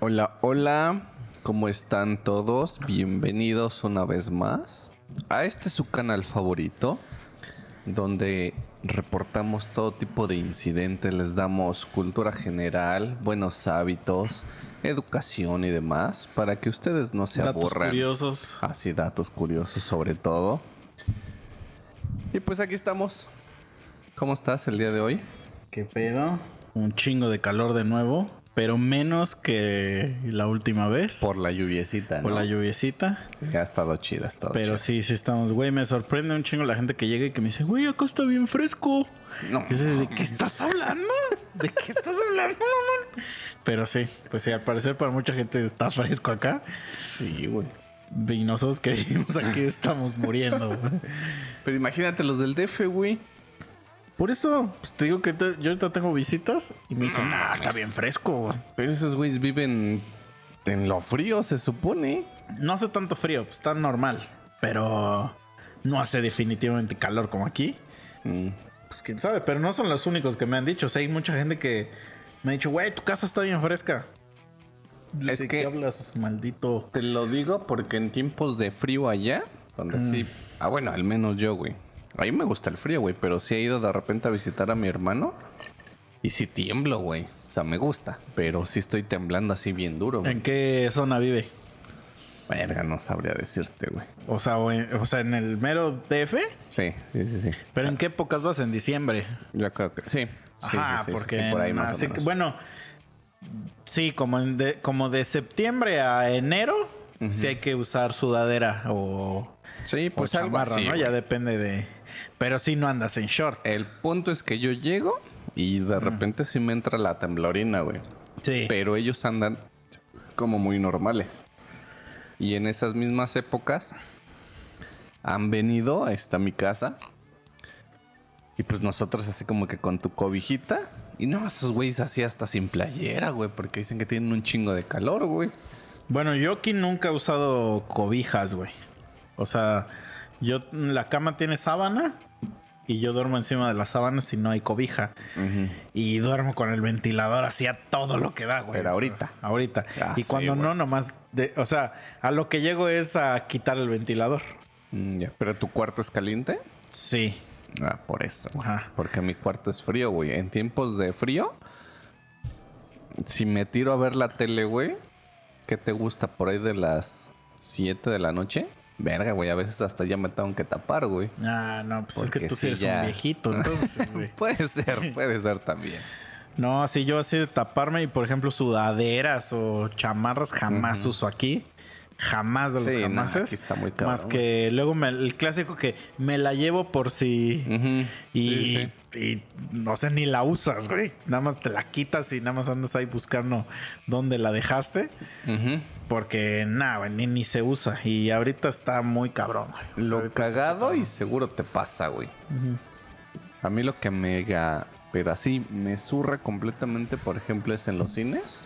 Hola, hola, ¿cómo están todos? Bienvenidos una vez más a este su canal favorito, donde reportamos todo tipo de incidentes, les damos cultura general, buenos hábitos, educación y demás, para que ustedes no se Datos aburran. curiosos. Así, datos curiosos sobre todo. Y pues aquí estamos. ¿Cómo estás el día de hoy? ¿Qué pedo? Un chingo de calor de nuevo, pero menos que la última vez. Por la lluviecita, Por ¿no? la lluviecita. Sí, ha estado chida, ha estado Pero chida. sí, sí estamos, güey. Me sorprende un chingo la gente que llega y que me dice, güey, acá está bien fresco. No, ¿De qué estás hablando? ¿De qué estás hablando, mamón? Pero sí, pues sí, al parecer para mucha gente está fresco acá. sí, güey. Y nosotros que vivimos aquí estamos muriendo, güey. Pero imagínate los del DF, güey. Por eso, pues te digo que te- yo ahorita tengo visitas y me dicen, No ah, está bien fresco, güey". Pero esos güeyes viven en lo frío, se supone. No hace tanto frío, pues está normal. Pero no hace definitivamente calor como aquí. Mm, Pues quién sabe, pero no son los únicos que me han dicho. O sea, hay mucha gente que me ha dicho, güey, tu casa está bien fresca. Es ¿De que- qué hablas, maldito? Te lo digo porque en tiempos de frío allá, donde Mm. sí. Ah, bueno, al menos yo, güey. A mí me gusta el frío, güey, pero sí he ido de repente a visitar a mi hermano. Y sí tiemblo, güey. O sea, me gusta, pero sí estoy temblando así bien duro, güey. ¿En qué zona vive? Verga, no sabría decirte, güey. O sea, o en, o sea, en el mero DF. Sí, sí, sí, sí. ¿Pero en qué épocas vas? ¿En diciembre? Yo creo que sí. Sí, Ajá, sí, porque sí, por ahí en- más o así que, bueno, sí, como, en de, como de septiembre a enero, Ujú. sí hay que usar sudadera o, Sí, o pues algo chamarra, así, ¿no? güey. Ya depende de... Pero sí no andas en short. El punto es que yo llego y de repente sí me entra la temblorina, güey. Sí. Pero ellos andan como muy normales. Y en esas mismas épocas han venido a esta mi casa. Y pues nosotros así como que con tu cobijita. Y no, esos güeyes así hasta sin playera, güey. Porque dicen que tienen un chingo de calor, güey. Bueno, yo aquí nunca he usado cobijas, güey. O sea, yo la cama tiene sábana y yo duermo encima de las sábanas si no hay cobija. Y duermo con el ventilador así a todo lo que da, güey. Pero ahorita. ahorita. Ah, y cuando no, nomás... De, o sea, a lo que llego es a quitar el ventilador. Mm, ya. ¿Pero tu cuarto es caliente? Sí. Ah, por eso. Ajá. Porque mi cuarto es frío, güey. En tiempos de frío, si me tiro a ver la tele, güey, ¿qué te gusta? Por ahí de las 7 de la noche. Verga, güey, a veces hasta ya me tengo que tapar, güey. Ah, no, pues es que tú sí, eres ya. un viejito, entonces, güey. Puede ser, puede ser también. No, así yo así de taparme y por ejemplo sudaderas o chamarras jamás uso aquí. Jamás de los Sí, no, jamases. aquí está muy cabrón. Más que luego me- el clásico que me la llevo por si... Ujú. Y, Sí, sí. y no sé, ni la usas, güey. Nada más te la quitas y nada más andas ahí buscando dónde la dejaste. Ujú. Porque nada, ni, ni se usa. Y ahorita está muy cabrón, güey. Lo Ahorita cagado y seguro te pasa, güey. A mí lo que me... Pero así me zurra completamente, por ejemplo, es en los cines.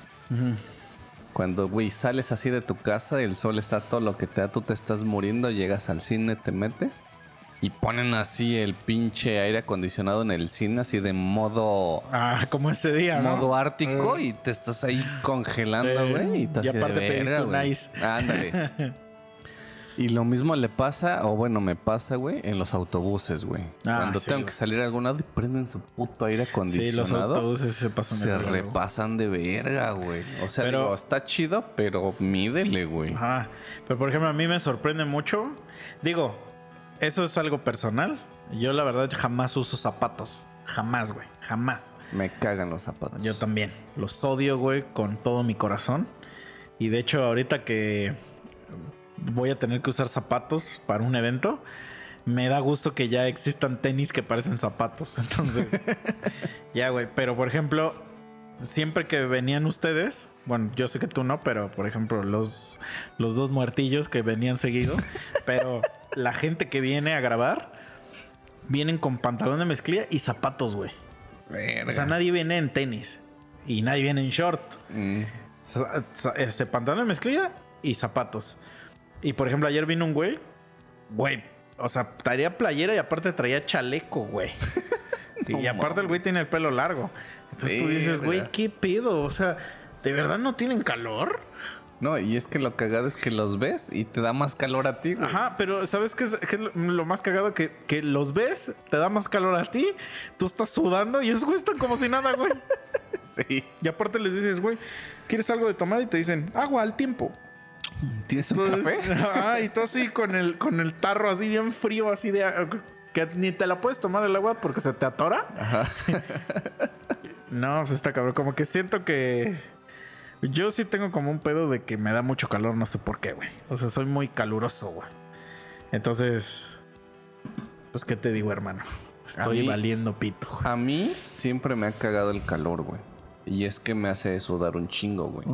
Cuando, güey, sales así de tu casa, el sol está todo lo que te da, tú te estás muriendo, llegas al cine, te metes y ponen así el pinche aire acondicionado en el cine, así de modo, Ah, como ese día, ¿no? modo ártico Eh. y te estás ahí congelando, Eh, güey. y, tú y de aparte pediste verga, un güey. ice. Ándale. Y lo mismo le pasa, o bueno, me pasa, güey, en los autobuses, güey. Ah, Cuando sí, tengo güey. que salir a algún lado y prenden su puto aire Sí, acondicionado. los autobuses se pasan de Se verga, güey. repasan de verga, güey. O sea, Pero- digo, está chido, pero mídele, güey. Ajá. Pero por ejemplo, a mí me sorprende mucho. Digo, eso es algo personal. Yo la verdad jamás uso zapatos. Jamás, güey. Jamás. Me cagan los zapatos. Yo también. Los odio, güey, con todo mi corazón. Y de hecho, ahorita que voy a tener que usar zapatos para un evento, me da gusto que ya existan tenis que parecen zapatos. Entonces, ya, güey. Pero por ejemplo, siempre que venían ustedes, bueno, yo sé que tú no, pero por ejemplo, los, los dos muertillos que venían seguido, pero la gente que viene a grabar, vienen con pantalón de mezclilla y zapatos, güey. O sea, nadie viene en tenis y nadie viene en short. Mm. Este pantalón de mezclilla y zapatos. Y por ejemplo, ayer vino un güey, güey, o sea, traía playera y aparte traía chaleco, güey. y aparte el güey tiene el pelo largo. Entonces tú dices, güey. ¿qué pedo? O sea, ¿De verdad no tienen calor? No, y es que lo cagado es que los ves y te da más calor a ti, güey. Ajá, pero ¿sabes qué es, qué es lo, más cagado? Que, que los ves, te da más calor a ti, tú estás sudando y esos güey están como si nada, güey. Sí. Y aparte les dices, güey, ¿quieres algo de tomar? Y te dicen, agua al tiempo. ¿Tienes un café? Ah, y tú así con el, con el tarro así bien frío, así de... Que ni te la puedes tomar el agua porque se te atora. Ajá. No, pues está cabrón. Como que siento que. Yo sí tengo como un pedo de que me da mucho calor, no sé por qué, güey. O sea, soy muy caluroso, güey. Entonces. Pues, ¿qué te digo, hermano? Estoy mí- valiendo pito. güey. A mí siempre me ha cagado el calor, güey. Y es que me hace sudar un chingo, güey.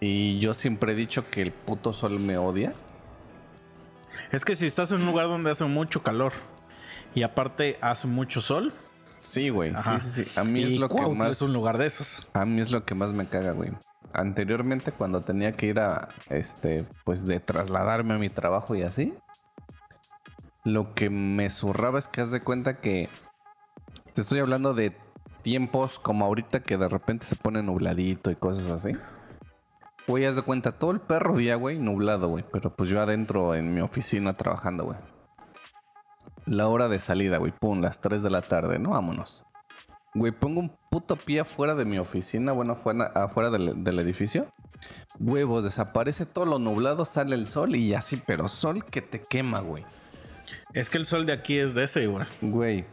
Y yo siempre he dicho que el puto sol me odia. Es que si estás en un lugar donde hace mucho calor y aparte hace mucho sol, Sí, güey. Sí, sí, sí. A mí es lo que más. es un lugar de esos. A mí es lo que más me caga, güey. Anteriormente, cuando tenía que ir a, este, pues de trasladarme a mi trabajo y así, lo que me zurraba es que haz de cuenta que te estoy hablando de tiempos como ahorita que de repente se pone nubladito y cosas así. Güey, haz de cuenta todo el perro día, güey, nublado, güey. Pero pues yo adentro en mi oficina trabajando, güey. La hora de salida, güey, pum, las 3 de la tarde, ¿no? Vámonos. Güey, pongo un puto pie afuera de mi oficina, bueno, afuera, afuera del, del edificio. Huevos, desaparece todo lo nublado, sale el sol y así, pero sol que te quema, güey. Es que el sol de aquí es de ese, güey. Güey,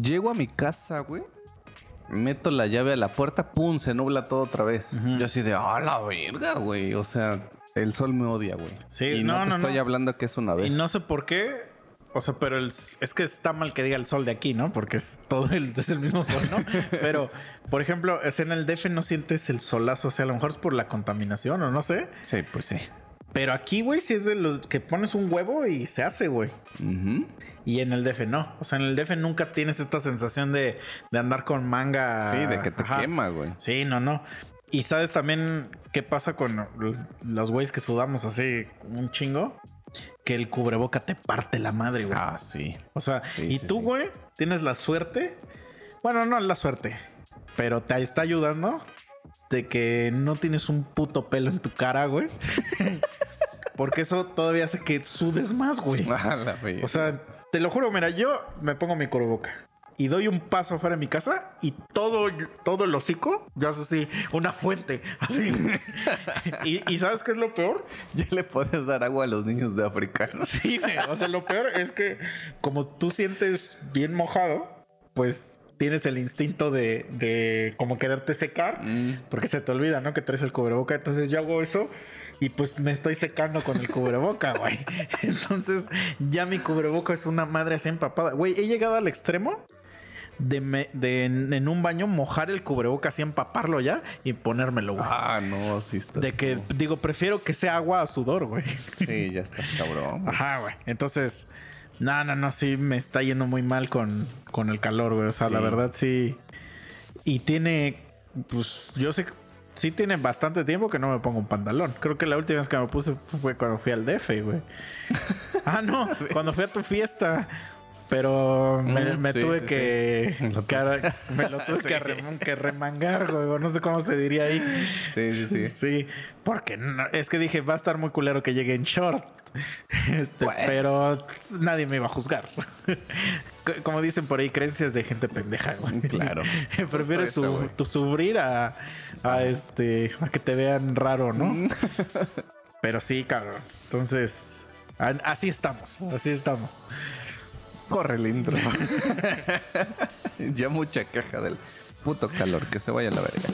llego a mi casa, güey. Meto la llave a la puerta, pum, se nubla todo otra vez. Yo así de, ah, la verga, güey. O sea, el sol me odia, güey. Sí, y no, no, te no, estoy no. hablando que es una vez. Y no sé por qué. O sea, pero el- es que está mal que diga el sol de aquí, ¿no? Porque es todo el, es el mismo sol, ¿no? Pero, por ejemplo, es en el DF no sientes el solazo. O sea, a lo mejor es por la contaminación o no sé. Sí, pues sí. Pero aquí, güey, sí es de los que pones un huevo y se hace, güey. Ujú. Y en el DF no. O sea, en el DF nunca tienes esta sensación de, de andar con manga. Sí, de que te Ajá. quema, güey. Sí, no, no. Y sabes también qué pasa con los güeyes que sudamos así un chingo. Que el cubreboca te parte la madre, güey. Ah, sí. O sea, Sí, y sí, tú, sí. güey, tienes la suerte. Bueno, no la suerte, pero te está ayudando de que no tienes un puto pelo en tu cara, güey. Porque eso todavía hace que sudes más, güey. O sea, te lo juro, mira, yo me pongo mi cubrebocas y doy un paso afuera de mi casa y todo, todo el hocico ya es así, una fuente, así. y, y ¿sabes qué es lo peor? ya le puedes dar agua a los niños de África. Sí, o sea, lo peor es que como tú sientes bien mojado, pues tienes el instinto de, de como quererte secar, Mm. porque se te olvida, ¿no? Que traes el cubreboca. Entonces yo hago eso y pues me estoy secando con el cubreboca, güey. Entonces ya mi cubreboca es una madre así empapada. Güey, he llegado al extremo de, me- de en, en un baño mojar el cubreboca así, empaparlo ya y ponérmelo, güey. Ah, no, sí estás. de que, digo, prefiero que sea agua a sudor, güey. Sí, ya estás cabrón. güey. Ajá, güey. Entonces, no, no, no, sí me está yendo muy mal con, con el calor, güey. O sea, Sí. la verdad sí. Y tiene, pues yo sé que sí tiene bastante tiempo que no me pongo un pantalón. Creo que la última vez que me puse fue cuando fui al DF, güey. ah, no, cuando fui a tu fiesta. Pero me, me sí, tuve sí, que, sí. Lo que ara- me lo tuve que, rem- que remangar, güey. No sé cómo se diría ahí. Sí, sí, sí. Sí, porque no- es que dije, va a estar muy culero que llegue en short. Este, Pues. Pero nadie me iba a juzgar. Como dicen por ahí, creencias de gente pendeja, güey. Claro. Prefieres Justo eso, su, tu sufrir a, a este a que te vean raro, ¿no? Pero sí, cabrón. Entonces, así estamos, así estamos. Corre el intro. ya mucha queja del puto calor. Que se vaya a la verga.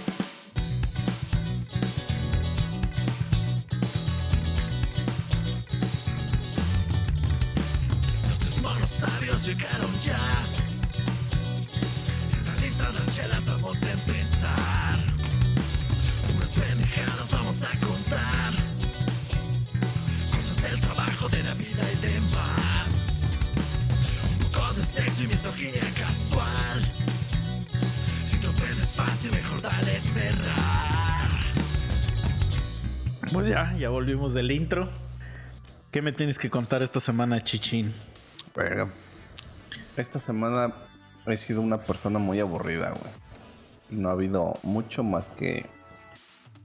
Pues ya, ya volvimos del intro. ¿Qué me tienes que contar esta semana, Chichín? Verga. Esta semana he sido una persona muy aburrida, güey. No ha habido mucho más que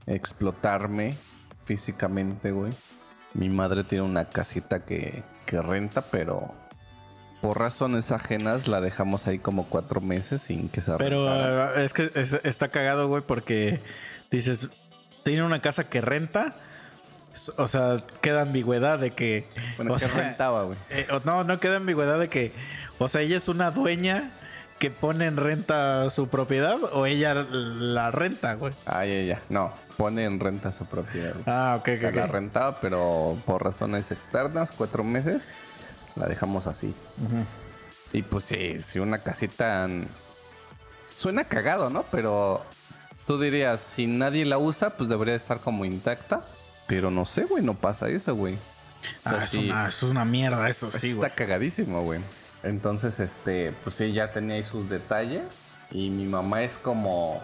explotarme físicamente, güey. Mi madre tiene una casita que, que renta, pero por razones ajenas la dejamos ahí como cuatro meses sin que se Pero rentara. es que es- está cagado, güey, porque dices, tiene una casa que renta. O sea, queda ambigüedad de que. bueno, o que sea, rentaba, güey. eh, no, no queda ambigüedad de que. O sea, ella es una dueña que pone en renta su propiedad o ella la renta, güey. Ah, ya, ya. No, pone en renta su propiedad. güey. Ah, ok, O sea, ok. La rentaba, pero por razones externas, cuatro meses, la dejamos así. Y pues sí, si una casita... Suena cagado, ¿no? Pero tú dirías, si nadie la usa, pues debería estar como intacta. Pero no sé, güey, no pasa eso, güey. O sea, Ah, es, sí, una, es una mierda eso, sí, está cagadísimo, güey. Entonces, este, pues sí, ya tenía ahí sus detalles. Y mi mamá es como,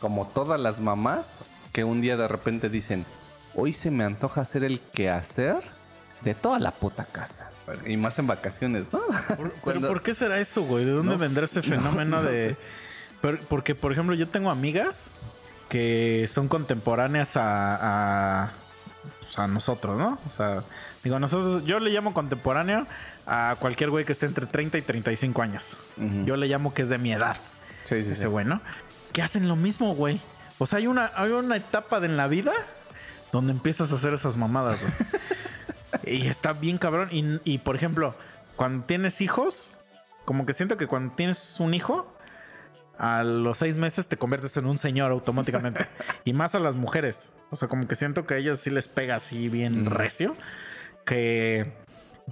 como todas las mamás que un día de repente dicen, hoy se me antoja hacer el quehacer de toda la puta casa. Y más en vacaciones, ¿no? Pero Cuando- ¿por qué será eso, güey? ¿De dónde No vendrá ese fenómeno no, no de...? sé. Porque, por ejemplo, yo tengo amigas que son contemporáneas a, a, pues, a nosotros, ¿no? O sea, digo, nosotros, yo le llamo contemporáneo a cualquier güey que esté entre 30 y 35 años. Yo le llamo que es de mi edad, Sí, sí, ese sí. güey, ¿no? Que hacen lo mismo, güey. O sea, hay una, hay una etapa de en la vida donde empiezas a hacer esas mamadas, güey. y está bien cabrón. Y, y, por ejemplo, cuando tienes hijos, como que siento que cuando tienes un hijo, a los seis meses te conviertes en un señor automáticamente. y más a las mujeres. O sea, como que siento que a ellas sí les pega así bien recio. Que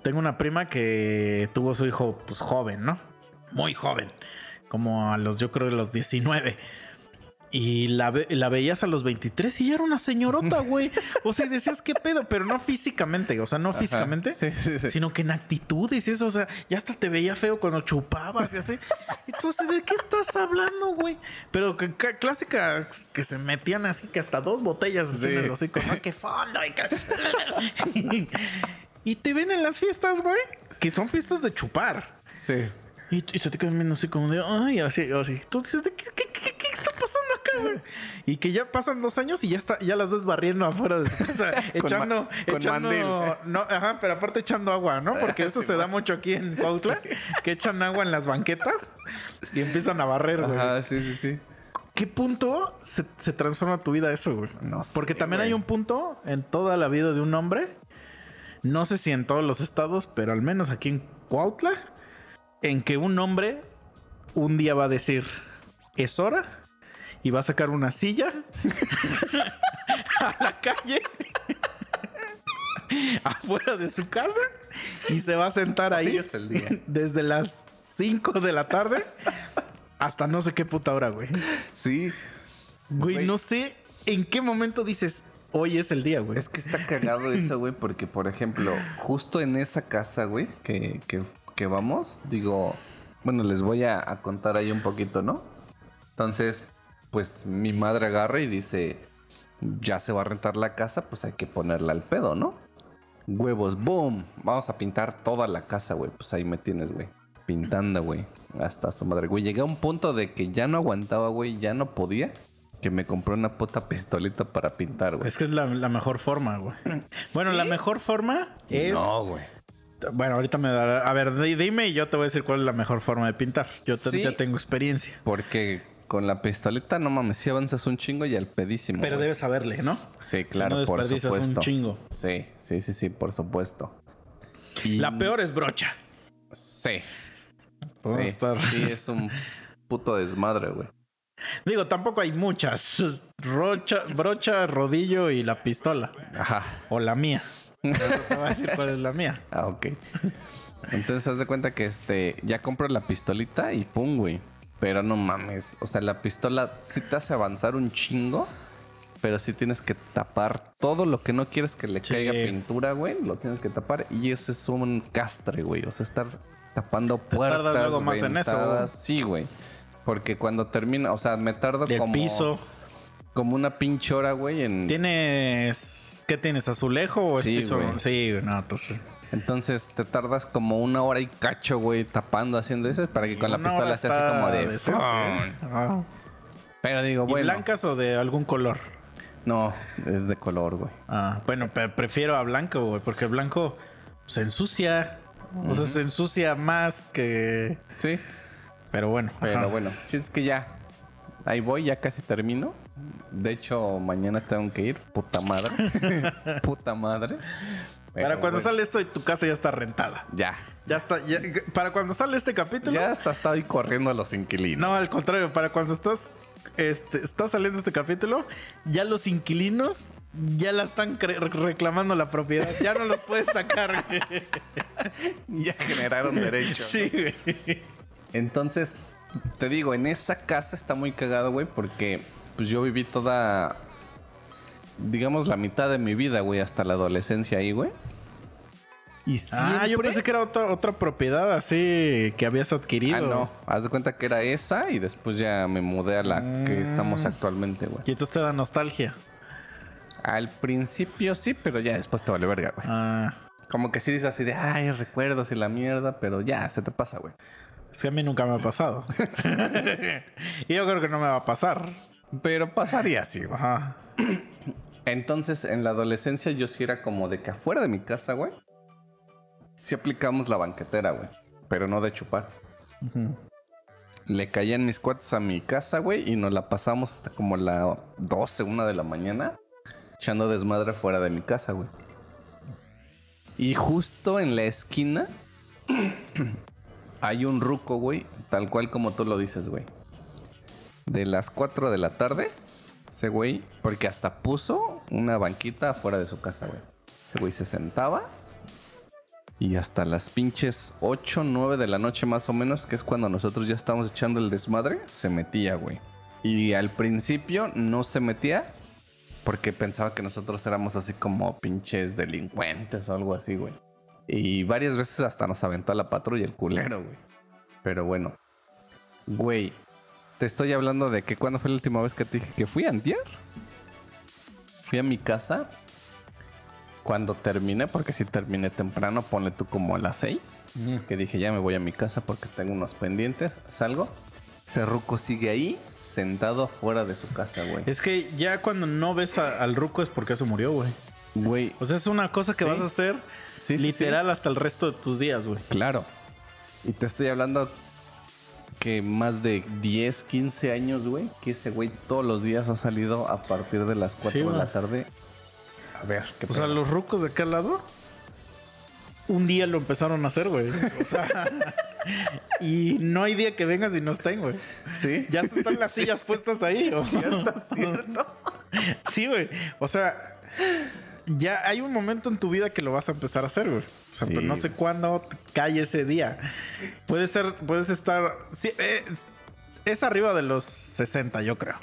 tengo una prima que tuvo su hijo, pues joven, ¿no? Muy joven. Como a los, yo creo, a los 19. Y la, ve- la veías a los 23 y ya era una señorota, güey. O sea, decías, ¿qué pedo? Pero no físicamente, o sea, no Ajá. físicamente, Sí, sí, sí. sino que en actitudes y eso, o sea, ya hasta te veía feo cuando chupabas y así. Entonces, ¿de qué estás hablando, güey? Pero que, que- clásica que se metían así que hasta dos botellas así Sí. en el hocico, ¿no? ¡Qué fondo! Y, y te ven en las fiestas, güey, que son fiestas de chupar. Sí. Y, y se te quedan viendo así como de, ay, así, así. Tú dices, ¿de qué, qué, qué- qué está pasando acá, güey? Y que ya pasan dos años y ya está, ya las ves barriendo afuera de casa, echando, con echando, mandil. no, ajá, pero aparte echando agua, ¿no? Porque eso Sí, se da mucho aquí en Cuautla, que echan agua en las banquetas y empiezan a barrer, güey. Ajá, sí, sí, sí. ¿Qué punto se, se transforma tu vida eso, güey? No sé, Porque también güey. hay un punto en toda la vida de un hombre, no sé si en todos los estados, pero al menos aquí en Cuautla, en que un hombre un día va a decir, es hora, y va a sacar una silla a la calle, afuera de su casa, y se va a sentar ahí es el día. desde las 5 de la tarde hasta no sé qué puta hora, güey. Sí. Güey, Güey. no sé en qué momento dices, hoy es el día, güey. Es que está cagado eso, güey, porque, por ejemplo, justo en esa casa, güey, que, que, que vamos, digo, bueno, les voy a, a contar ahí un poquito, ¿no? Entonces, pues mi madre agarra y dice, ya se va a rentar la casa, pues hay que ponerla al pedo, ¿no? Huevos, boom, vamos a pintar toda la casa, güey, pues ahí me tienes, güey. Pintando, güey. Hasta su madre, güey. Llegué a un punto de que ya no aguantaba, güey, ya no podía. Que me compré una puta pistolita para pintar, güey. Es que es la, la mejor forma, güey. Bueno, la mejor forma es... No, güey. Bueno, ahorita me dará... A ver, di- dime y yo te voy a decir cuál es la mejor forma de pintar. Yo te- Sí. ya tengo experiencia. Porque con la pistoleta, no mames, si avanzas un chingo y al pedísimo. Pero debes saberle, ¿no? Sí, claro, no por desperdicias un supuesto. chingo. Sí, sí, sí, sí, por supuesto. Y- La peor es brocha. Sí. Sí, estar- sí, es un puto desmadre, güey. Digo, tampoco hay muchas. Rocha, brocha, rodillo y la pistola. Ajá. O la mía. Te voy a decir cuál es la mía. Ah, ok. Entonces, haz de cuenta que este, ya compro la pistolita y pum, güey. Pero no mames. O sea, la pistola sí te hace avanzar un chingo. Pero sí tienes que tapar todo lo que no quieres que le Sí. caiga pintura, güey. Lo tienes que tapar. Y eso es un castre, güey. O sea, estar tapando puertas. tardas luego más en eso, güey. ventanas. Sí, güey. Porque cuando termina, o sea, me tardo Del como, piso. Como una pinche hora, güey, en, ¿Tienes. ¿Qué tienes? ¿Azulejo o es Sí, piso? güey. Sí, no, entonces. Entonces te tardas como una hora y cacho, güey, tapando, haciendo eso, para que con la pistola esté así como de... decente, ¿eh? Ah. Pero digo, ¿Y bueno, blancas o de algún color? No, es de color, güey. Ah, bueno, pe- prefiero a blanco, güey, porque blanco se ensucia. O sea, se ensucia más que. Sí, Pero bueno. pero ajá. bueno, es que ya. Ahí voy, ya casi termino. De hecho, mañana tengo que ir. Puta madre. Puta madre. Para cuando bueno, sale esto, tu casa ya está rentada. Ya. Ya está. ya- para cuando sale este capítulo. Ya hasta está ahí corriendo a los inquilinos. No, al contrario, para cuando estás. Este, está saliendo este capítulo, ya los inquilinos ya la están reclamando la propiedad. Ya no los puedes sacar. Ya generaron derechos. sí, güey. Entonces, te digo, en esa casa está muy cagado, güey, porque pues yo viví toda, digamos, la mitad de mi vida, güey, hasta la adolescencia ahí, güey. Y siempre... Ah, yo pensé que era otra, otra propiedad así que habías adquirido. Ah, no. Haz de cuenta que era esa y después ya me mudé a la que Mm. estamos actualmente, güey. Y entonces te da nostalgia. Al principio sí, pero ya después te vale verga, güey. Ah, Como que sí dices así de, ay, recuerdos y la mierda, pero ya, se te pasa, güey. es que a mí nunca me ha pasado. y yo creo que no me va a pasar. Pero pasaría así, güey. Ajá. Entonces, en la adolescencia yo sí era como de que afuera de mi casa, güey, sí aplicamos la banquetera, güey. Pero no de chupar. Le caían mis cuates a mi casa, güey, y nos la pasamos hasta como la 12, una de la mañana, echando desmadre fuera de mi casa, güey. Y justo en la esquina hay un ruco, güey, tal cual como tú lo dices, güey. De las 4 de la tarde, ese güey, porque hasta puso una banquita afuera de su casa, güey. Ese güey se sentaba y hasta las pinches 8, 9 de la noche más o menos, que es cuando nosotros ya estábamos echando el desmadre, se metía, güey. Y al principio no se metía porque pensaba que nosotros éramos así como pinches delincuentes o algo así, güey. Y varias veces hasta nos aventó a la patrulla el culero, güey. Pero bueno. Güey, te estoy hablando de que cuando fue la última vez que te dije que fui antier. Fui a mi casa cuando terminé, porque si terminé temprano, ponle tú como a las 6. Que dije, ya me voy a mi casa porque tengo unos pendientes. Salgo. Cerruco sigue ahí, sentado afuera de su casa, güey. Es que ya cuando no ves a- al ruco es porque se murió, güey. Güey, O sea, es una cosa que Sí. vas a hacer Sí, sí, literal hasta el resto de tus días, güey. claro. Y te estoy hablando que más de 10, 15 años, güey, que ese güey todos los días ha salido a partir de las 4 Sí, de la tarde. A ver, qué O sea, los rucos de aquel lado, un día lo empezaron a hacer, güey. O sea, y no hay día que vengas y no estén, güey. ¿Sí? Ya están las sillas sí. puestas ahí. ¿o? Cierto, cierto. Sí, güey. O sea, ya hay un momento en tu vida que lo vas a empezar a hacer, güey. O sea, Sí. pero no sé cuándo cae ese día. Puede ser, puedes estar. Sí, eh, es arriba de los 60, yo creo.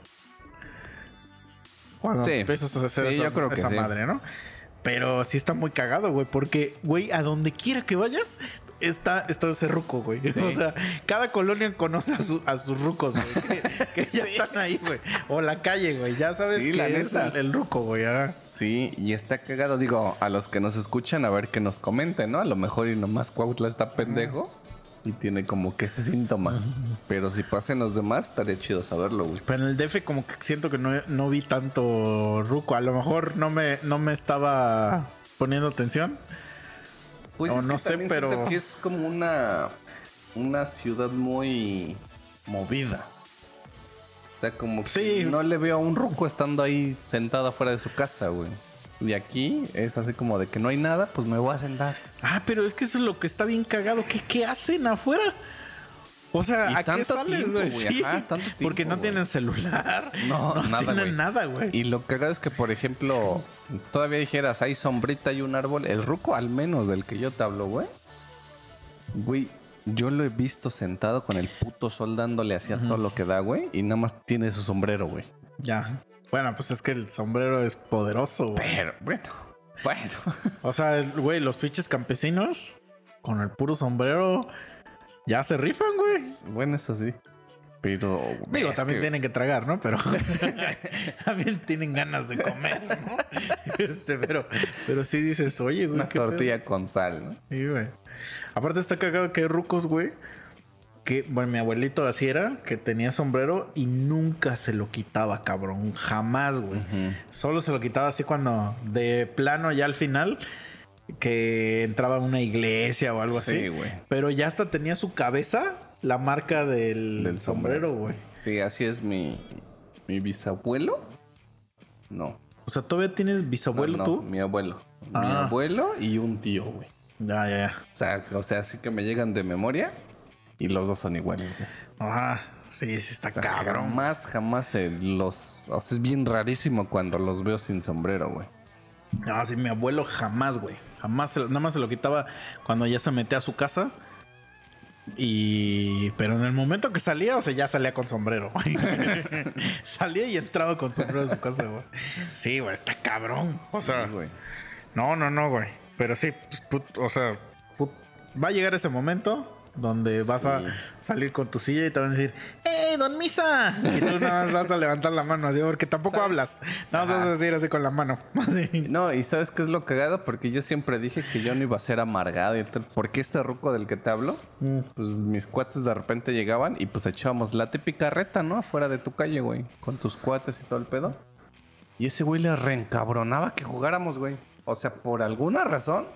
Cuando Sí. empiezas a hacer esa, yo creo que esa madre, ¿no? Pero sí está muy cagado, güey. Porque, güey, a donde quiera que vayas, está, está ese ruco, güey. Sí. O sea, cada colonia conoce a, su- a sus rucos, güey. Que, que ya están ahí, güey. O la calle, güey. Ya sabes Sí, que la es el, el ruco, güey. ah. Sí, y está cagado. Digo, a los que nos escuchan, a ver que nos comenten, ¿no? A lo mejor y nomás Cuautla está pendejo y tiene como que ese síntoma. Pero si pasen los demás, estaría chido saberlo, güey. Pero en el DF como que siento que no, no vi tanto ruco. A lo mejor no me, no me estaba poniendo atención. Pues O es no que sé, pero- siento que es como una, una ciudad muy movida. Sea, como que Sí. no le veo a un ruco estando ahí sentado afuera de su casa, güey. Y aquí es así como de que no hay nada, pues me voy a sentar. Ah, pero es que eso es lo que está bien cagado. ¿Qué, qué hacen afuera? O sea, Y ¿a qué tanto sales, tiempo, güey? güey, Sí, ajá, tanto porque no güey. tienen celular. No, nada, tienen güey. nada, güey. Y lo cagado es que, por ejemplo, todavía dijeras, hay sombrita y un árbol. El ruco, al menos del que yo te hablo, güey. Güey, yo lo he visto sentado con el puto sol dándole hacia todo lo que da, güey. Y nada más tiene su sombrero, güey. Ya. Bueno, pues es que el sombrero es poderoso, güey. Pero, bueno, bueno. O sea, güey, los pinches campesinos con el puro sombrero ya se rifan, güey. bueno, eso sí. Pero. Digo, también que- tienen que tragar, ¿no? Pero también tienen ganas de comer, ¿no? Este, pero, pero sí dices, oye, güey, Una pedo. tortilla con sal, ¿no? Sí, güey. Aparte está cagado que hay rucos, güey, que, bueno, mi abuelito así era, que tenía sombrero y nunca se lo quitaba, cabrón. Jamás, güey. Solo se lo quitaba así cuando de plano ya al final que entraba a una iglesia o algo Sí, así. güey. Pero ya hasta tenía su cabeza la marca del, Del sombrero, güey. Sí, así es mi, mi bisabuelo. No. O sea, ¿todavía tienes bisabuelo No, no, tú? Mi abuelo. Mi Ah. abuelo y un tío, güey. Ya, ya, ya. O sea, o sea, sí que me llegan de memoria y los dos son iguales, güey. Ajá. Sí, sí, está O sea, cabrón. jamás, jamás eh, los... O sea, es bien rarísimo cuando los veo sin sombrero, güey. No, sí, mi abuelo jamás, güey. Jamás, nada más se lo quitaba cuando ya se metía a su casa. Y. Pero en el momento que salía, o sea, ya salía con sombrero. salía y entraba con sombrero a su casa, güey. Sí, güey, está cabrón. O Sí, sea, güey. no, no, no, güey. Pero sí, put- o sea, put- va a llegar ese momento donde vas a salir con tu silla y te van a decir, ¡Ey, don Misa! Y tú nada más vas a levantar la mano así, porque tampoco ¿Sabes? hablas. Nada más vas a decir así con la mano. Así. No, y ¿sabes qué es lo cagado? Porque yo siempre dije que yo no iba a ser amargado y tal. Porque este ruco del que te hablo, Mm. pues mis cuates de repente llegaban y pues echábamos la típica reta, ¿no? Afuera de tu calle, güey. Con tus cuates y todo el pedo. Y ese güey le reencabronaba que jugáramos, güey. O sea, por alguna razón.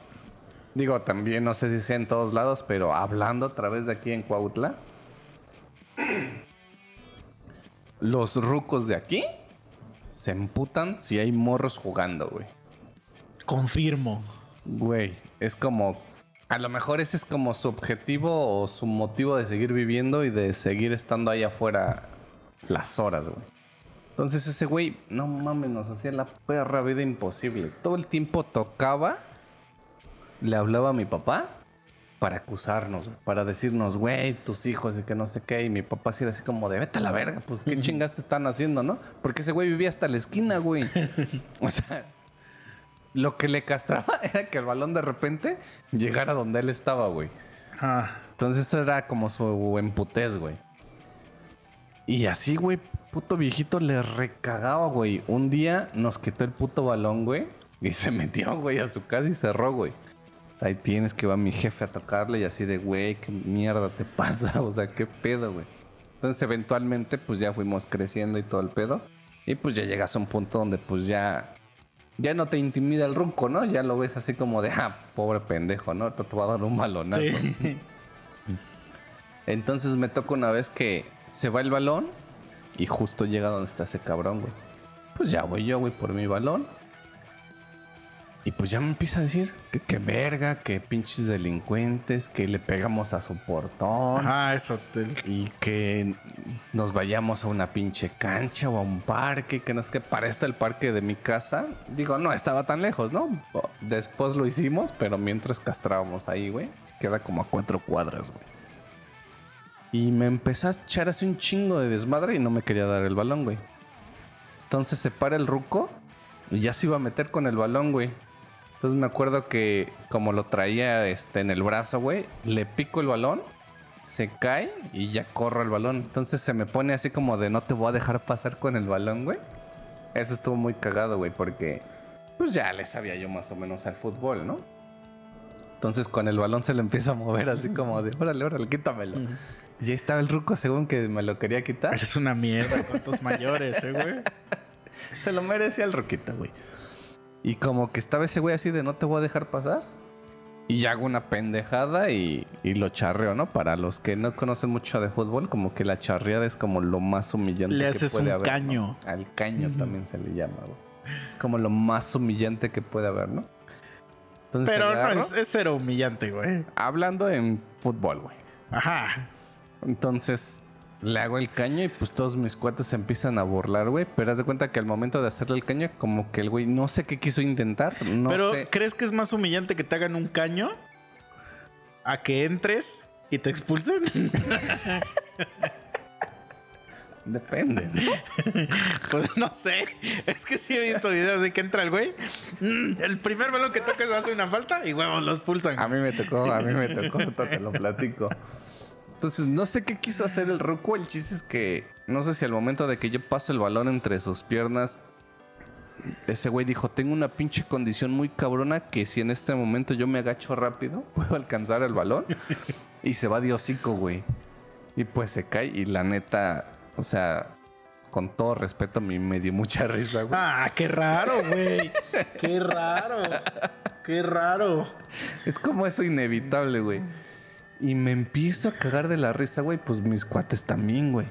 Digo, también no sé si sea en todos lados, pero hablando a través de aquí en Cuautla. Los rucos de aquí se emputan si hay morros jugando, güey. Confirmo. Güey, es como. A lo mejor ese es como su objetivo o su motivo de seguir viviendo y de seguir estando ahí afuera las horas, güey. Entonces ese güey, no mames, nos hacía la perra vida imposible. Todo el tiempo tocaba, le hablaba a mi papá para acusarnos, para decirnos, güey, tus hijos y que no sé qué. Y mi papá así era así como de vete a la verga, pues qué chingas te están haciendo, ¿no? Porque ese güey vivía hasta la esquina, güey. O sea, lo que le castraba era que el balón de repente llegara donde él estaba, güey. Ah, Entonces eso era como su emputez, güey. Y así, güey, puto viejito le recagaba, güey. Un día nos quitó el puto balón, güey. Y se metió, güey, a su casa y cerró, güey. Ahí tienes que va mi jefe a tocarle y así de, güey, qué mierda te pasa. O sea, qué pedo, güey. Entonces eventualmente, pues ya fuimos creciendo y todo el pedo. Y pues ya llegas a un punto donde pues ya... Ya no te intimida el runco, ¿no? Ya lo ves así como de, ah, pobre pendejo, ¿no? Te va a dar un balonazo. sí. Entonces me toca una vez que se va el balón y justo llega donde está ese cabrón, güey. Pues ya voy yo, güey, por mi balón. Y pues ya me empieza a decir que qué verga, que pinches delincuentes, que le pegamos a su portón. Ah, eso. te- Y que nos vayamos a una pinche cancha o a un parque, que no sé qué. Para esto el parque de mi casa, digo, no estaba tan lejos, ¿no? Después lo hicimos, pero mientras castrábamos ahí, güey, queda como a cuatro cuadras, güey. Y me empezó a echar así un chingo de desmadre y no me quería dar el balón, güey. Entonces se para el ruco y ya se iba a meter con el balón, güey. Entonces me acuerdo que como lo traía este, en el brazo, güey, le pico el balón, se cae y ya corro el balón. Entonces se me pone así como de no te voy a dejar pasar con el balón, güey. Eso estuvo muy cagado, güey, porque pues ya le sabía yo más o menos al fútbol, ¿no? Entonces con el balón se le empieza a mover así como de órale, órale, quítamelo. Y ahí estaba el ruco según que me lo quería quitar. Eres una mierda con tus mayores, ¿eh, güey? Se lo merecía el Roquita, güey. Y como que estaba ese güey así de no te voy a dejar pasar. Y ya hago una pendejada y, y lo charreo, ¿no? Para los que no conocen mucho de fútbol, como que la charreada es como lo más humillante Le que haces puede un haber. ¿no? caño. Al caño también se le llama, güey. Es como lo más humillante que puede haber, ¿no? Entonces Pero no, es, es cero humillante, güey. hablando en fútbol, güey. Ajá. Entonces le hago el caño y pues todos mis cuates se empiezan a burlar, güey. Pero haz de cuenta que al momento de hacerle el caño, como que el güey no sé qué quiso intentar. No Pero, sé. ¿crees que es más humillante que te hagan un caño a que entres y te expulsen? Depende. ¿no? pues no sé. Es que sí he visto videos de que entra el güey. mm, el primer balón que toques hace una falta y huevos los pulsan. A mí me tocó, a mí me tocó, te lo platico. Entonces, no sé qué quiso hacer el Ruco. El chiste es que, no sé si al momento de que yo paso el balón entre sus piernas, ese güey dijo, tengo una pinche condición muy cabrona que si en este momento yo me agacho rápido, puedo alcanzar el balón. y se va de hocico, güey. Y pues se cae y la neta, o sea, con todo respeto, a mí me dio mucha risa, güey. Ah, qué raro, güey. Qué raro. Qué raro. Es como eso inevitable, güey. Y me empiezo a cagar de la risa, güey. Pues mis cuates también, güey.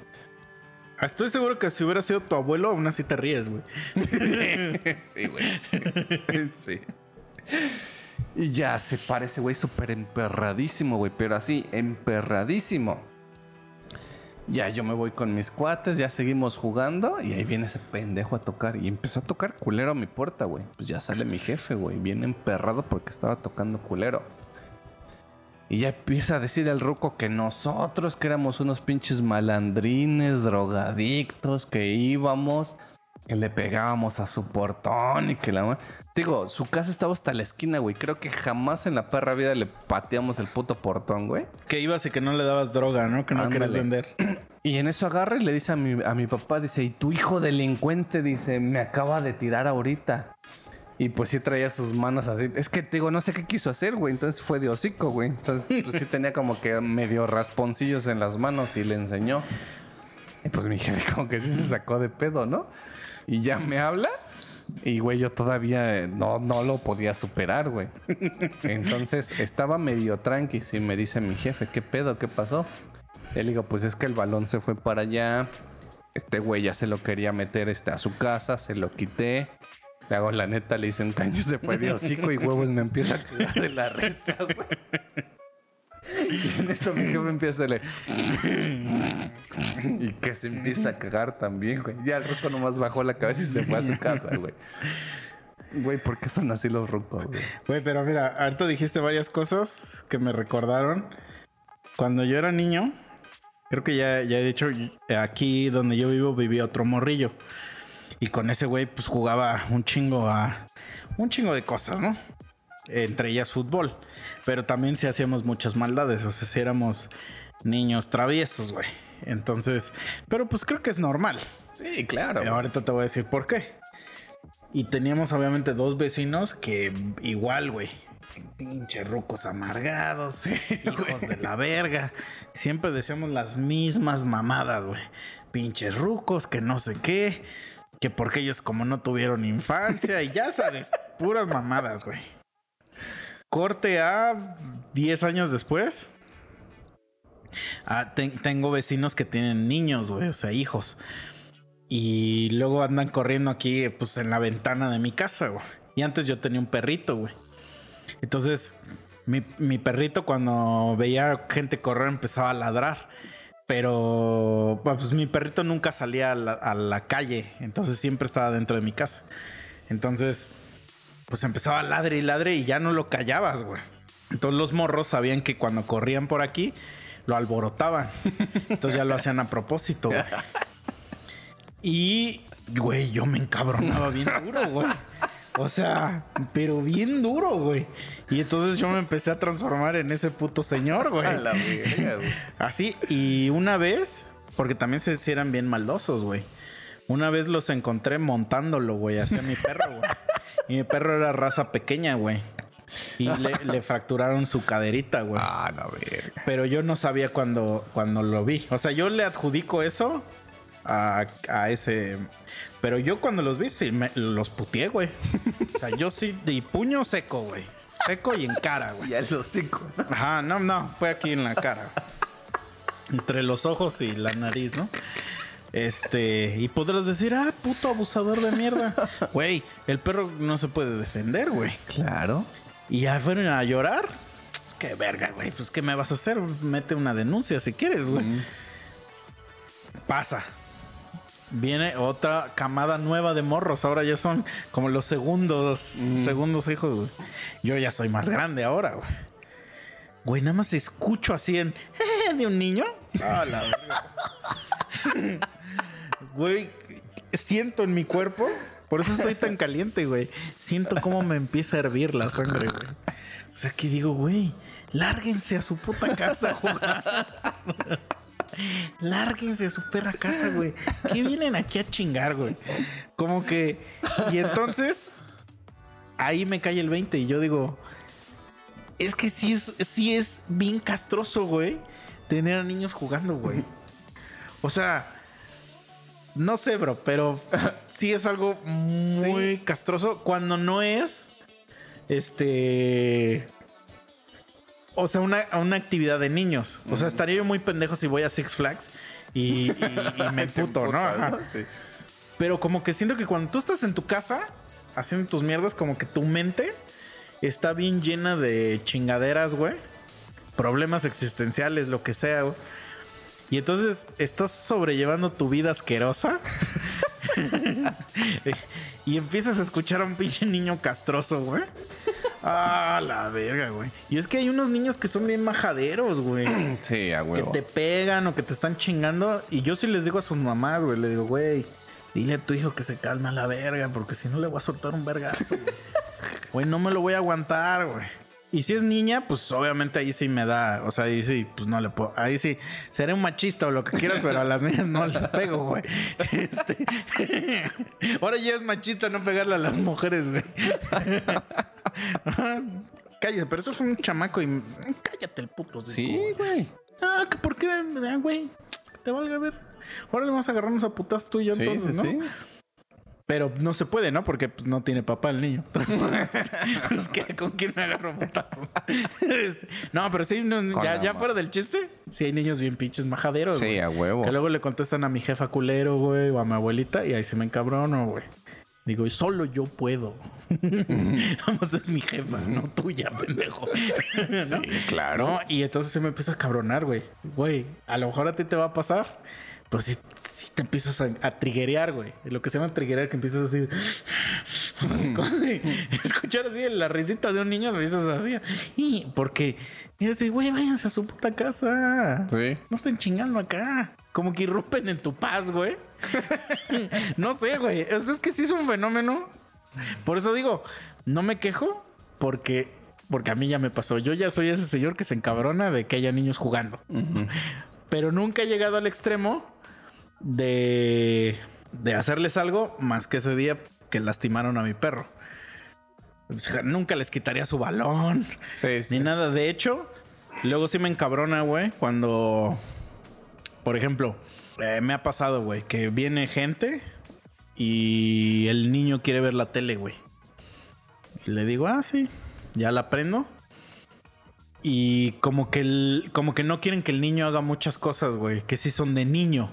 Ah, Estoy seguro que si hubiera sido tu abuelo, aún así te ríes, güey. sí, güey. sí. Y ya se parece, güey, súper emperradísimo, güey. Pero así, emperradísimo. Ya yo me voy con mis cuates, ya seguimos jugando. Y ahí viene ese pendejo a tocar. Y empezó a tocar culero a mi puerta, güey. Pues ya sale mi jefe, güey. Bien emperrado porque estaba tocando culero. Y ya empieza a decir el ruco que nosotros, que éramos unos pinches malandrines, drogadictos, que íbamos, que le pegábamos a su portón y que la... Digo, su casa estaba hasta la esquina, güey. Creo que jamás en la perra vida le pateamos el puto portón, güey. Que ibas y que no le dabas droga, ¿no? Que no querías vender. Y en eso agarra y le dice a mi, a mi papá, dice, y tu hijo delincuente, dice, me acaba de tirar ahorita. Y pues sí traía sus manos así. Es que te digo, no sé qué quiso hacer, güey. Entonces fue de hocico, güey. Entonces pues sí tenía como que medio rasponcillos en las manos y le enseñó. Y pues mi jefe como que sí se sacó de pedo, ¿no? Y ya me habla. Y güey, yo todavía eh, no, no lo podía superar, güey. Entonces estaba medio tranqui. Y me dice mi jefe, ¿qué pedo? ¿Qué pasó? Le digo, pues es que el balón se fue para allá. Este güey ya se lo quería meter este, a su casa, se lo quité. Le hago la neta, le hice un caño, se fue de hocico y huevos me empieza a cagar de la risa, güey. Y en eso mi jefe empieza a le... Y que se empieza a cagar también, güey. Ya el ruco nomás bajó la cabeza y se fue a su casa, güey. Güey, ¿por qué son así los rucos, güey? Güey, pero mira, ahorita dijiste varias cosas que me recordaron. Cuando yo era niño, creo que ya, ya he dicho, aquí donde yo vivo vivía otro morrillo. Y con ese güey, pues jugaba un chingo a. Un chingo de cosas, ¿no? Entre ellas fútbol. Pero también sí hacíamos muchas maldades. O sea, sí éramos niños traviesos, güey. Entonces. Pero pues creo que es normal. Sí, claro. Y ahorita te voy a decir por qué. Y teníamos obviamente dos vecinos que igual, güey. Pinche rucos amargados, hijos de la verga. Siempre decíamos las mismas mamadas, güey. Pinches rucos, que no sé qué. Que porque ellos como no tuvieron infancia. Y ya sabes, puras mamadas, güey. Corte a 10 años después. Ah, ten- tengo vecinos que tienen niños, güey, o sea, hijos. Y luego andan corriendo aquí, pues en la ventana de mi casa, güey. Y antes yo tenía un perrito, güey. Entonces, mi, mi perrito cuando veía gente correr empezaba a ladrar. Pero, pues mi perrito nunca salía a la, a la calle. Entonces siempre estaba dentro de mi casa. Entonces, pues empezaba a ladre y ladre y ya no lo callabas, güey. Entonces los morros sabían que cuando corrían por aquí, lo alborotaban. Entonces ya lo hacían a propósito, güey. Y, güey, yo me encabronaba bien duro, güey. O sea, pero bien duro, güey. Y entonces yo me empecé a transformar en ese puto señor, güey. A la verga, güey. Así, y una vez, porque también se sí eran bien maldosos, güey. Una vez los encontré montándolo, güey, hacia mi perro, güey. Y mi perro era raza pequeña, güey. Y le, le fracturaron su caderita, güey. Ah, la verga. Pero yo no sabía cuando, cuando lo vi. O sea, yo le adjudico eso a, a ese. Pero yo cuando los vi, sí, me- los puteé, güey. O sea, yo sí, de puño seco, güey. Seco y en cara, güey. Ya hocico. ¿no? Ajá, no, no, fue aquí en la cara. Entre los ojos y la nariz, ¿no? Este, y podrás decir, ah, puto abusador de mierda. Güey, el perro no se puede defender, güey. Claro. Y ya fueron a llorar. Qué verga, güey. Pues, ¿qué me vas a hacer? Mete una denuncia si quieres, güey. Pasa. Viene otra camada nueva de morros. Ahora ya son como los segundos, segundos hijos, güey. Yo ya soy más grande ahora, güey. Güey, nada más escucho así en de un niño. Ah, la verga. Güey, siento en mi cuerpo. Por eso estoy tan caliente, güey. Siento cómo me empieza a hervir la sangre, güey. O sea, que digo, güey, lárguense a su puta casa a jugar. Lárguense a su perra casa, güey. ¿Qué vienen aquí a chingar, güey? Como que. Y entonces. Ahí me cae el 20 y yo digo. Es que sí es, sí es bien castroso, güey. tener a niños jugando, güey. O sea, no sé, bro, pero sí es algo muy castroso cuando no es este o sea, una, una actividad de niños. O sea, estaría yo muy pendejo si voy a Six Flags y, y- y me puto, ¿no? Ajá. Sí. Pero como que siento que cuando tú estás en tu casa haciendo tus mierdas, como que tu mente está bien llena de chingaderas, güey. Problemas existenciales, lo que sea, güey. Y entonces estás sobrellevando tu vida asquerosa. y empiezas a escuchar a un pinche niño castroso, güey. Ah, la verga, güey. Y es que hay unos niños que son bien majaderos, güey Sí, a que huevo. te pegan o que te están chingando. Y yo sí les digo a sus mamás, güey, le digo, güey, dile a tu hijo que se calma la verga, porque si no le voy a soltar un vergazo, güey. Güey, no me lo voy a aguantar, güey. Y si es niña, pues obviamente ahí sí me da, o sea, ahí sí, pues no le puedo, ahí sí, seré un machista o lo que quieras, pero a las niñas no les pego, güey. Este, ahora ya es machista no pegarle a las mujeres, güey. Cállate, pero eso es un chamaco y cállate el puto. Sí, güey. Ah, que por qué, Ah, güey. Que te valga ver. Ahora le vamos a agarrarnos a putas tú y yo Sí, entonces, sí, ¿no? sí. Pero no se puede, ¿no? Porque pues, no tiene papá el niño. Entonces, ¿qué- ¿con quién me agarro? Este, no, pero sí, no, ya, ya fuera del chiste, sí hay niños bien pinches majaderos, Sí, a huevo. Que luego le contestan a mi jefa culero, güey, o a mi abuelita, y ahí se me encabrono, güey. Digo, solo yo puedo. Vamos, es mi jefa, no tuya, pendejo. ¿No? Sí, claro. No, y entonces se me empieza a cabronar, güey. Güey, a lo mejor a ti te va a pasar. Pues sí, sí te empiezas a, a triguear, güey. Lo que se llama triguear, que empiezas así. escuchar así la risita de un niño, dices así. Y porque, y es de, güey, váyanse a su puta casa. Sí. No estén chingando acá. Como que irrumpen en tu paz, güey. no sé, güey. Es que sí es un fenómeno. Por eso digo, no me quejo porque, porque a mí ya me pasó. Yo ya soy ese señor que se encabrona de que haya niños jugando. Ujú. Pero nunca he llegado al extremo de, de hacerles algo más que ese día que lastimaron a mi perro. O sea, nunca les quitaría su balón Sí, sí. ni nada. De hecho, luego sí me encabrona, güey, cuando, por ejemplo, eh, me ha pasado, güey, que viene gente y el niño quiere ver la tele, güey. Y le digo, ah, sí, ya la prendo. Y como que, el- como que no quieren que el niño haga muchas cosas, güey, que sí son de niño.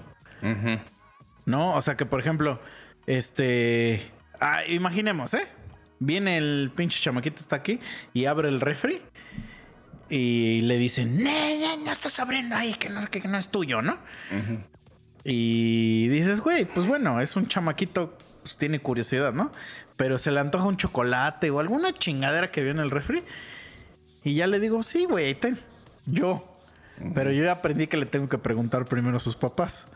¿No? O sea que, por ejemplo, este. Ah, imaginemos, ¿eh? Viene el pinche chamaquito, está aquí y abre el refri y le dicen: No, no estás abriendo ahí, que no, que no es tuyo, ¿no? Y dices, güey, pues bueno, es un chamaquito, pues tiene curiosidad, ¿no? Pero se le antoja un chocolate o alguna chingadera que vio en el refri. Y ya le digo, sí, güey, ten. Yo. Pero yo ya aprendí que le tengo que preguntar primero a sus papás.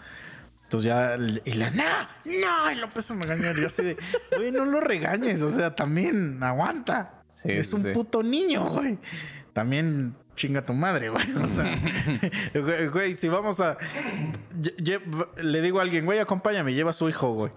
Entonces ya, y le, no, no, y lo empezó a regañar. Yo así de, güey, no lo regañes, o sea, también aguanta. Sí, es un sí. puto niño, güey. También chinga tu madre, güey. O sea, güey, si vamos a. le digo a alguien, güey, acompáñame, lleva a su hijo, güey.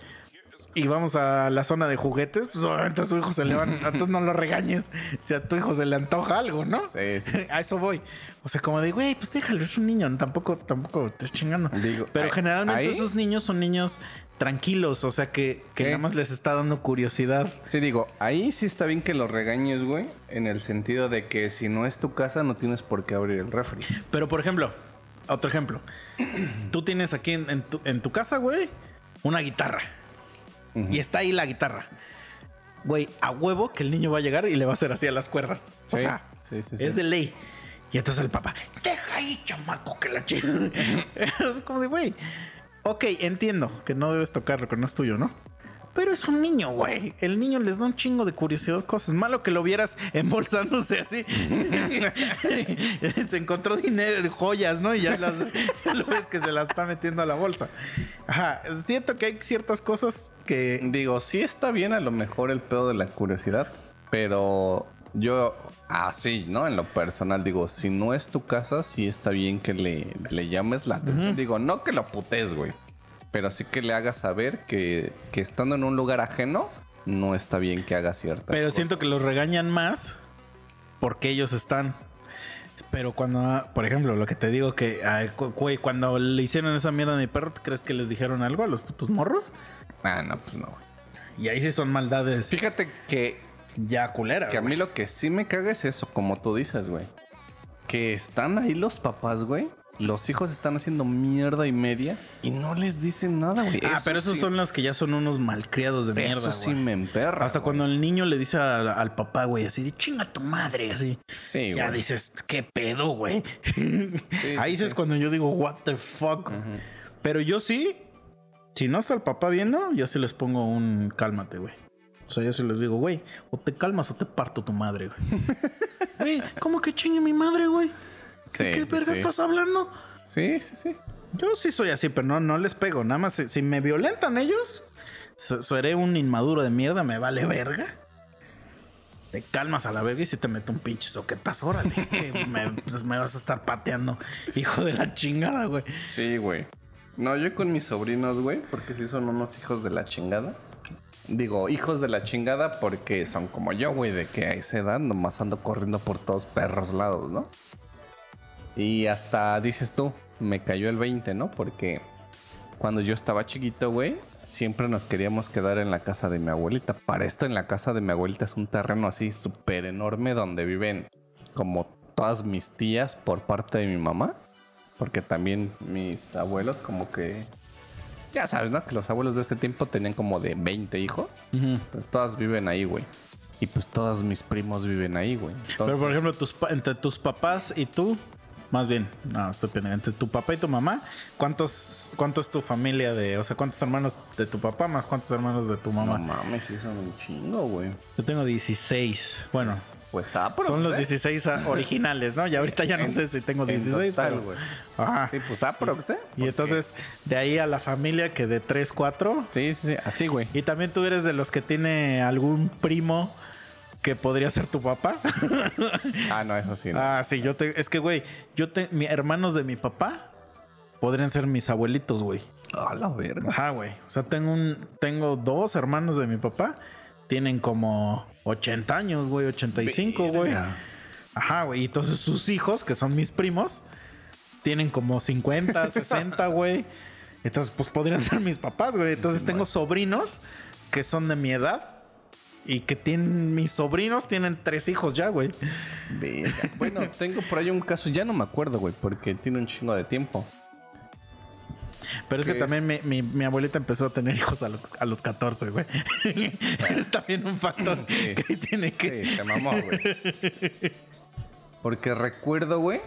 Y vamos a la zona de juguetes, pues obviamente a su hijo se le van. Entonces no lo regañes. Si a tu hijo se le antoja algo, ¿no? Sí, sí. A eso voy. O sea, como de, güey, pues déjalo, es un niño, tampoco, tampoco te estés chingando. Digo, Pero generalmente esos niños son niños tranquilos, o sea, que, que ¿Qué? nada más les está dando curiosidad. Sí, digo, ahí sí está bien que lo regañes, güey. En el sentido de que si no es tu casa, no tienes por qué abrir el refri. Pero, por ejemplo, otro ejemplo. Tú tienes aquí en, en tu, en tu casa, güey, una guitarra. Y está ahí la guitarra. Güey, a huevo que el niño va a llegar y le va a hacer así a las cuerdas. O sea, sí, sí, sí. es de ley. Y entonces el papá, deja ahí, chamaco, que la chica. es como de, güey. Ok, entiendo que no debes tocarlo, que no es tuyo, ¿no? Pero es un niño, güey. El niño les da un chingo de curiosidad, cosas. Malo que lo vieras embolsándose así. se encontró dinero, joyas, ¿no? Y ya, las, ya lo ves que se las está metiendo a la bolsa. Ajá. Siento que hay ciertas cosas que. Digo, sí está bien a lo mejor el pedo de la curiosidad, pero yo, así, ¿no? En lo personal, digo, si no es tu casa, sí está bien que le, le llames la atención. Digo, no que lo putes, güey, pero sí que le hagas saber que, que estando en un lugar ajeno, no está bien que haga cierta Pero siento que los regañan más porque ellos están. Pero cuando, por ejemplo, lo que te digo que, ay, cu- güey, cuando le hicieron esa mierda a mi perro, ¿tú crees que les dijeron algo a los putos morros? Ah, no, pues no, güey. Y ahí sí son maldades Fíjate que, ya culeras. que a mí lo que sí me caga es eso, como tú dices, güey. Que están ahí los papás, güey. Los hijos están haciendo mierda y media y no les dicen nada, güey. Ah, Eso pero esos sí- son los que ya son unos malcriados de mierda. Eso sí me emperra. Hasta güey. cuando el niño le dice al, al papá, güey, así de chinga tu madre, así. Sí, ya güey. dices, ¿qué pedo, güey? sí, Ahí sí. es cuando yo digo, what the fuck. Pero yo sí, si no está el papá viendo, yo sí les pongo un cálmate, güey. O sea, yo sí les digo, güey, o te calmas o te parto tu madre, güey. Güey, ¿cómo que chingue mi madre, güey? Sí, ¿Qué, qué sí, verga sí. estás hablando? Sí, sí, sí. Yo sí soy así, pero no, no les pego. Nada más, si, si me violentan ellos, seré un inmaduro de mierda, me vale verga. Te calmas a la verga y si te meto un pinche soquetazo, órale. me, pues me vas a estar pateando, hijo de la chingada, güey. Sí, güey. No, yo con mis sobrinos, güey, porque sí son unos hijos de la chingada. Digo, hijos de la chingada porque son como yo, güey, de que a esa edad nomás ando corriendo por todos perros lados, ¿no? Y hasta dices tú, me cayó el 20, ¿no? Porque cuando yo estaba chiquito, güey, siempre nos queríamos quedar en la casa de mi abuelita. Para esto, en la casa de mi abuelita es un terreno así súper enorme donde viven como todas mis tías por parte de mi mamá. Porque también mis abuelos como que... Ya sabes, ¿no? Que los abuelos de este tiempo tenían como de 20 hijos. Pues todas viven ahí, güey. Y pues todos mis primos viven ahí, güey. Pero por ejemplo, tus, pa- entre tus papás y tú, más bien, no, estoy pendiente, entre tu papá y tu mamá, ¿cuántos, ¿cuánto es tu familia de, o sea, cuántos hermanos de tu papá más cuántos hermanos de tu mamá? No mames, sí son un chingo, güey. Yo tengo 16. Bueno, Pues ah, pero son los pues, eh. 16 originales, ¿no? Y ahorita ya no En- sé si tengo en 16. total, pero-. Ajá. Sí, pues aprox, ¿eh? Y entonces, de ahí a la familia que de 3, 4. Sí, sí, sí, así, güey. Y también tú eres de los que tiene algún primo que podría ser tu papá. Ah, no, eso sí. no. Ah, sí, yo te. Es que, güey, yo te. Mi, hermanos de mi papá podrían ser mis abuelitos, güey. A la verga. Ajá, güey. O sea, tengo un. Tengo dos hermanos de mi papá. Tienen como 80 años, güey, 85, güey. Ajá, güey. Y entonces sus hijos, que son mis primos, tienen como 50, 60, güey. Entonces, pues podrían ser mis papás, güey. Entonces tengo sobrinos que son de mi edad. Y que tienen. Mis sobrinos tienen tres hijos ya, güey. Bueno, tengo por ahí un caso, ya no me acuerdo, güey, porque tiene un chingo de tiempo. Pero es que ¿Qué también mi, mi- mi abuelita empezó a tener hijos a los, a los 14, güey. es también un factor Sí. que tiene que. Sí, se mamó, güey. Porque recuerdo, güey,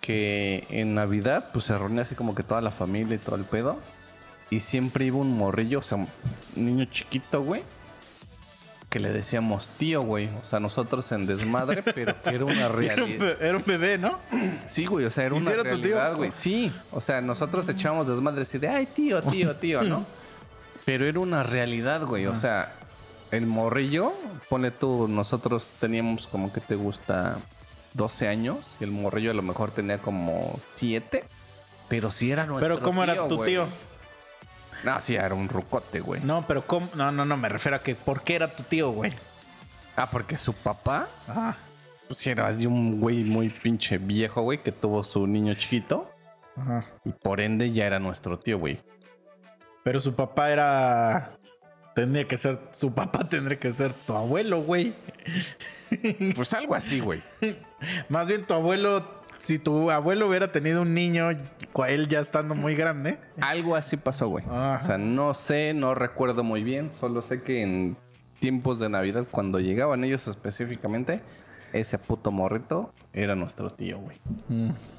que en Navidad, pues se reunía así como que toda la familia y todo el pedo. Y siempre iba un morrillo, o sea, un niño chiquito, güey. Que le decíamos tío, güey. O sea, nosotros en desmadre, pero que era una Era un, realidad. era un bebé, ¿no? Sí, güey, o sea, era ¿Y una realidad, güey. Sí, o sea, nosotros echábamos desmadre así de, ay, tío, tío, tío, ¿no? Pero era una realidad, güey. O sea, el morrillo, pone tú, nosotros teníamos como que te gusta 12 años y el morrillo a lo mejor tenía como 7. Pero sí era nuestro Pero ¿cómo era tu güey. tío? No, sí, era un rucote, güey. No, pero ¿cómo? No, no, no, me refiero a que ¿por qué era tu tío, güey? Ah, porque su papá, Ajá. pues sí, era así un güey muy pinche viejo, güey, que tuvo su niño chiquito. Ajá. Y por ende ya era nuestro tío, güey. Pero su papá era. Tendría que ser. Su papá tendría que ser tu abuelo, güey. Pues algo así, güey. Más bien tu abuelo. Si tu abuelo hubiera tenido un niño, él ya estando muy grande. Algo así pasó, güey. Ajá. O sea, no sé, no recuerdo muy bien. Solo sé que en tiempos de Navidad, cuando llegaban ellos específicamente, ese puto morrito era nuestro tío, güey.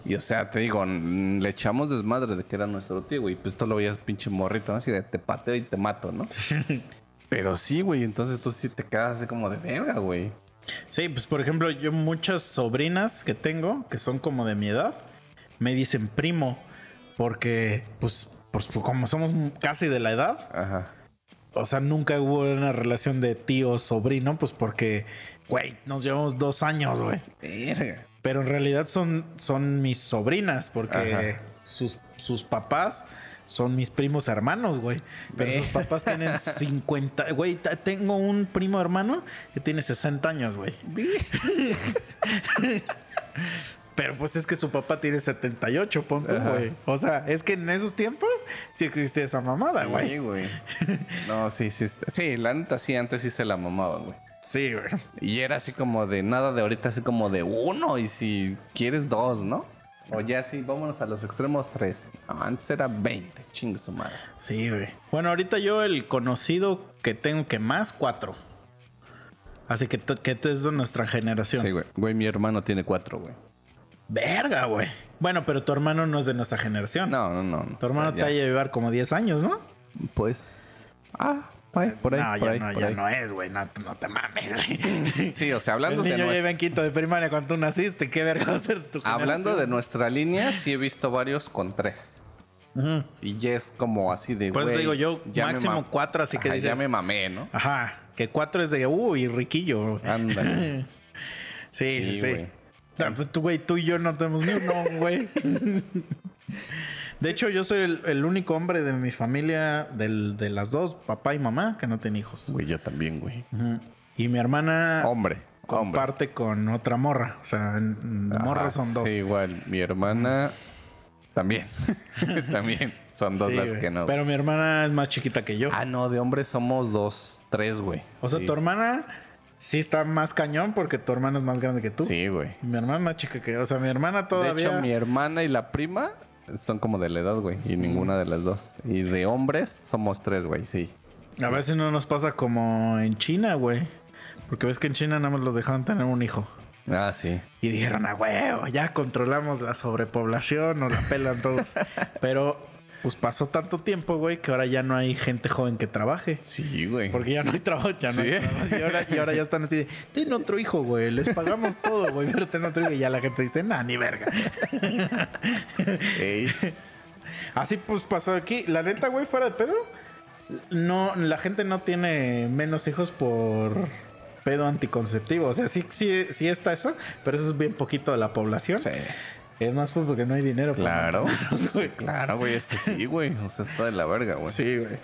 Y o sea, te digo, le echamos desmadre de que era nuestro tío, güey. Pues tú lo veías pinche morrito, ¿no? Así de te pateo y te mato, ¿no? Pero sí, güey. Entonces tú sí te quedas así como de verga, güey. Sí, pues por ejemplo, yo muchas sobrinas que tengo, que son como de mi edad, me dicen primo, porque pues, pues como somos casi de la edad, Ajá. o sea, nunca hubo una relación de tío-sobrino, pues porque, güey, nos llevamos dos años, güey. Pero en realidad son, son mis sobrinas, porque sus, sus papás son mis primos hermanos, güey. Pero sus papás tienen 50. Güey, tengo un primo hermano que tiene 60 años, güey. Pero pues es que su papá tiene 78, punto, Ajá. güey. O sea, es que en esos tiempos sí existía esa mamada, güey. Sí, güey. No, sí, sí. Sí, la neta sí, antes sí se la mamaban, güey. Sí, güey. Y era así como de nada de ahorita, así como de uno. Y si quieres dos, ¿no? O ya sí, vámonos a los extremos tres. No, antes era 20, chingue su madre. Sí, güey. Bueno, ahorita yo el conocido que tengo que más, cuatro. Así que, que es de nuestra generación. Sí, güey. Güey, mi hermano tiene cuatro, güey. Verga, güey. Bueno, pero tu hermano no es de nuestra generación. No, no, no. Tu hermano O sea, te ha de llevar como 10 años, ¿no? Pues. Ah, por ahí, por ahí. no, por ya, ahí, no, por ya ahí. no es, güey. No, no te mames, güey. Sí, o sea, hablando el de niño ya nuestra- iba en quinto de primaria cuando tú naciste. Qué verga va a ser tu Hablando de nuestra línea, sí he visto varios con tres. Ujú. Y ya es como así de. Por eso güey, digo yo, máximo cuatro, así que Ajá, Ya dices- me mamé, ¿no? Ajá. Que cuatro es de, uy, riquillo. Ándale. Sí, sí, Sí, sí. güey. No, pues tú, güey, tú y yo no tenemos ni uno, güey. De hecho, yo soy el, el único hombre de mi familia, del- de las dos, papá y mamá, que no tiene hijos. Güey, yo también, güey. Y mi hermana Hombre. hombre. comparte con otra morra. O sea, Ajá, morras son dos. Sí, igual. Mi hermana también. también. Son dos Sí, las güey. que no. Pero mi hermana es más chiquita que yo. Ah, no, de hombres somos dos, tres, güey. o sea, Sí. tu hermana sí está más cañón porque tu hermana es más grande que tú. Sí, güey. Mi hermana es más chica que yo. O sea, mi hermana todavía. De hecho, mi hermana y la prima son como de la edad, güey. Y ninguna de las dos. Y de hombres somos tres, güey, sí. A ver si no nos pasa como en China, güey. Porque ves que en China nada más los dejaron tener un hijo. Ah, sí. Y dijeron, a huevo, ya controlamos la sobrepoblación, nos la pelan todos. Pero, pues pasó tanto tiempo, güey, que ahora ya no hay gente joven que trabaje. Sí, güey. Porque ya no hay trabajo, ya no hay Sí. trabajo. Y ahora, y ahora ya están así de, ten otro hijo, güey, les pagamos todo, güey, pero ten otro hijo. Y ya la gente dice, nah, ni verga. Ey. Así pues pasó aquí. La neta, güey, fuera de pedo. No, la gente no tiene menos hijos por pedo anticonceptivo. O sea, sí, sí, sí está eso, pero eso es bien poquito de la población. Sí. Es más pues porque no hay dinero. para Claro. Sí, güey. claro, güey. Es que sí, güey. O sea, está de la verga, güey. Sí, güey.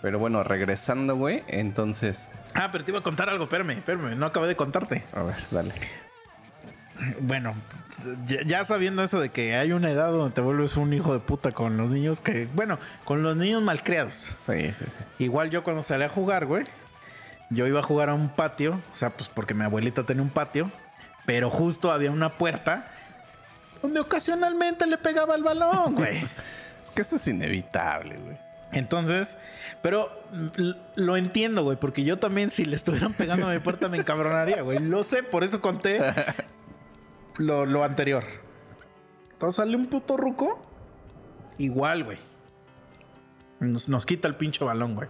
Pero bueno, regresando, güey. Entonces. Ah, pero te iba a contar algo. Espérame, espérame. No acabé de contarte. A ver, dale. Bueno, ya, ya sabiendo eso de que hay una edad donde te vuelves un hijo de puta con los niños que... Bueno, con los niños malcriados. Sí, sí, sí. Igual yo cuando salí a jugar, güey, yo iba a jugar a un patio, o sea, pues porque mi abuelita tenía un patio, pero justo había una puerta donde ocasionalmente le pegaba el balón, güey. Es que eso es inevitable, güey. Entonces, pero lo entiendo, güey, porque yo también si le estuvieran pegando a mi puerta me encabronaría, güey. Lo sé, por eso conté lo, lo anterior. Entonces sale un puto ruco, igual, güey. Nos, nos quita el pinche balón, güey.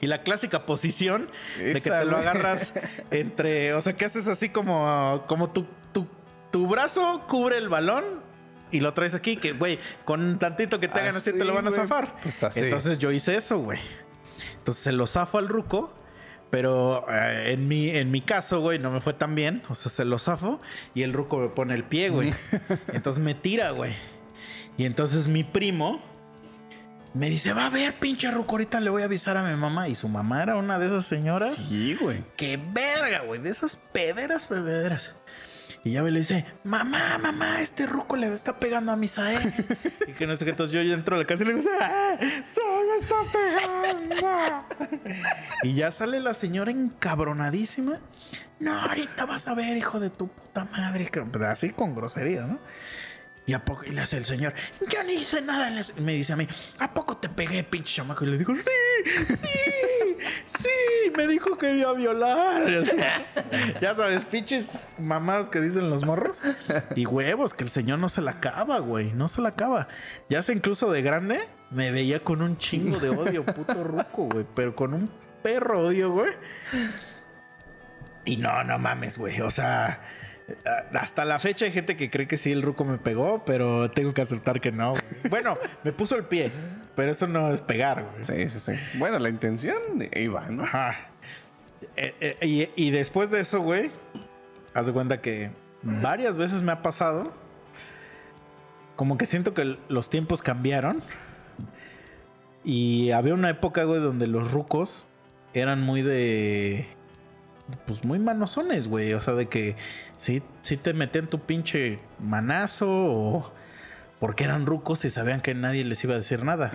Y la clásica posición de que te lo agarras entre, o sea, que haces así como, como tu, tu, tu brazo cubre el balón y lo traes aquí, que, güey, con tantito que te hagan así, Así, te lo van a zafar. Pues así. Entonces yo hice eso, güey. Entonces se lo zafo al ruco. Pero eh, en, mi, en mi caso, güey, no me fue tan bien. O sea, se lo zafo y el ruco me pone el pie, güey. entonces me tira, güey. Y entonces mi primo me dice, va a ver, pinche ruco, ahorita le voy a avisar a mi mamá. Y su mamá era una de esas señoras. Sí, güey. ¡Qué verga, güey! De esas pederas, pederas. Y ya me le dice, mamá, mamá, este ruco le está pegando a Misael. y que no sé qué, entonces yo ya entro a la casa y le digo, ¡ah! ¡Se me está pegando! y ya sale la señora encabronadísima. No, ahorita vas a ver, hijo de tu puta madre. pero Así con grosería, ¿no? Y a poco y le hace el señor, yo no hice nada. Le hace- Me dice a mí, ¿a poco te pegué, pinche chamaco? Y le digo, sí, sí, sí, me dijo que iba a violar. Ya sabes, pinches mamadas que dicen los morros. Y huevos, que el señor no se la acaba, güey, no se la acaba. Ya sé, incluso de grande, me veía con un chingo de odio, puto ruco, güey, pero con un perro odio, güey. Y no, no mames, güey, o sea... Hasta la fecha hay gente que cree que sí el ruco me pegó, pero tengo que aceptar que no. güey. Bueno, me puso el pie, pero eso no es pegar, güey. Sí, sí, sí. Bueno, la intención iba, ¿no? Ajá. Eh, eh, y, y después de eso, güey, haz de cuenta que varias veces me ha pasado. Como que siento que los tiempos cambiaron. Y había una época, güey, donde los rucos eran muy de. pues muy manosones, güey. O sea, de que sí, sí te metían tu pinche manazo o porque eran rucos y sabían que nadie les iba a decir nada.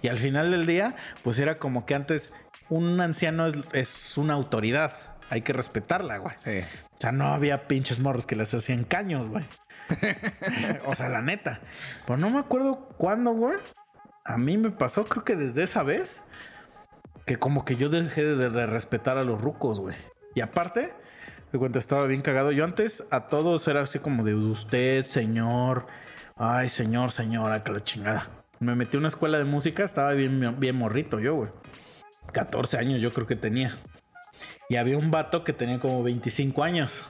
Y al final del día, pues era como que antes un anciano es, es una autoridad. Hay que respetarla, güey. Sí. O sea, no había pinches morros que les hacían caños, güey. o sea, la neta. Pero no me acuerdo cuándo, güey. A mí me pasó, creo que desde esa vez, que como que yo dejé de, de respetar a los rucos, güey. Y aparte, de cuenta estaba bien cagado. Yo antes a todos era así como de usted, señor. Ay, señor, señora, que la chingada. Me metí a una escuela de música, estaba bien, bien morrito yo, güey. 14 años yo creo que tenía. Y había un vato que tenía como 25 años.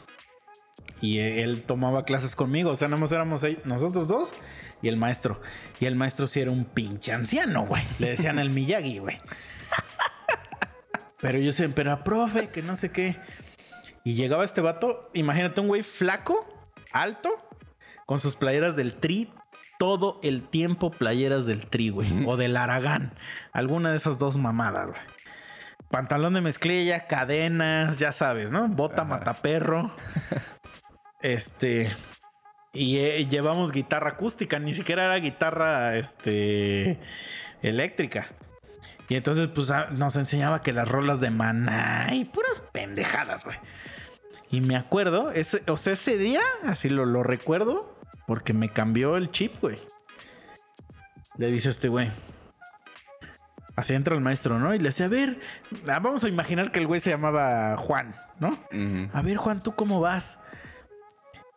Y él tomaba clases conmigo. O sea, nada más éramos ahí- nosotros dos y el maestro. Y el maestro sí era un pinche anciano, güey. Le decían el Miyagi, güey. Pero yo siempre era profe, que no sé qué. Y llegaba este vato, imagínate un güey flaco, alto, con sus playeras del tri. Todo el tiempo playeras del tri, güey. O del Aragán. Alguna de esas dos mamadas, güey. Pantalón de mezclilla, cadenas, ya sabes, ¿no? Bota Ajá. mataperro. Este. Y eh, llevamos guitarra acústica, ni siquiera era guitarra este, eléctrica. Y entonces, pues ah, nos enseñaba que las rolas de maná y puras pendejadas, güey. Y me acuerdo, ese, o sea, ese día, así lo, lo recuerdo, porque me cambió el chip, güey. Le dice este güey. Así entra el maestro, ¿no? Y le decía, a ver, ah, vamos a imaginar que el güey se llamaba Juan, ¿no? A ver, Juan, ¿tú cómo vas?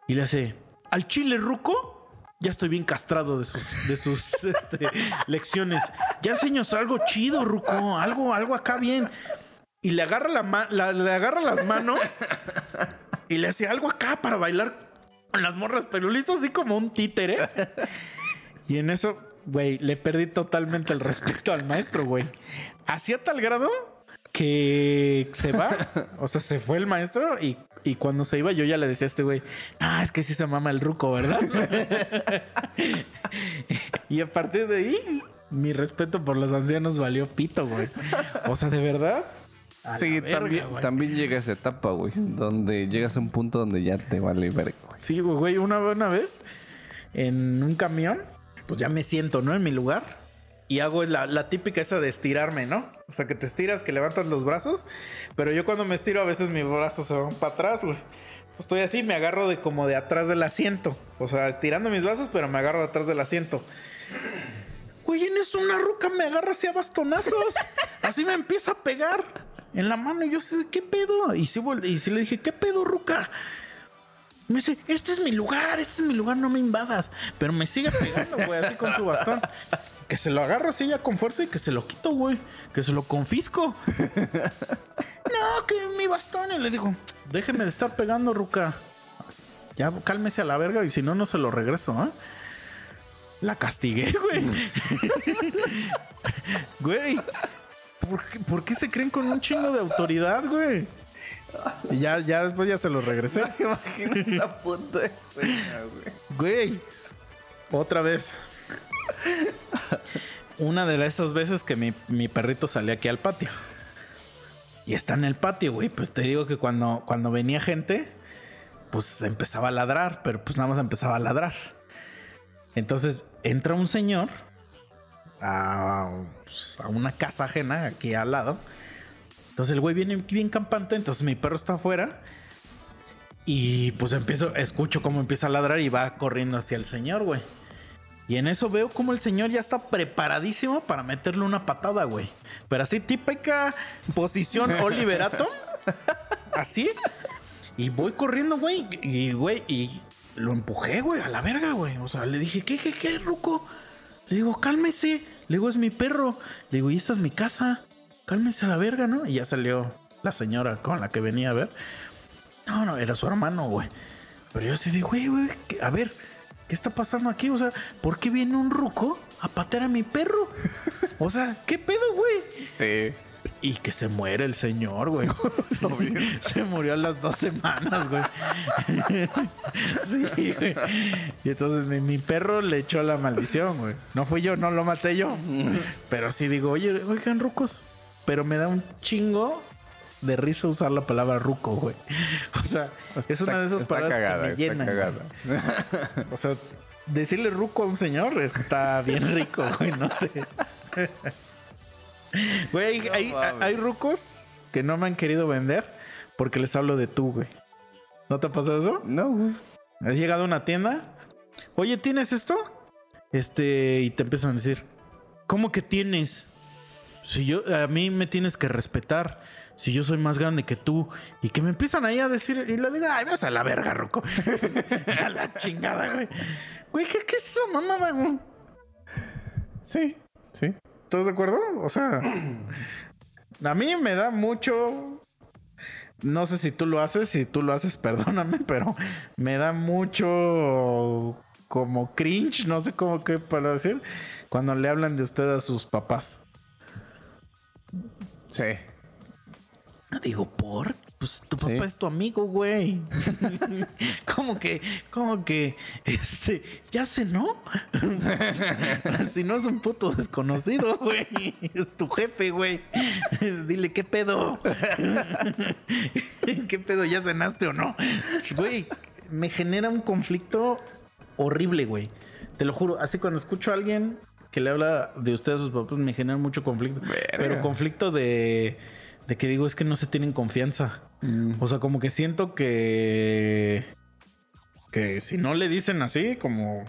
Y le hace, al chile ruco, ya estoy bien castrado de sus, de sus este, lecciones. Ya enseñas algo chido, ruco, algo, algo acá bien. Y le agarra, la la- le agarra las manos y le hace algo acá para bailar con las morras, pero listo así como un títere. Y en eso, güey, le perdí totalmente el respeto al maestro, güey. Hacía tal grado que se va, o sea, se fue el maestro y, y cuando se iba yo ya le decía a este güey, ah, es que sí se mama el ruco, ¿verdad? y a partir de ahí, mi respeto por los ancianos valió pito, güey. O sea, de verdad. A Sí, verga, también, güey. también llega esa etapa, güey, donde llegas a un punto donde ya te vale verga, güey. Sí, güey, una, una vez en un camión, pues ya me siento, ¿no? En mi lugar. Y hago la, la típica esa de estirarme, ¿no? O sea, que te estiras, que levantas los brazos. Pero yo cuando me estiro, a veces mis brazos se van para atrás, güey. Estoy así, me agarro de como de atrás del asiento. O sea, estirando mis brazos, pero me agarro de atrás del asiento. Güey, en eso una ruca me agarra así a bastonazos. Así me empieza a pegar en la mano. Y yo sé, ¿qué pedo? Y sí, vol- y sí le dije, ¿qué pedo, ruca? Me dice, este es mi lugar, este es mi lugar, no me invadas. Pero me sigue pegando, güey, así con su bastón. Que se lo agarro así ya con fuerza y que se lo quito, güey. Que se lo confisco. no, que mi bastón. Y le digo, déjeme de estar pegando, Ruca. Ya cálmese a la verga y si no, no se lo regreso, ¿eh? La castigué, güey. güey. ¿Por qué, se creen con un chingo de autoridad, güey? Y ya, ya después ya se lo regresé. Imagina esa puta escena, güey. Güey. Otra vez. Una de esas veces que mi, mi perrito salía aquí al patio. Y está en el patio, güey. Pues te digo que cuando, cuando venía gente, pues empezaba a ladrar, pero pues nada más empezaba a ladrar. Entonces entra un señor a, a una casa ajena aquí al lado. Entonces el güey viene bien campante, entonces mi perro está afuera. Y pues empiezo, escucho cómo empieza a ladrar y va corriendo hacia el señor, güey. Y en eso veo como el señor ya está preparadísimo para meterle una patada, güey. Pero así típica posición Oliver Atom. Así. Y voy corriendo, güey. Y, güey, y lo empujé, güey, a la verga, güey. O sea, le dije, ¿qué, qué, qué, Ruco? Le digo, cálmese. Le digo, es mi perro. Le digo, y esta es mi casa. Cálmese a la verga, ¿no? Y ya salió la señora con la que venía a ver. No, no, era su hermano, güey. Pero yo así de, güey, güey, ¿qué- a ver, ¿qué está pasando aquí? O sea, ¿por qué viene un ruco a patear a mi perro? O sea, ¿qué pedo, güey? Sí. Y que se muere el señor, güey. se murió a las dos semanas, güey. sí, güey. Y entonces mi, mi perro le echó la maldición, güey. No fui yo, no lo maté yo. Pero sí digo, oye, oigan, rucos. Pero me da un chingo de risa usar la palabra ruco, güey. O sea, es una de esas palabras cagada, que me llenan. cagada. O sea, decirle ruco a un señor está bien rico, güey, no sé. Güey, hay, No hay- rucos que no me han querido vender porque les hablo de tú, güey. ¿No te ha pasado eso? No, güey. Has llegado a una tienda. Oye, ¿tienes esto? Este, y te empiezan a decir, ¿cómo que tienes? Si yo, a mí me tienes que respetar. Si yo soy más grande que tú. Y que me empiezan ahí a decir, y le digo, ay, vas a la verga, Roco. a la chingada, güey. Güey, ¿qué, qué es esa mamada, güey? Sí, sí. ¿Estás de acuerdo? O sea, a mí me da mucho. No sé si tú lo haces, si tú lo haces, perdóname, pero me da mucho como cringe, no sé cómo qué para decir, cuando le hablan de usted a sus papás. Sí. Digo, ¿por? Pues tu Sí. papá es tu amigo, güey. ¿Cómo que, cómo que, este, ya sé, no? si no es un puto desconocido, güey. Es tu jefe, güey. Dile, ¿qué pedo? ¿Qué pedo? ¿Ya cenaste o no? Güey, me genera un conflicto horrible, güey. Te lo juro. Así cuando escucho a alguien que le habla de usted a sus papás, me genera mucho conflicto. Verga. Pero conflicto de, de que digo, es que no se tienen confianza. O sea, como que siento que. Que si no le dicen así, como.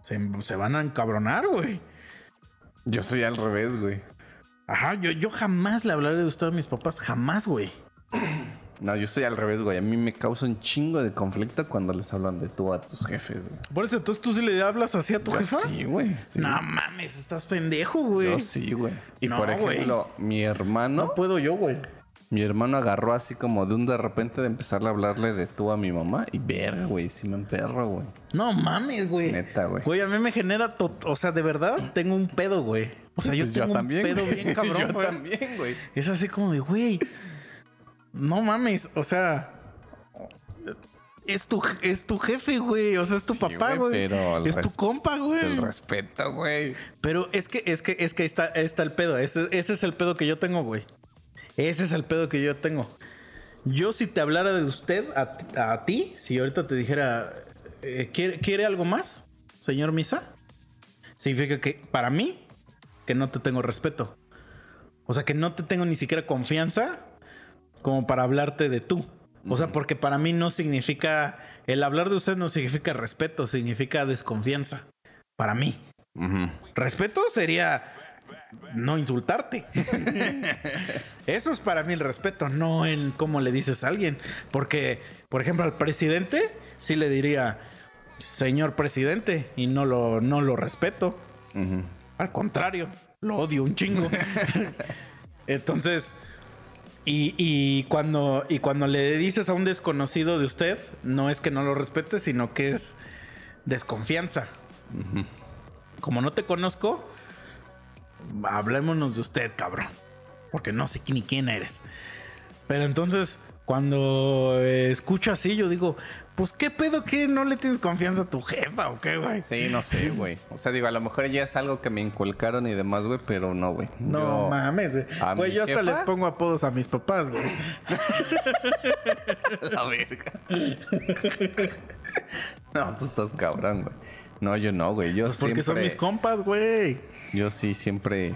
Se, se van a encabronar, güey. Yo soy al revés, güey. Ajá, yo, yo jamás le hablaré de usted a mis papás. Jamás, güey. No, yo soy al revés, güey. A mí me causa un chingo de conflicto cuando les hablan de tú a tus jefes, güey. Por eso, entonces tú sí le hablas así a tu Yo jefa. Sí, güey. sí. No mames, estás pendejo, güey. Yo sí, güey. Y No, por güey. ejemplo, mi hermano, No puedo yo, güey. mi hermano agarró así como de un de repente de empezarle a hablarle de tú a mi mamá. Y verga, güey, sí me emperro, güey. No mames, güey. Neta, güey. Güey, a mí me genera. O sea, de verdad, tengo un pedo, güey. O sea, yo Pues tengo un pedo güey. bien cabrón, Yo güey. también, güey. Es así como de, güey. No mames, o sea. Es tu, es tu jefe, güey. O sea, es tu Sí, papá, güey, güey. Es tu compa, Es el güey. respeto, güey. Pero es que, es que, es que ahí está, está el pedo. Ese, ese es el pedo que yo tengo, güey. Ese es el pedo que yo tengo. Yo, si te hablara de usted a, ti- a ti, si ahorita te dijera, eh, ¿quiere, ¿quiere algo más, señor Misa? Significa que para mí, que no te tengo respeto. O sea, que no te tengo ni siquiera confianza como para hablarte de tú. O sea, porque para mí no significa, el hablar de usted no significa respeto, significa desconfianza. Para mí. Respeto sería no insultarte. Eso es para mí el respeto, no en cómo le dices a alguien. Porque, por ejemplo, al presidente sí le diría, señor presidente, y no lo, no lo respeto. Al contrario, lo odio un chingo. Entonces, y, y cuando, y cuando le dices a un desconocido de usted, no es que no lo respete, sino que es desconfianza. Como no te conozco, hablémonos de usted, cabrón. Porque no sé ni quién eres. Pero entonces, cuando escucho así, yo digo, pues qué pedo que no le tienes confianza a tu jefa o qué, güey. Sí, no sé, güey. O sea, digo, a lo mejor ya es algo que me inculcaron y demás, güey, pero no, güey. No Yo- mames, güey. ¿A Güey, yo hasta jefa? le pongo apodos a mis papás, güey. La verga. no, tú estás cabrón, güey. No, yo no, güey. Yo Pues porque son mis compas, güey. Yo sí siempre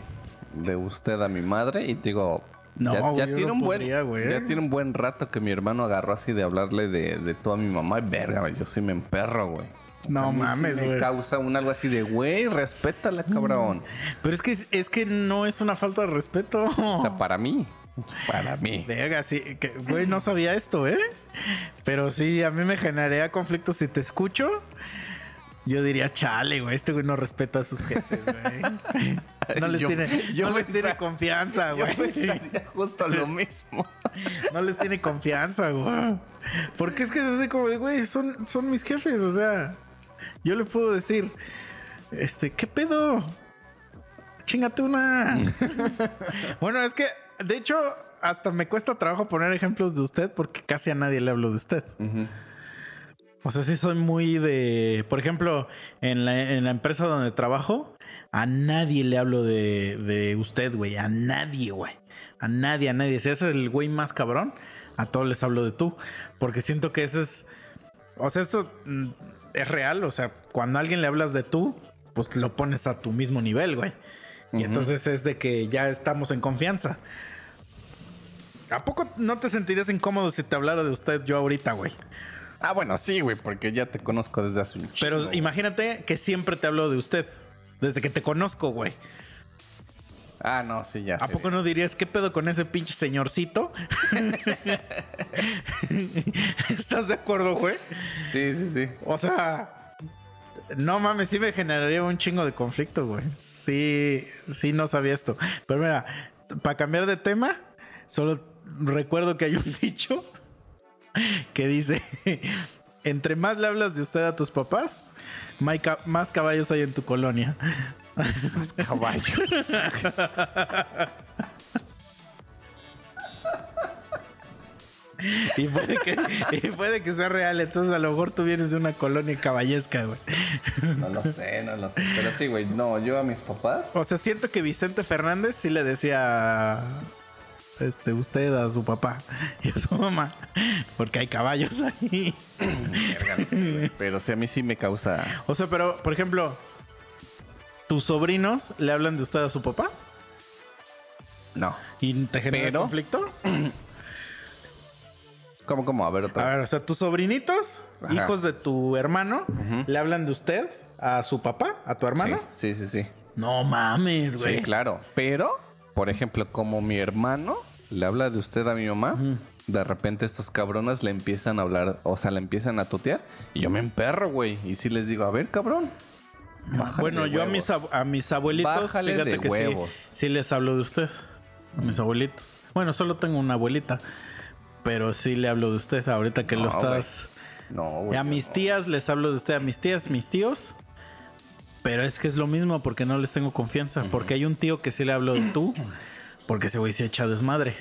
de usted a mi madre y te digo, No, ya, tiene no un buen ya tiene un buen rato que mi hermano agarró así de hablarle de, de tú a mi mamá y verga, yo sí me emperro, güey. No sí mames, güey. Me causa un algo así de, güey, respétala, cabrón. Pero es que, es que no es una falta de respeto. O sea, para mí, para mí. Verga, sí, güey, no sabía esto, ¿eh? Pero sí, a mí me generaría conflicto si te escucho. Yo diría, chale, güey, este güey no respeta a sus jefes, güey. No les, Yo- tiene, yo no les tiene confianza, güey. justo lo mismo. No les tiene confianza, güey. Porque es que es así como de, güey, son, son mis jefes, o sea, yo le puedo decir, este, ¿qué pedo? Chingate una. bueno, es que, de hecho, hasta me cuesta trabajo poner ejemplos de usted porque casi a nadie le hablo de usted. Ujú. O sea, sí soy muy de, por ejemplo, en la, en la empresa donde trabajo, A nadie le hablo de, de usted, güey. A nadie, güey. A nadie, a nadie. Si es el güey más cabrón, a todos les hablo de tú. Porque siento que eso es. O sea, esto mm, es real. O sea, cuando a alguien le hablas de tú, pues lo pones a tu mismo nivel, güey. Y entonces es de que ya estamos en confianza. ¿A poco no te sentirías incómodo si te hablara de usted yo ahorita, güey? Ah, bueno, sí, güey, porque ya te conozco desde hace un. Pero imagínate que siempre te hablo de usted. Desde que te conozco, güey. Ah, no, sí, ya ¿A sé. poco no dirías qué pedo con ese pinche señorcito? ¿Estás de acuerdo, güey? Sí, sí, sí. O sea, no mames, sí me generaría un chingo de conflicto, güey. Sí, sí, no sabía esto. Pero mira, para cambiar de tema, solo recuerdo que hay un dicho que dice: Entre más le hablas de usted a tus papás, más caballos hay en tu colonia. Los caballos. Y puede que, y puede que sea real. Entonces, a lo mejor tú vienes de una colonia caballesca, güey. No lo sé, no lo sé. Pero sí, güey. No, yo a mis papás. O sea, siento que Vicente Fernández sí le decía este, usted a su papá y a su mamá, porque hay caballos ahí. Pero sí, a mí sí me causa. O sea, pero, por ejemplo, ¿tus sobrinos le hablan de usted a su papá? No. ¿Y te genera Pero- conflicto? ¿Cómo, cómo? A ver, A otra ver, vez. o sea, tus sobrinitos, Ajá. hijos de tu hermano, le hablan de usted a su papá, a tu hermano. Sí, sí, sí. sí. No mames, güey. Sí, claro. Pero, por ejemplo, como mi hermano le habla de usted a mi mamá, de repente estos cabronas le empiezan a hablar, o sea, le empiezan a tutear y yo me emperro, güey. Y sí les digo, a ver, cabrón. Bueno, yo a huevos". mis, a mis abuelitos, Bájale fíjate de que sí- huevos. Sí, les hablo de usted. A mis abuelitos. Bueno, solo tengo una abuelita. Pero sí le hablo de usted ahorita que lo estás. No, güey. a mis no. tías les hablo de usted, a mis tías, mis tíos. Pero es que es lo mismo porque no les tengo confianza. Porque hay un tío que sí le hablo de tú. Porque ese güey se echa desmadre.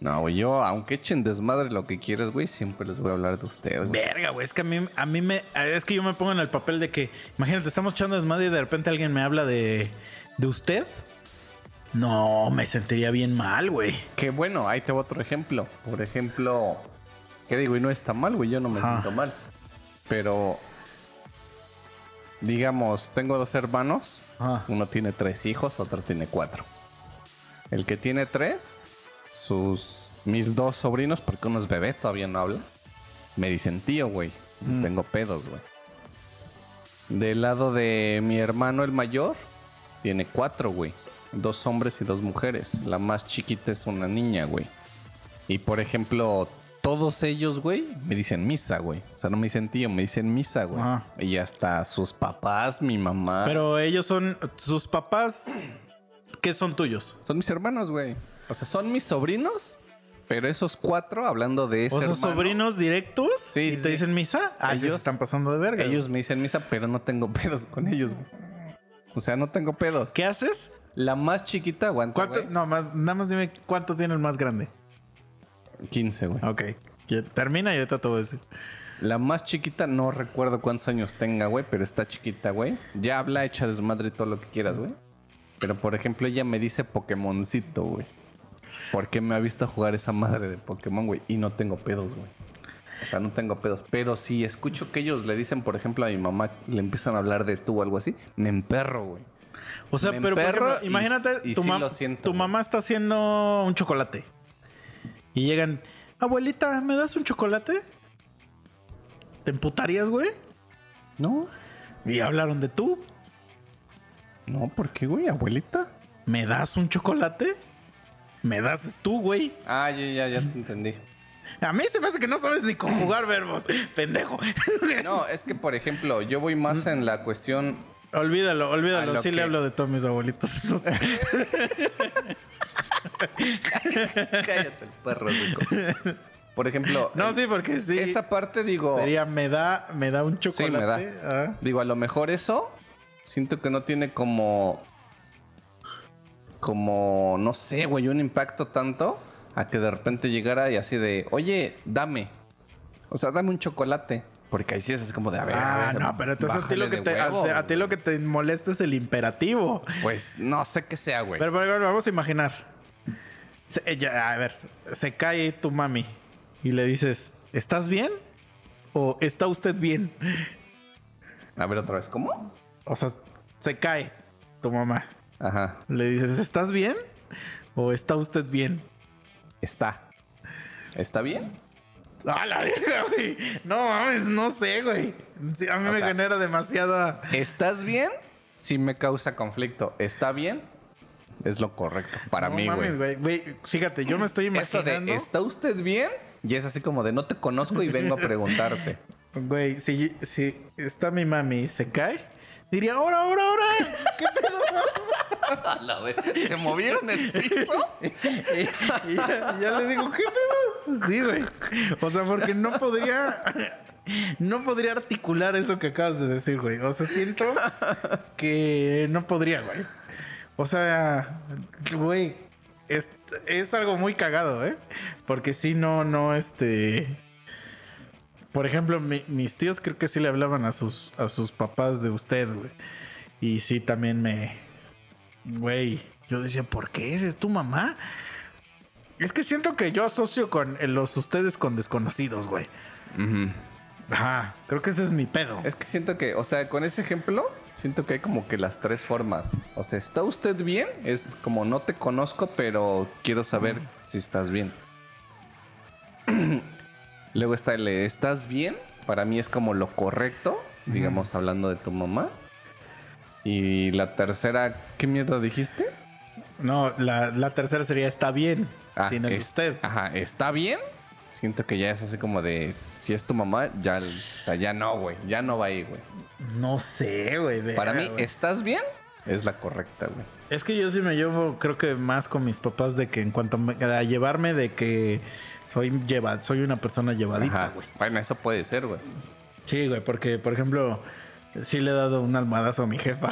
No, güey, yo, aunque echen desmadre lo que quieras, güey, siempre les voy a hablar de usted, güey. Verga, güey. Es que a mí, a mí me. Es que yo me pongo en el papel de que. Imagínate, estamos echando desmadre y de repente alguien me habla de. de usted. No, me sentiría bien mal, güey. Que bueno, ahí te va otro ejemplo. Por ejemplo, ¿qué digo? Y no está mal, güey, yo no me Ajá. siento mal. Pero, digamos, tengo dos hermanos. Ajá. Uno tiene tres hijos, otro tiene cuatro. El que tiene tres, sus mis dos sobrinos, porque uno es bebé, todavía no habla, me dicen tío, güey. Mm. Tengo pedos, güey. Del lado de mi hermano el mayor, tiene cuatro, güey. Dos hombres y dos mujeres. La más chiquita es una niña, güey. Y por ejemplo, todos ellos, güey, me dicen misa, güey. O sea, no me dicen tío, me dicen misa, güey. Y hasta sus papás, mi mamá. Pero ellos son. Sus papás. ¿Qué son tuyos? Son mis hermanos, güey. O sea, son mis sobrinos, pero esos cuatro, hablando de ese ¿O hermano, sobrinos directos? Sí, ¿Y sí, te dicen misa? Ah, ellos Ellos- están pasando de verga. Ellos me dicen misa, pero no tengo pedos con ellos, güey. O sea, no tengo pedos. ¿Qué haces? La más chiquita aguanta, ¿Cuánto? güey. No, más- nada más dime cuánto tiene el más grande. 15, güey. Ok. Ya Termina y ahorita a decir. La más chiquita no recuerdo cuántos años tenga, güey, pero está chiquita, güey. Ya habla, echa desmadre y todo lo que quieras, güey. Pero por ejemplo, ella me dice Pokémoncito, güey. Porque me ha visto jugar esa madre de Pokémon, güey. Y no tengo pedos, güey. O sea, no tengo pedos. Pero si escucho que ellos le dicen, por ejemplo, a mi mamá, le empiezan a hablar de tú o algo así, me emperro, güey. O sea, Me pero emperro ejemplo, imagínate, y tu, sí lo siento, tu güey. mamá está haciendo un chocolate. Y llegan, abuelita, ¿me das un chocolate? ¿Te emputarías, güey? No, Y hablaron de tú. No, ¿por qué, güey, abuelita? ¿Me das un chocolate? ¿Me das tú, güey? Ah, ya, ya, ya te entendí. A mí se me hace que no sabes ni conjugar verbos, pendejo. No, es que, por ejemplo, yo voy más en la cuestión olvídalo, olvídalo. lo Sí le hablo de todos mis abuelitos. Entonces. Cállate el perro, rico. Por ejemplo, no, el- sí, porque sí. esa parte digo, Sería, me da, me da un chocolate. me da. Ah. digo, a lo mejor eso siento que no tiene como como no sé, güey, un impacto tanto a que de repente llegara y así de, "Oye, dame." O sea, dame un chocolate. Porque ahí sí es como de, a ver, a Ah, ver, no, pero entonces a ti, lo que te, a, huevo, a ti lo que te molesta es el imperativo. Pues no sé qué sea, güey. Pero, ejemplo, vamos a imaginar. Se- ella- a ver, se cae tu mami y le dices, ¿estás bien? ¿O está usted bien? A ver otra vez, ¿cómo? O sea, se cae tu mamá. Ajá. Le dices, ¿estás bien? ¿O está usted bien? Está. ¿Está bien? A la verga, güey. No mames, no sé, güey. Sí, a mí O me sea- genera demasiada. ¿Estás bien? Sí me causa conflicto. ¿Está bien? Es lo correcto para no mí, mames, güey. güey. Güey, Fíjate, yo me estoy Eso imaginando. de ¿está usted bien? Y es así como de no te conozco y vengo a preguntarte. Güey, si, si está mi mami se cae, diría, ahora, ahora, ahora. ¿Qué pedo? A la vez. ¿Se movieron el piso? Y ya, ya le digo, ¿qué pedo? Sí, güey. O sea, porque no podría. No podría articular eso que acabas de decir, güey. O sea, siento que no podría, güey. O sea, güey, es, es algo muy cagado, ¿eh? Porque si no, no, este. Por ejemplo, mi- mis tíos creo que sí le hablaban a sus, a sus papás de usted, güey. Y sí, también me. Güey, yo decía, ¿por qué? ¿Esa es tu mamá? Es que siento que yo asocio con eh, los ustedes con desconocidos, güey. Ajá, creo que ese es mi pedo. Es que siento que, o sea, con ese ejemplo, siento que hay como que las tres formas. O sea, ¿está usted bien? Es como no te conozco, pero quiero saber si estás bien. Luego está el ¿estás bien? Para mí es como lo correcto, digamos, hablando de tu mamá. Y la tercera, ¿qué mierda dijiste? No, la, la tercera sería está bien. Ah, sin el es- usted. Ajá, ¿está bien? Siento que ya es así como de, si es tu mamá, ya, o sea, ya no, güey, ya no va ahí, güey. No sé, güey. Para mí. ¿estás bien? Es la correcta, güey. Es que yo sí me llevo, creo que más con mis papás de que en cuanto me- a llevarme de que soy lleva, soy una persona llevadita, güey. Bueno, eso puede ser, güey. Sí, güey, porque por ejemplo, sí le he dado un almohadazo a mi jefa.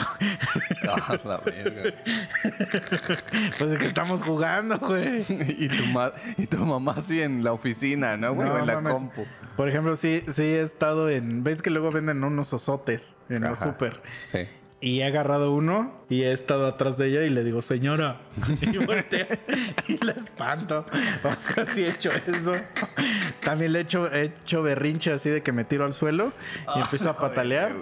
Ah, la verga. pues de que estamos jugando, güey. y, tu ma- y tu mamá así en la oficina, ¿no, güey? No en la mames. compu. Por ejemplo, sí, sí he estado en. ¿Ves que luego venden unos osotes en los Ajá. súper? Sí. Y he agarrado uno y he estado atrás de ella y le digo, señora. Y la espanto. O sea, sí he hecho eso. También le he hecho, he hecho berrinche así de que me tiro al suelo y empiezo a patalear.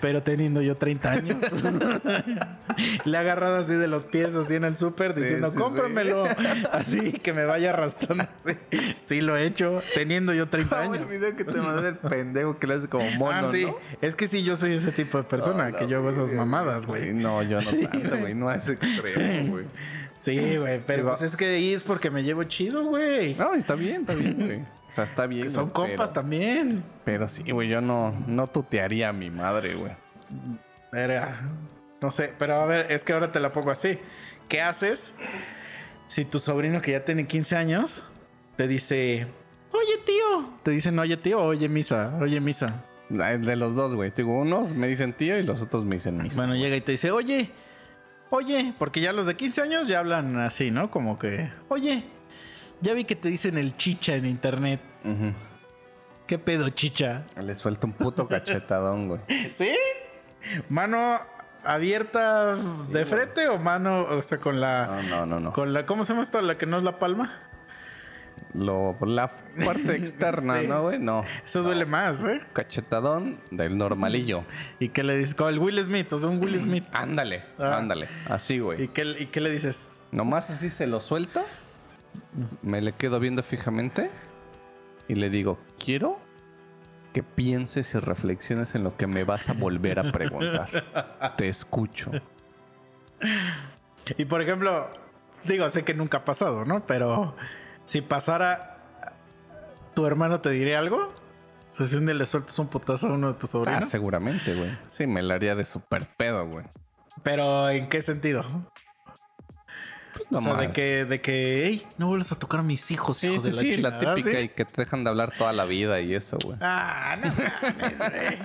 Pero teniendo yo 30 años. le he agarrado así de los pies así en el súper Sí, diciendo, sí, sí. cómpramelo. Así que me vaya arrastrando. así. Sí, lo he hecho teniendo yo 30 Como el años. video que te mandé el pendejo que le hace como mono, ah, sí. ¿no? Es que sí, yo soy ese tipo de persona No, que yo hago esas mamadas, güey. No, yo no tanto, güey. No a ese extremo, güey. Sí, güey, pero pues es que ahí es porque me llevo chido, güey. No, está bien, está bien, güey. Sea, está bien. Que son güey, compas pero- también. Pero sí, güey, yo no, no tutearía a mi madre, güey. Verga. No sé, pero a ver, es que ahora te la pongo así. ¿Qué haces si tu sobrino que ya tiene 15 años te dice, oye tío? Te dicen, oye tío, oye misa, oye misa. De los dos, güey. Digo, unos me dicen tío y los otros me dicen mis. Bueno, llega y te dice, oye, oye, porque ya los de 15 años ya hablan así, ¿no? Como que, oye, ya vi que te dicen el chicha en internet. ¿Qué pedo, chicha? Le suelta un puto cachetadón, güey. ¿Sí? ¿Mano abierta de frente o mano, o sea, con la... No, no, no, no. Con la, ¿cómo se llama esto? La que no es la palma. Lo, la parte externa, Sí. ¿no, güey? No. Eso duele más, ¿eh? Cachetadón del normalillo. ¿Y qué le dices? Como el Will Smith, o sea, un Will Smith. Ándale, Ah. ándale. Así, ¿Y güey. qué, ¿Y qué le dices? Nomás así se lo suelto. Me le quedo viendo fijamente. Y le digo, quiero que pienses y reflexiones en lo que me vas a volver a preguntar. Te escucho. Y por ejemplo, digo, sé que nunca ha pasado, ¿no? Pero si pasara, ¿tu hermano te diría algo? O sea, si un día le sueltas un putazo a uno de tus Ah, sobrinos. seguramente, güey. Sí, me la haría de super pedo, güey. Pero ¿en qué sentido? Pues o sea, de que, de que, hey, no vuelvas a tocar a mis hijos, Sí, hijos sí, de la sí, la chingada", típica ¿sí? y que te dejan de hablar toda la vida y eso, güey. Ah, no mames, güey.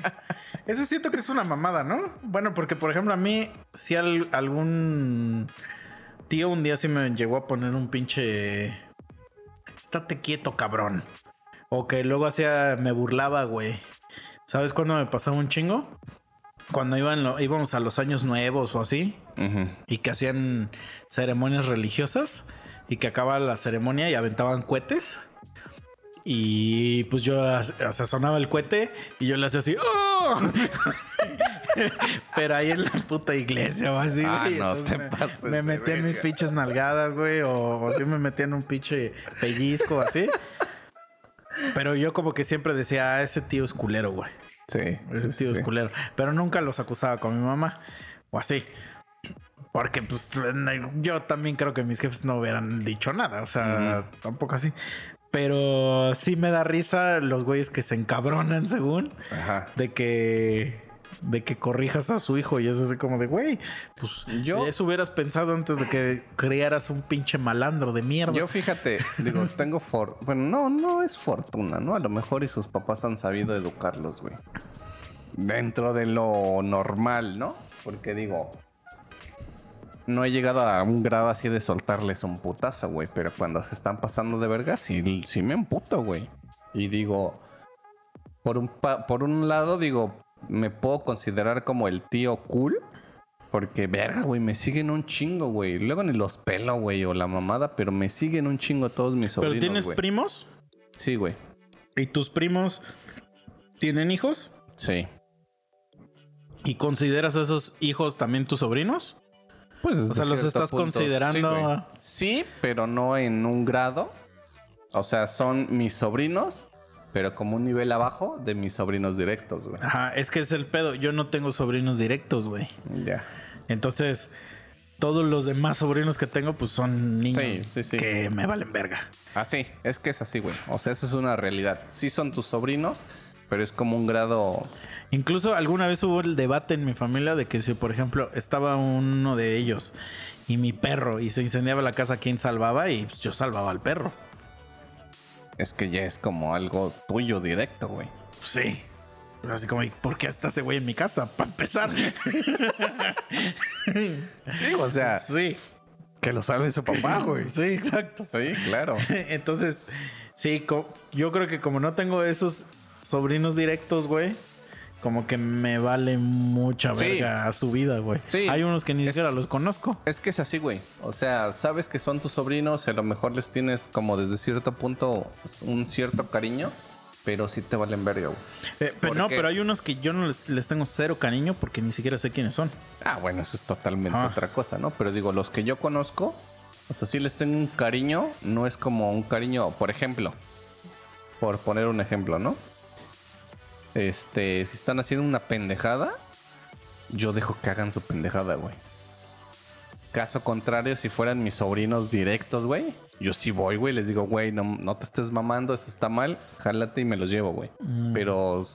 Eso siento que es una mamada, ¿no? Bueno, porque por ejemplo a mí, si al- algún tío un día sí me llegó a poner un pinche... Estate quieto, cabrón. O que luego hacía, me burlaba, güey. ¿Sabes cuándo me pasaba un chingo? Cuando iban lo- íbamos a los años nuevos o así, y que hacían ceremonias religiosas, y que acababa la ceremonia y aventaban cohetes. Y pues yo, o sea, sonaba el cohete y yo le hacía así. ¡Oh! Pero ahí en la puta iglesia o así, Ah, güey. no te me, pases me metí en mis pinches nalgadas, güey. O, o sí me metí en un pinche pellizco así. Pero yo como que siempre decía, ah, ese tío es culero, güey. Sí, Ese sí, tío sí. es culero. Pero nunca los acusaba con mi mamá. O así. Porque, pues, yo también creo que mis jefes no hubieran dicho nada. O sea, tampoco así. Pero sí me da risa los güeyes que se encabronan, según, Ajá. de que. De que corrijas a su hijo y es así como de, güey, pues Yo- eso hubieras pensado antes de que criaras un pinche malandro de mierda. Yo fíjate, digo, tengo for... Bueno, no, no es fortuna, ¿no? A lo mejor y sus papás han sabido educarlos, güey. Dentro de lo normal, ¿no? Porque digo, no he llegado a un grado así de soltarles un putazo, güey. Pero cuando se están pasando de verga, sí, sí me emputo, güey. Y digo, por un, por un lado, digo, me puedo considerar como el tío cool. Porque, verga, güey, me siguen un chingo, güey. Luego ni los pelo, güey, o la mamada, pero me siguen un chingo todos mis sobrinos, Pero tienes güey. primos Sí, güey. y tus primos tienen hijos Sí. y consideras a esos hijos también tus sobrinos. Pues, O sea, los estás punto, considerando-. Sí, pero no en un grado. O sea, son mis sobrinos, pero como un nivel abajo de mis sobrinos directos, güey. Ajá, es que es el pedo. Yo no tengo sobrinos directos, güey. Ya. Entonces, todos los demás sobrinos que tengo, pues son niños Sí, sí, sí. que me valen verga. Así, es que es así, güey. O sea, eso es una realidad. Sí son tus sobrinos, pero es como un grado... Incluso alguna vez hubo el debate en mi familia de que si, por ejemplo, estaba uno de ellos y mi perro y se incendiaba la casa, ¿quién salvaba? Y pues, yo salvaba al perro. Es que ya es como algo tuyo directo, güey. Sí. Pero Así como, ¿y ¿por qué está ese güey en mi casa? Para empezar. Sí, o sea, sí. que lo sabe su papá, güey. Sí, exacto. Sí, claro. Entonces, sí, yo creo que como no tengo esos sobrinos directos, güey, como que me vale mucha Sí. verga su vida, güey. Sí. Hay unos que ni Es- siquiera los conozco. Es que es así, güey. O sea, sabes que son tus sobrinos, a lo mejor les tienes como desde cierto punto un cierto cariño, pero sí te valen verga, güey. Eh, pero ¿Por no, qué? pero hay unos que yo no les, les tengo cero cariño porque ni siquiera sé quiénes son. Ah, bueno, eso es totalmente Ah. otra cosa, ¿no? Pero digo, los que yo conozco, o sea, sí les tengo un cariño, no es como un cariño, por ejemplo, por poner un ejemplo, ¿no? Este, si están haciendo una pendejada, yo dejo que hagan su pendejada, güey. Caso contrario, si fueran mis sobrinos directos, güey, yo sí voy, güey, les digo, güey, no, no te estés mamando, eso está mal, jálate y me los llevo, güey. Mm. Pero,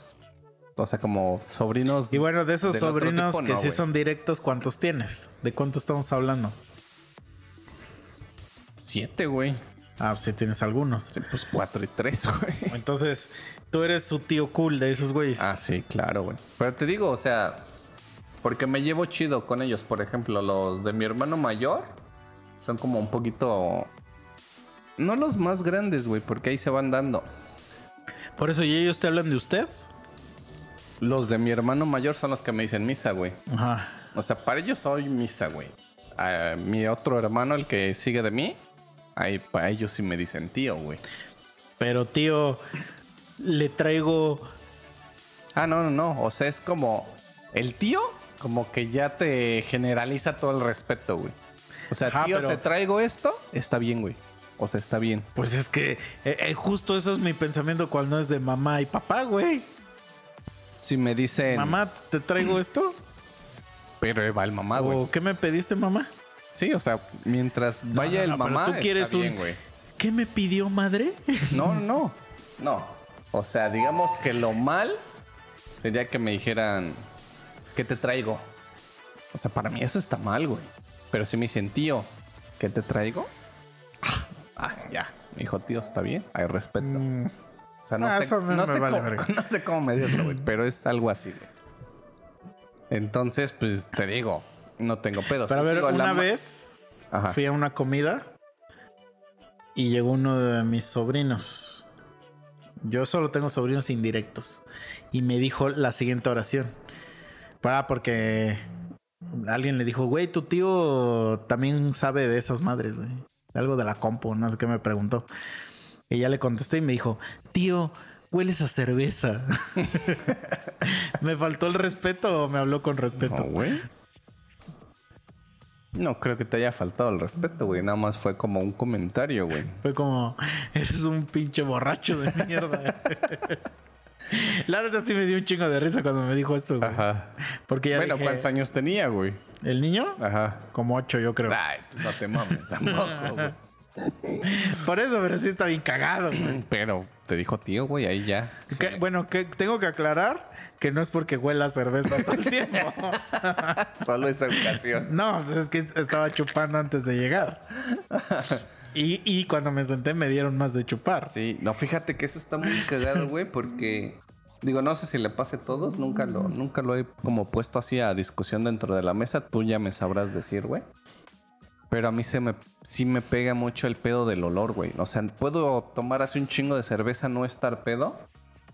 o sea, como sobrinos... Y bueno, de esos sobrinos tipo, que no, sí son directos, ¿cuántos tienes? ¿De cuánto estamos hablando? Siete, güey. Ah, pues sí tienes algunos. Sí, pues cuatro y tres, güey. Entonces, tú eres su tío cool de esos güeyes. Ah, sí, claro, güey. Pero te digo, o sea, porque me llevo chido con ellos. Por ejemplo, los de mi hermano mayor son como un poquito. No los más grandes, güey, porque ahí se van dando. Por eso, ¿y ellos te hablan de usted? Los de mi hermano mayor son los que me dicen misa, güey. Ajá. O sea, para ellos soy misa, güey. A mi otro hermano, el que sigue de mí, ahí para ellos sí me dicen tío, güey. Pero, tío, le traigo. Ah, no, no, no. O sea, es como el tío, como que ya te generaliza todo el respeto, güey. O sea, Ajá, tío, pero- te traigo esto, está bien, güey. O sea, está bien. Pues es que eh, eh, justo eso es mi pensamiento cuando es de mamá y papá, güey. Si me dicen, Mamá, ¿te traigo esto? pero va el mamá, güey. ¿O qué me pediste, mamá? Sí, o sea, mientras vaya no, el no, pero mamá, tú está quieres bien, un-. ¿Qué me pidió, madre? No, no, no. O sea, digamos que lo mal sería que me dijeran, ¿qué te traigo? O sea, para mí eso está mal, güey. Pero si me dicen, tío, ¿qué te traigo? Ah, ah, ya. Me dijo, tío, está bien, hay respeto. Mm, O sea, no, Ah, sé, no, sé vale cómo, no sé cómo medirlo, güey, pero es algo así, güey. Entonces, pues te digo, no tengo pedos. Pero a ver, Digo, la una ma- vez Ajá. fui a una comida y llegó uno de mis sobrinos Yo solo tengo sobrinos indirectos. Y me dijo la siguiente oración. Para, porque alguien le dijo, güey, tu tío también sabe de esas madres, güey. Algo de la compu, no sé qué me preguntó. Y ya le contesté y me dijo, tío, hueles a cerveza. ¿Me faltó el respeto o me habló con respeto? No, güey. No creo que te haya faltado el respeto, güey. Nada más fue como un comentario, güey. Fue como, eres un pinche borracho de mierda. La verdad sí me dio un chingo de risa cuando me dijo eso, güey. Ajá. Porque ya Bueno, dije, ¿cuántos años tenía, güey? ¿El niño? Ajá. Como ocho, yo creo. Ay, pues no te mames tampoco, güey. Por eso, pero sí está bien cagado, güey. Pero te dijo tío, güey, ahí ya. Que- bueno, que tengo que aclarar que no es porque huela cerveza todo el tiempo. Solo esa ocasión. No, pues es que estaba chupando antes de llegar. Y, y cuando me senté me dieron más de chupar. Sí, no, fíjate que eso está muy cagado, güey, porque digo, no sé si le pase a todos, nunca lo, nunca lo he como puesto así a discusión dentro de la mesa, tú ya me sabrás decir, güey. Pero a mí se me, sí me pega mucho el pedo del olor, güey. O sea, puedo tomar así un chingo de cerveza, no estar pedo,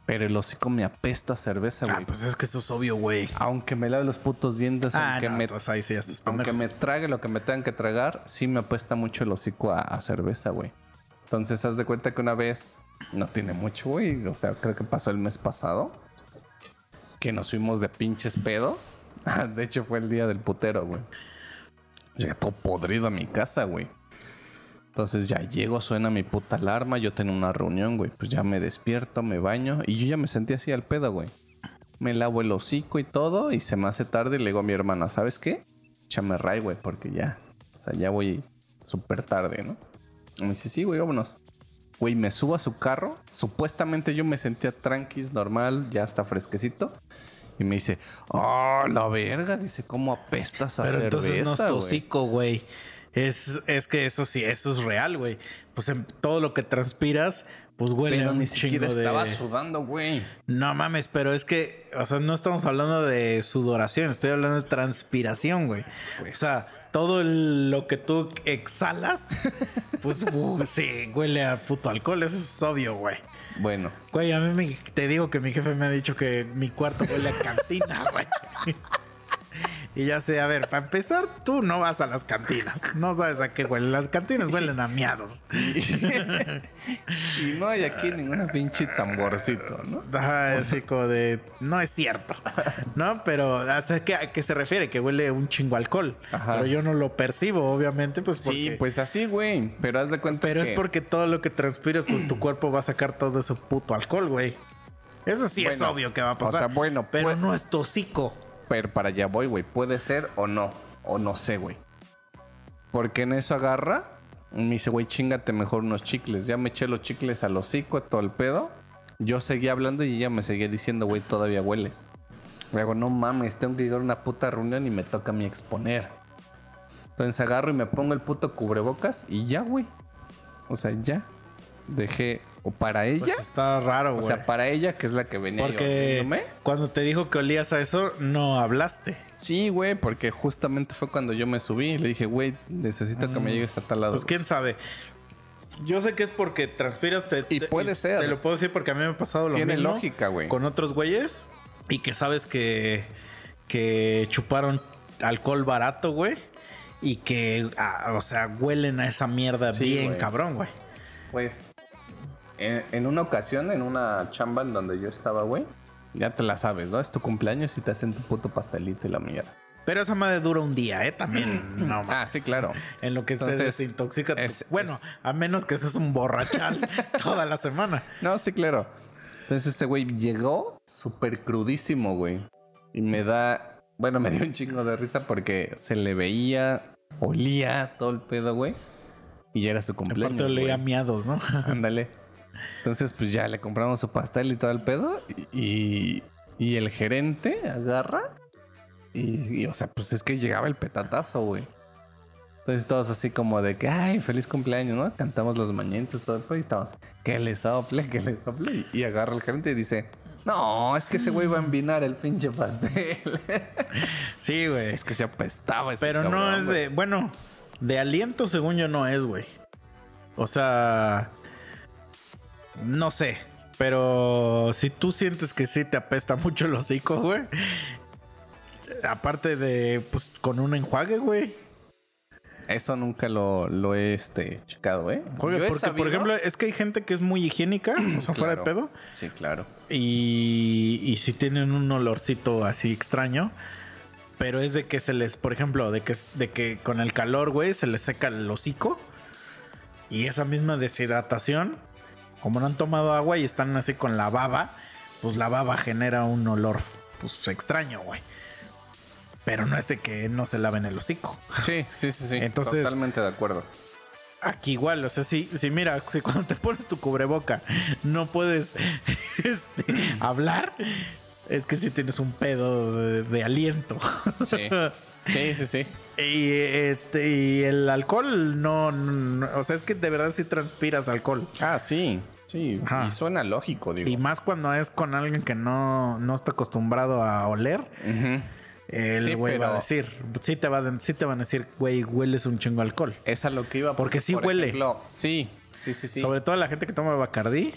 pero el hocico me apesta a cerveza, Ah, güey. pues es que eso es obvio, güey. Aunque me lave los putos dientes, Ah, aunque, no, me, entonces ahí sí ya estás aunque pendejo. me trague lo que me tengan que tragar, sí me apesta mucho el hocico a, a cerveza, güey. Entonces, haz de cuenta que una vez, no tiene mucho, güey. O sea, creo que pasó el mes pasado. Que nos fuimos de pinches pedos. Ah, De hecho, fue el día del putero, güey. Llegué todo podrido a mi casa, güey. Entonces ya llego, suena mi puta alarma. Yo tenía una reunión, güey. Pues ya me despierto, me baño. Y yo ya me sentí así al pedo, güey. Me lavo el hocico y todo. Y se me hace tarde. Y le digo a mi hermana, ¿sabes qué? Échame ray, güey, porque ya. O sea, ya voy súper tarde, ¿no? Y me dice, sí, güey, vámonos. Güey, me subo a su carro. Supuestamente yo me sentía tranquis, normal, ya está fresquecito. Y me dice, oh, la verga. Dice, ¿cómo apestas a Pero cerveza, entonces no es tu güey?" Es, es que eso sí, eso es real, güey. Pues en todo lo que transpiras, pues huele Pero a un ni chingo siquiera de... estaba sudando, güey. No mames, pero es que, o sea, no estamos hablando de sudoración, estoy hablando de transpiración, güey. Pues- O sea, todo el- lo que tú exhalas, pues uh, sí, huele a puto alcohol, eso es obvio, güey. Bueno, Güey, a mí me- te digo que mi jefe me ha dicho que mi cuarto huele a cantina, güey. Y ya sé, a ver, para empezar, tú no vas a las cantinas. No sabes a qué huelen. Las cantinas huelen a miados. y no hay aquí ninguna pinche tamborcito, ¿no? Ajá, así como de. No es cierto. ¿No? Pero, o sea, ¿qué- ¿a qué se refiere? Que huele un chingo a alcohol. Ajá. Pero yo no lo percibo, obviamente, pues porque. Sí, pues así, güey. Pero haz de cuenta Pero que... es porque todo lo que transpiras, pues tu cuerpo va a sacar todo ese puto alcohol, güey. Eso sí es obvio que va a o pasar. sea, bueno, pero pues- no es tu Pero para allá voy, güey. Puede ser o no. O no sé, güey. Porque en eso agarra. Me dice, güey, chingate mejor unos chicles. Ya me eché los chicles al hocico, todo el pedo. Yo seguía hablando y ella me seguía diciendo, güey, todavía hueles. Le digo, no mames, tengo que llegar a una puta reunión y me toca a mí exponer. Entonces agarro y me pongo el puto cubrebocas y ya, güey. O sea, ya. Dejé. O para ella. Pues está raro, o güey. sea, para ella, que es la que venía porque cuando te dijo que olías a eso, no hablaste. Sí, güey, porque justamente fue cuando yo me subí y le dije, güey, necesito que me llegues a tal lado. Pues quién sabe. Yo sé que es porque transpiras. Te, Y te- puede ser. Te lo puedo decir porque a mí me ha pasado lo Tiene mismo. lógica, güey. Con otros güeyes. Y que sabes que, que chuparon alcohol barato, güey. Y que, ah, o sea, huelen a esa mierda Sí, bien cabrón, güey. Pues, en, en una ocasión, en una chamba en donde yo estaba, güey, ya te la sabes, ¿no? Es tu cumpleaños y te hacen tu puto pastelito y la mierda. Pero esa madre dura un día, ¿eh? También, no Ah, sí, claro. En lo que se desintoxica. tu- es- bueno, es- a menos que seas un borrachal toda la semana. No, sí, claro. Entonces ese güey llegó súper crudísimo, güey. Y me da, bueno, me dio un chingo de risa porque se le veía, olía todo el pedo, güey. Y ya era su cumpleaños. Aparte olía miados, ¿no? Ándale. Entonces, pues ya le compramos su pastel y todo el pedo. Y, y el gerente agarra. Y, y, o sea, pues es que llegaba el petatazo, güey. Entonces todos así como de que, ay, feliz cumpleaños, ¿no? Cantamos los mañanitos, todo el pedo. Y estamos, que le sople, que le sople. Y, agarra el gerente y dice, no, es que ese güey va a embinar el pinche pastel. Sí, güey. es que se apestaba ese Pero no es de. Bueno, de aliento, según yo, no es, güey. O sea. No sé. Pero si tú sientes que sí te apesta mucho el hocico, güey. Aparte de, pues, con un enjuague, güey. Eso nunca lo, lo he este, checado, ¿eh? Oye, porque, por ejemplo, es que hay gente que es muy higiénica, o sea, fuera de pedo. Sí, claro. Y, y si tienen un olorcito así extraño. Pero es de que se les, por ejemplo, de que, de que con el calor, güey, se les seca el hocico. Y esa misma deshidratación, como no han tomado agua y están así con la baba, pues la baba genera un olor pues extraño, güey. Pero no es de que no se laven el hocico. Sí, sí, sí, sí. Entonces- Totalmente de acuerdo. Aquí igual, o sea, si, si mira, si cuando te pones tu cubreboca no puedes este, hablar, es que si tienes un pedo de, de aliento. Sí. Sí, sí, sí. y, este, y el alcohol no, no- o sea, es que de verdad sí transpiras alcohol. Ah, sí. Sí. Ajá. Y suena lógico, digo. Y más cuando es con alguien que no, no está acostumbrado a oler, el Sí, güey va a decir, sí te, va a- sí te van a decir, güey, hueles un chingo alcohol. Es a lo que iba. Porque sí por huele. ejemplo, sí, sí, sí, sí. Sobre todo la gente que toma Bacardí.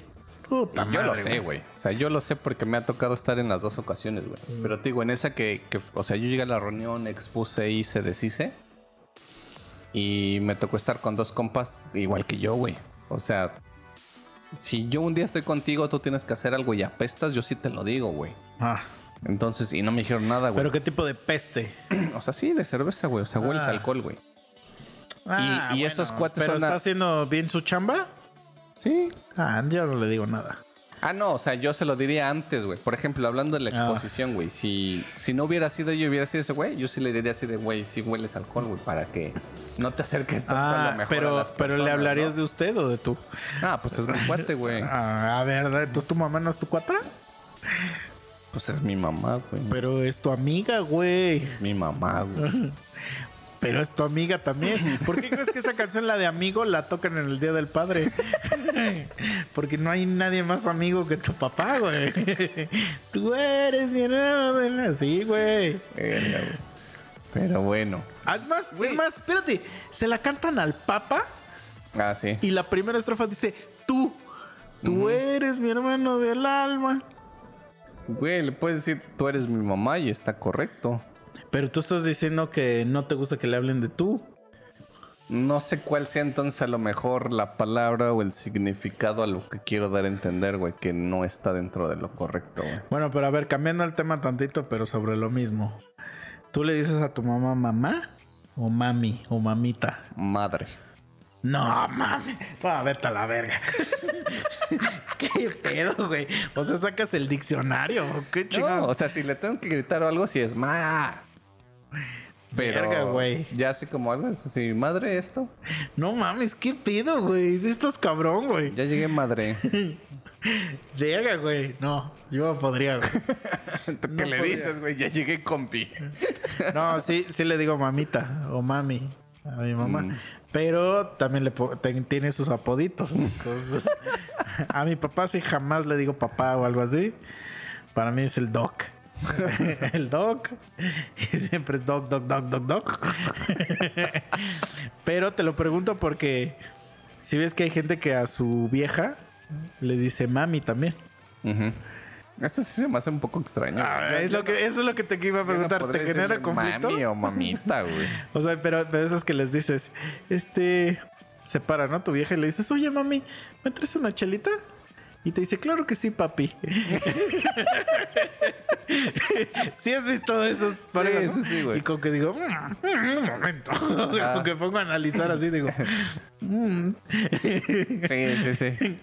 Puta Y yo lo sé, güey. O sea, yo lo sé porque me ha tocado estar en las dos ocasiones, güey. Pero te digo, en esa que, que- o sea, yo llegué a la reunión, expuse y se deshice. Y me tocó estar con dos compas igual que yo, güey. O sea, si yo un día estoy contigo, tú tienes que hacer algo y apestas, yo sí te lo digo, güey. Ah, Entonces, y no me dijeron nada, güey. pero qué tipo de peste. O sea, sí, de cerveza, güey. O sea, hueles Ah. alcohol, güey. Ah, y esos cuates ¿Pero son está a- haciendo bien su chamba? Sí. Ah, yo no le digo nada. Ah, no, o sea, yo se lo diría antes, güey. Por ejemplo, hablando de la Ah. exposición, güey. Si, si no hubiera sido yo, hubiera sido ese güey, yo sí le diría así de, güey, sí hueles alcohol, güey, para que no te acerques tanto a Ah, lo mejor a pero, pero le hablarías ¿no? de usted o de tú. Ah, pues es mi cuate, güey. Ah, a ver, entonces tu mamá no es tu cuata, Pues es mi mamá, güey. pero es tu amiga, güey. Mi mamá, güey. Pero es tu amiga también. ¿Por qué crees que esa canción, la de amigo, la tocan en el Día del Padre? Porque no hay nadie más amigo que tu papá, güey. Tú eres mi hermano de la... Sí, güey. Pero bueno. Es más, es más, espérate. Se la cantan al papa Ah, sí. y la primera estrofa dice, tú, tú eres mi hermano del alma. Güey, le puedes decir, tú eres mi mamá y está correcto. Pero tú estás diciendo que no te gusta que le hablen de tú. No sé cuál sea entonces a lo mejor la palabra o el significado a lo que quiero dar a entender, güey, que no está dentro de lo correcto, güey. Bueno, pero a ver, cambiando el tema tantito, pero sobre lo mismo. ¿Tú le dices a tu mamá mamá o mami o mamita? Madre. No, mami. Va, vete a la verga. ¿Qué pedo, güey? O sea, sacas el diccionario. ¿Qué No, chingados? o sea, si le tengo que gritar o algo, si es ma. Pero Verga, güey. ya así como algo así, madre esto. No mames, ¿qué pedo, güey? Si estás cabrón, güey. Ya llegué madre. Verga, güey. No, yo podría, güey. ¿Tú No qué le podría. dices, güey? Ya llegué compi. No, sí, sí le digo mamita o mami a mi mamá. Mm. Pero también le po- te- tiene sus apoditos. Entonces, a mi papá sí jamás le digo papá o algo así. Para mí es el doc. el doc. Y siempre es doc, doc, doc, doc, doc. Pero te lo pregunto porque si ves que hay gente que a su vieja le dice mami también. Ujú. Esto sí se me hace un poco extraño. Ah, es lo que, eso es lo que te iba a no preguntar. ¿Te genera conflicto? Mami o mamita, güey. O sea, pero de esas que les dices, este, se para, ¿no? Tu vieja y le dices, oye, mami, ¿me traes una chelita? Y te dice, claro que sí, papi. sí has visto esos parejas, sí, ¿no? sí, güey. Y como que digo, "Mm, mm, un momento. O sea, Ah. como que pongo a analizar así, digo, "Mm". Sí, sí, sí.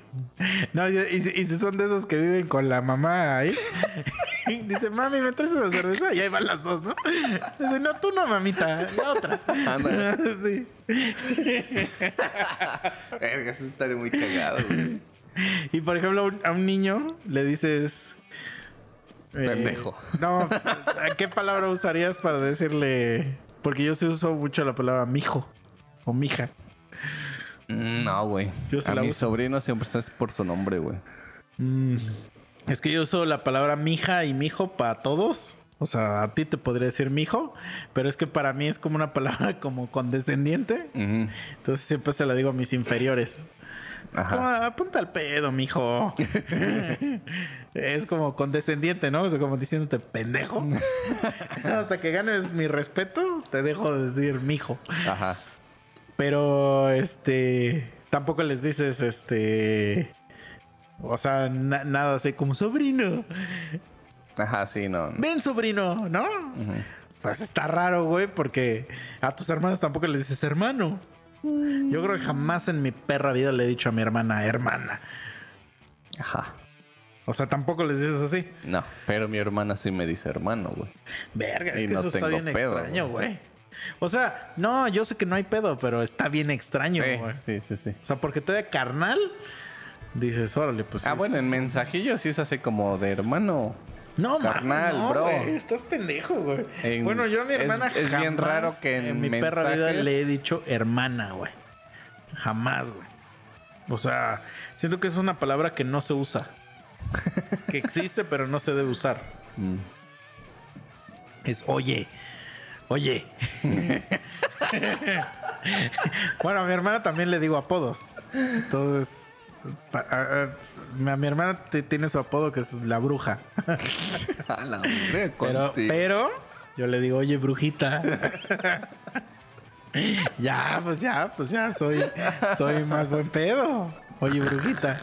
No, y, y si- y si son de esos que viven con la mamá ahí, dice, mami, ¿me traes una cerveza? Y ahí van las dos, ¿no? Dice, no, tú no, mamita, la otra. Ándale. sí. Verga, eso estaría muy cagado, güey. Y por ejemplo, a un, niño le dices. eh, Pendejo. No, ¿a ¿qué palabra usarías para decirle? Porque yo sí uso mucho la palabra mijo o mija. Mm, No, güey. Sí A mi uso. sobrino siempre es por su nombre, güey. Mm, Es que yo uso la palabra mija y mijo para todos. O sea, a ti te podría decir mijo, pero es que para mí es como una palabra como condescendiente. Entonces siempre se la digo a mis inferiores. Como, apunta al pedo, mijo. es como condescendiente, ¿no? O sea, como diciéndote pendejo. Hasta que ganes mi respeto, te dejo de decir mijo. Ajá. Pero, este, tampoco les dices, este, o sea, na- nada así como sobrino. Ajá, sí, no. no. Ven, sobrino, ¿no? Pues está raro, güey, porque a tus hermanos tampoco les dices hermano. Yo creo que jamás en mi perra vida le he dicho a mi hermana hermana. Ajá. O sea, tampoco les dices así. No, pero mi hermana sí me dice hermano, güey. Verga, es Y que no eso está bien pedo, extraño, güey. O sea, no, yo sé que no hay pedo, pero está bien extraño, güey. Sí, sí, sí, sí. O sea, porque todavía carnal, dices, órale, pues. Ah, es- bueno, en mensajillo sí es así como de hermano. No, carnal, carnal, bro. Estás pendejo, güey. En- Bueno, yo a mi es- hermana es bien jamás raro que en mi perra vida mensajes- le he dicho hermana, güey. Jamás, güey. O sea, siento que es una palabra que no se usa. que existe, pero no se debe usar. Mm. Es oye. Oye. bueno, a mi hermana también le digo apodos. Entonces, a, mi hermana tiene su apodo que es la bruja. A la madre, Pero, pero yo le digo, oye, brujita. ya, pues ya, pues ya soy, soy más buen pedo. Oye, brujita.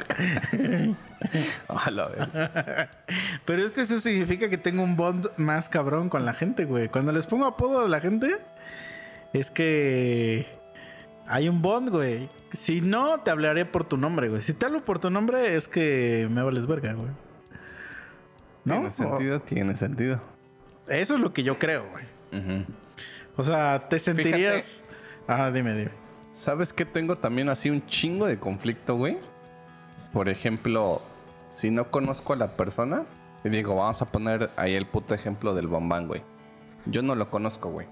Pero es que eso significa que tengo un bond más cabrón con la gente, güey. Cuando les pongo apodo a la gente, es que hay un bond, güey. Si no, te hablaré por tu nombre, güey. Si te hablo por tu nombre, es que me vales verga, güey. ¿No? Tiene sentido, tiene sentido. Eso es lo que yo creo, güey. O sea, te sentirías. Ah, dime, dime. ¿Sabes qué tengo también así un chingo de conflicto, güey? Por ejemplo, si no conozco a la persona, y digo, vamos a poner ahí el puto ejemplo del bombán, güey. Yo no lo conozco, güey.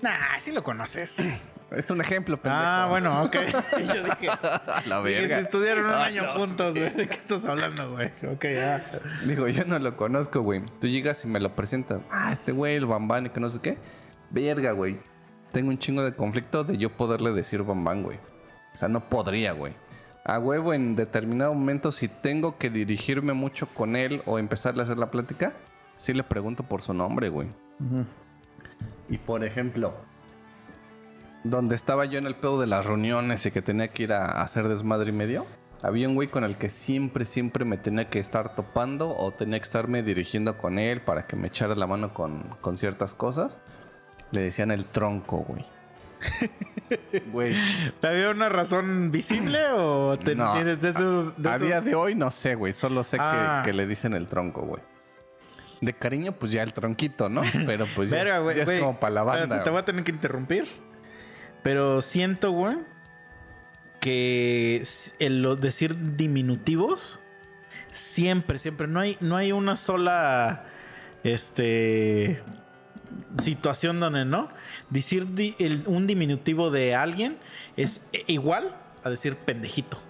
Nah, sí lo conoces. Es un ejemplo, pendejo. ah, bueno, ok. Yo dije, la dije, verga. si estudiaron un Ah, año no. juntos, güey. ¿De qué estás hablando, güey? Ok, ya. Digo, yo no lo conozco, güey. Tú llegas y me lo presentas. Ah, este güey, el bambán y que no sé qué. Verga, güey. Tengo un chingo de conflicto de yo poderle decir bambán, güey. O sea, no podría, güey. A huevo, en determinado momento, si tengo que dirigirme mucho con él o empezarle a hacer la plática, sí le pregunto por su nombre, güey. Y por ejemplo, donde estaba yo en el pedo de las reuniones y que tenía que ir a hacer desmadre y medio, había un güey con el que siempre, siempre me tenía que estar topando o tenía que estarme dirigiendo con él para que me echara la mano con, con ciertas cosas. Le decían el tronco, güey. Güey. ¿Había una razón visible o te No, de esos, de a día de hoy no sé, güey. Solo sé que- Ah. que, le dicen el tronco, güey. De cariño, pues ya el tronquito, ¿no? Pero pues ya, Verga, es- ya como para la banda. Te voy a tener que interrumpir. Pero siento, güey, que el decir diminutivos siempre, siempre. No hay, no hay una sola este situación donde no. Decir di- el- un diminutivo de alguien es e- igual a decir pendejito.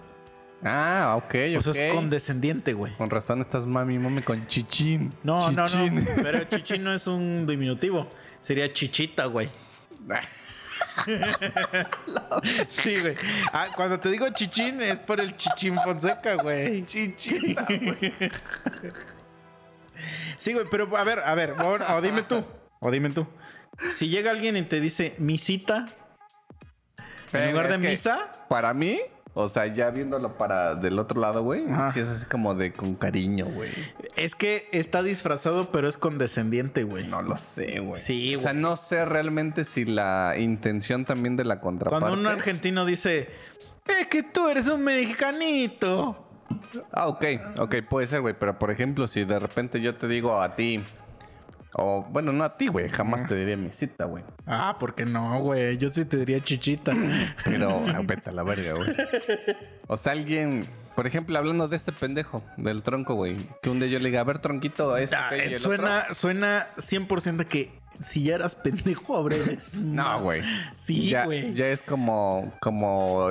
Ah, ok, O sea, es condescendiente, güey. Con razón estás mami, mami con chichín. No, no, no. Pero chichín no es un diminutivo. Sería chichita, güey. sí, güey. Ah, cuando te digo chichín es por el chichín Fonseca, güey. Chichita, güey. Sí, güey, pero a ver, a ver, o, o dime tú, o dime tú. Si llega alguien y te dice misita, en lugar de misa, Para mí, o sea, ya viéndolo para del otro lado, güey, Ajá. sí es así como de con cariño, güey. es que está disfrazado, pero es condescendiente, güey. No lo sé, güey. Sí, O sea, güey. no sé realmente si la intención también de la contraparte. Cuando un argentino dice, es que tú eres un mexicanito. Ah, ok, ok, puede ser, güey. Pero por ejemplo, si de repente yo te digo a ti, o bueno, no a ti, güey, jamás te diría mi cita, güey. Ah, ¿por qué no, güey? Yo sí te diría chichita. Pero ah, vete a la verga, güey. O sea, alguien, por ejemplo, hablando de este pendejo, del tronco, güey, que un día yo le diga, a ver, tronquito, es Ah, ok, y eh, el suena, suena 100% que si ya eras pendejo, otro? No, güey. Sí, ya, güey. ya es como, como,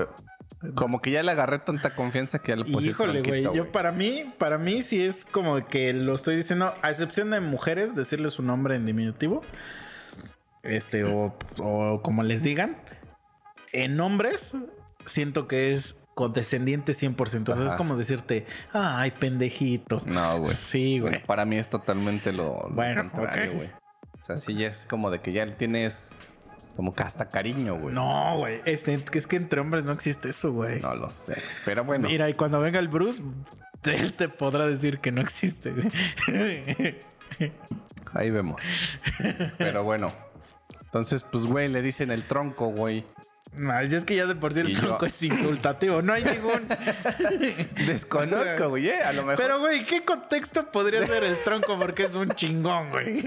como que ya le agarré tanta confianza que ya le puse Híjole, güey. Yo para mí, para mí sí es como que lo estoy diciendo, a excepción de mujeres, decirle su nombre en diminutivo. Este, o, o como les digan. En hombres, siento que es condescendiente 100%. Entonces es Ajá. como decirte, ay, pendejito. No, güey. Sí, güey. Para mí es totalmente lo, lo Bueno, contrario, güey. O sea, sí ya es como de que ya tienes como que hasta cariño, güey. No, güey. Este, es que entre hombres no existe eso, güey. No lo sé. Pero bueno. Mira, y cuando venga el Bruce, él te podrá decir que no existe, güey. Ahí vemos. Pero bueno. Entonces, pues, güey, le dicen el tronco, güey. No, es que ya de por sí el yo- tronco es insultativo. No hay ningún. Desconozco, güey. eh, A lo mejor. Pero, güey, ¿qué contexto podría ser el tronco? Porque es un chingón, güey.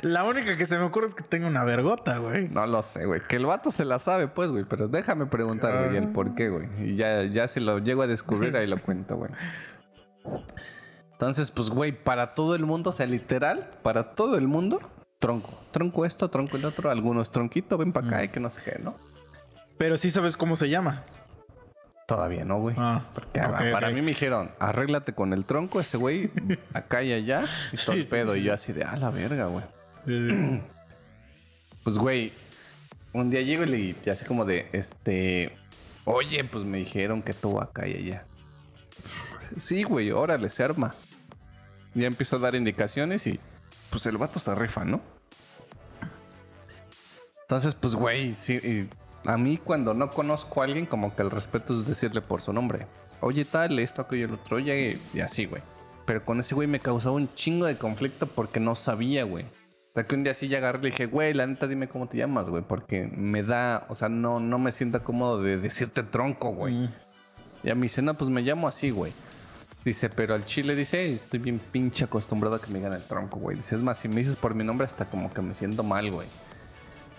La única que se me ocurre es que tenga una vergota, güey. No lo sé, güey. Que el vato se la sabe, pues, güey. Pero déjame preguntar, güey, el por qué, güey. Y ya, ya si lo llego a descubrir, ahí lo cuento, güey. Entonces, pues, güey, para todo el mundo, o sea, literal, para todo el mundo, tronco. Tronco esto, tronco el otro. Algunos tronquito, ven para acá Mm. y que no sé qué, ¿no? Pero sí sabes cómo se llama. Todavía no, güey. Ah, Porque para mí me dijeron, arréglate con el tronco, ese güey, acá y allá, y todo el pedo. Y yo así de, a la verga, güey. Pues, güey, un día llego y le y así como de, este, oye, pues me dijeron que tú acá y allá. Sí, güey, órale, se arma. Ya empiezo a dar indicaciones y, pues el vato se rifa, ¿no? Entonces, pues, güey, sí, a mí cuando no conozco a alguien, como que el respeto es decirle por su nombre. Oye, tal, esto, aquello, el otro, oye, y, así, güey. Pero con ese güey me causaba un chingo de conflicto porque no sabía, güey. O sea, que un día sí ya agarré y le dije, güey, la neta, dime cómo te llamas, güey. Porque me da, o sea, no, no me siento cómodo de decirte tronco, güey. Mm. Y a mí dice, no, pues me llamo así, güey. Dice, pero al chile dice, estoy bien pinche acostumbrado a que me digan el tronco, güey. Dice, es más, si me dices por mi nombre, hasta como que me siento mal, güey.